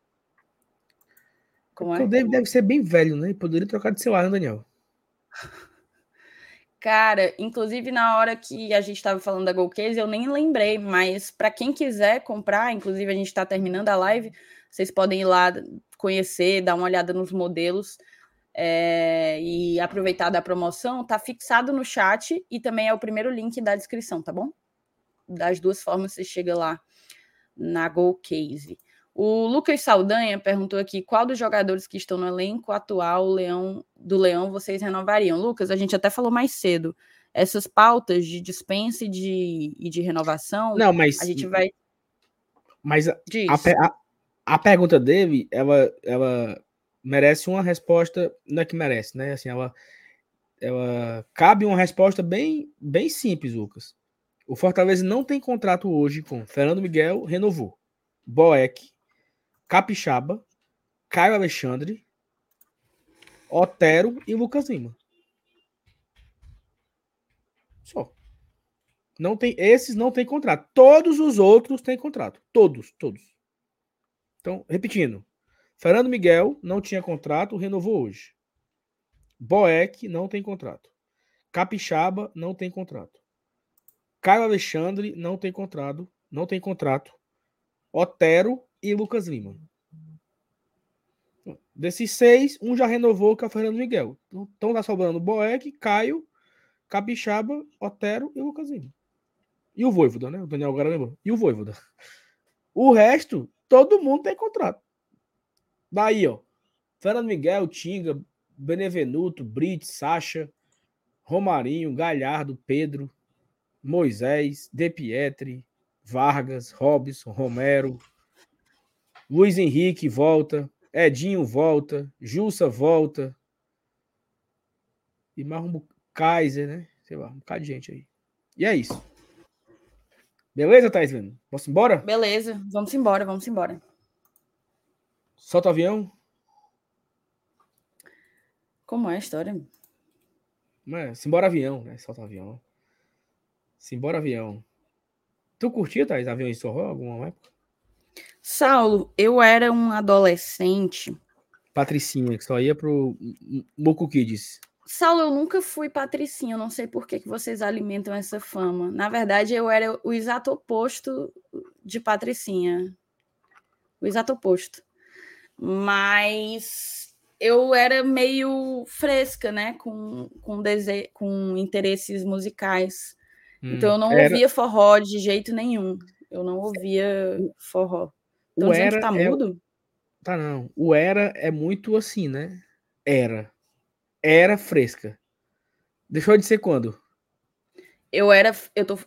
Como é? O David deve ser bem velho, né? Poderia trocar de celular, né, Daniel? Cara, inclusive na hora que a gente estava falando da Golcase, eu nem lembrei, mas para quem quiser comprar, inclusive a gente está terminando a live, vocês podem ir lá conhecer, dar uma olhada nos modelos é, e aproveitar da promoção, tá fixado no chat e também é o primeiro link da descrição, tá bom? Das duas formas você chega lá na Go Case. O Lucas Saldanha perguntou aqui qual dos jogadores que estão no elenco atual Leão, do Leão vocês renovariam. Lucas, a gente até falou mais cedo. Essas pautas de dispensa e de, e de renovação. Não, mas. A gente vai. Mas a, a, a, pergunta dele, ela, ela merece uma resposta, não é que merece, né? Assim, ela, ela cabe uma resposta bem, bem simples, Lucas. O Fortaleza não tem contrato hoje com Fernando Miguel, renovou. Boeck, Capixaba, Caio Alexandre, Otero e Lucas Lima. Só. Não tem, esses não tem contrato. Todos os outros têm contrato. Todos, todos. Então, repetindo. Fernando Miguel não tinha contrato, renovou hoje. Boeck não tem contrato. Capixaba não tem contrato. Caio Alexandre não tem contrato, não tem contrato. Otero e Lucas Lima. Desses seis, um já renovou que é o Fernando Miguel. Então tá sobrando Boeck, Caio, Capixaba, Otero e Lucas Lima. E o Voivoda, né? O Daniel agora lembrou. E o Voivoda. O resto, todo mundo tem contrato. Daí, ó. Fernando Miguel, Tinga, Benevenuto, Brits, Sacha, Romarinho, Galhardo, Pedro, Moisés, De Pietri, Vargas, Robson, Romero, Luiz Henrique volta, Edinho volta, Jussa volta. E mais um Kaiser, né? Sei lá, um bocado de gente aí. E é isso. Beleza, Thaís Lino? Vamos embora? Beleza, vamos embora, vamos embora. Solta o avião. Como é a história? É, simbora avião, né? Solta o avião. Simbora avião. Tu curtia, Thaís, aviões de forró alguma época? Saulo, eu era um adolescente. Patricinha, que só ia pro Moco Kids. Saulo, eu nunca fui patricinha, eu não sei por que, que vocês alimentam essa fama. Na verdade, eu era o exato oposto de patricinha. O exato oposto. Mas eu era meio fresca, né? Com, com, dese... com interesses musicais. Hum, então eu não era... ouvia forró de jeito nenhum. Eu não ouvia forró. Então o era tá é mudo? É... Tá não. O era é muito assim, né? Era era fresca. Deixou de ser quando? Eu era. Eu tô.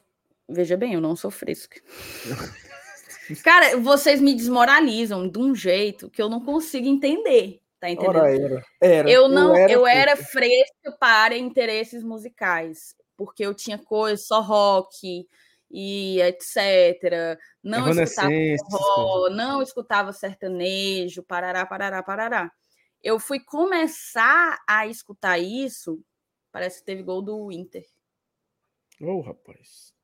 Veja bem, eu não sou fresca. Cara, vocês me desmoralizam de um jeito que eu não consigo entender. Tá entendendo? Ora, era. era. Eu não, eu era, eu era fresca para interesses musicais, porque eu tinha coisas só rock e etc. Não escutava rock, não escutava sertanejo, parará, parará, parará eu fui começar a escutar isso, parece que teve gol do Inter. Ô, oh, rapaz.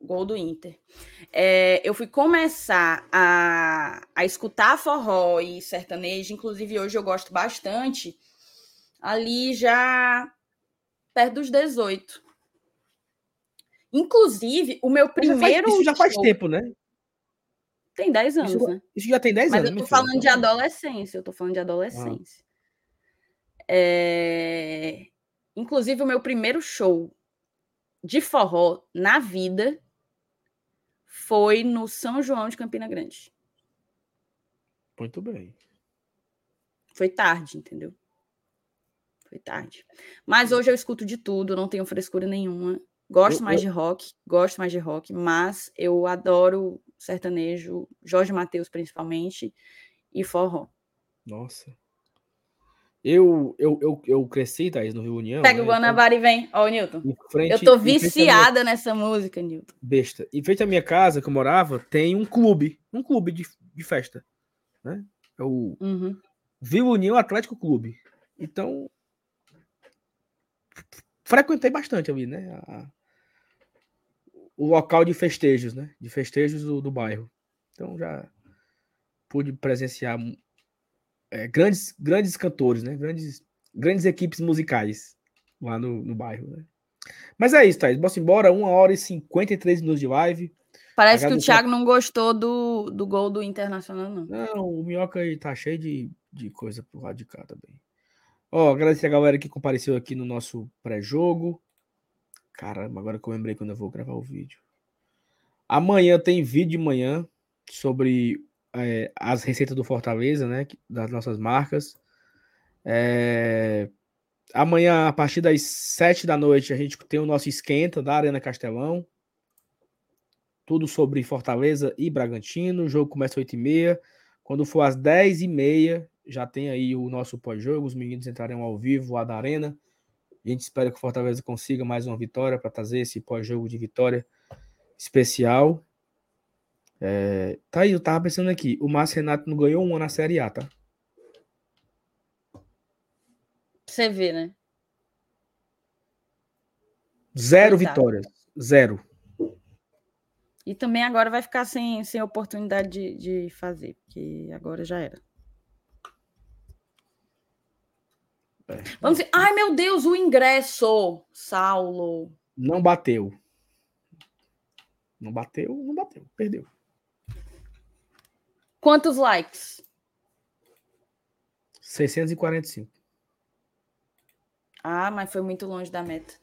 Gol do Inter. É, eu fui começar a, a escutar forró e sertanejo, inclusive hoje eu gosto bastante, ali já perto dos 18. Inclusive, o meu primeiro. Isso já faz, isso já faz tempo, né? Tem 10 anos, isso, né? Isso já tem 10 Mas anos. Mas eu tô falando de adolescência, eu tô falando de adolescência. Ah. É... Inclusive, o meu primeiro show de forró na vida foi no São João de Campina Grande. Muito bem. Foi tarde, entendeu? Foi tarde. Mas hoje eu escuto de tudo, não tenho frescura nenhuma. Gosto eu, mais eu... de rock, gosto mais de rock, mas eu adoro sertanejo, Jorge Mateus principalmente, e forró. Nossa. Eu, eu, eu, eu cresci, Thaís, no Rio União. Pega né? o Guanabara então, e vem. Ó, Newton. Frente, eu tô viciada minha... nessa música, Newton. Besta. Em frente à minha casa, que eu morava, tem um clube. Um clube de, de festa. Né? É o uhum. Viu União Atlético Clube. Então, frequentei bastante ali, né? A, o local de festejos, né? De festejos do, do bairro. Então já pude presenciar é, grandes, grandes cantores, né? Grandes, grandes equipes musicais lá no, no bairro, né? Mas é isso, Thaís. Bora embora. 1 hora e 53 minutos de live. Parece que o Thiago não gostou do, do gol do Internacional, não. Não, o Minhoca aí tá cheio de, de coisa pro lado de cá também. Ó, agradecer a galera que compareceu aqui no nosso pré-jogo. Caramba, agora que eu lembrei quando eu vou gravar o vídeo. Amanhã tem vídeo de manhã sobre é, as receitas do Fortaleza, né? Das nossas marcas. É, amanhã, a partir das sete da noite, a gente tem o nosso esquenta da Arena Castelão. Tudo sobre Fortaleza e Bragantino. O jogo começa às 8 e meia. Quando for às 10 e meia, já tem aí o nosso pós-jogo. Os meninos entrarão ao vivo lá da Arena. A gente espera que o Fortaleza consiga mais uma vitória para trazer esse pós-jogo de vitória especial. É, tá aí, eu tava pensando aqui. O Márcio Renato não ganhou uma na Série A, tá? Você vê, né? Zero vitórias. Zero. E também agora vai ficar sem, sem oportunidade de, de fazer, porque agora já era. É. Vamos dizer, ai meu Deus, o ingresso, Saulo. Não bateu. Não bateu, não bateu, perdeu. Quantos likes? 645. Ah, mas foi muito longe da meta.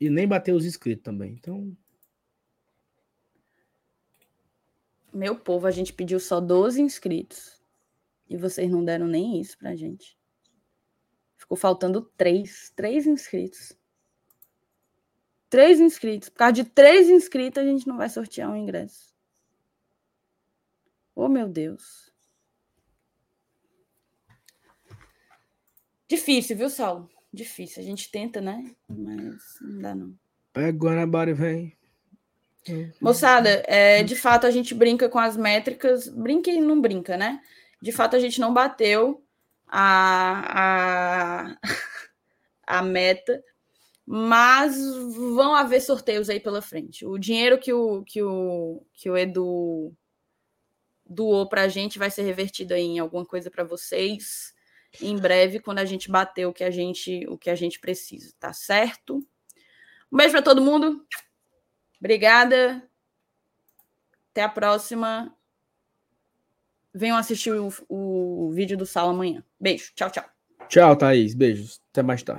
E nem bateu os inscritos também, então. Meu povo, a gente pediu só 12 inscritos. E vocês não deram nem isso pra gente. Ficou faltando três. Três inscritos. Três inscritos. Por causa de três inscritos, a gente não vai sortear um ingresso. Oh, meu Deus. Difícil, viu, Saulo? Difícil. A gente tenta, né? Mas não dá, não. Pega Guanabara e vem. Moçada, é, de fato a gente brinca com as métricas, brinca e não brinca, né? De fato a gente não bateu a, a, a meta, mas vão haver sorteios aí pela frente. O dinheiro que o, que o, que o Edu doou para a gente vai ser revertido aí em alguma coisa para vocês em breve quando a gente bater o que a gente o que a gente precisa, tá certo? Um beijo para todo mundo. Obrigada. Até a próxima. Venham assistir o, o vídeo do Sala amanhã. Beijo. Tchau, tchau. Tchau, Thaís. Beijos. Até mais tarde.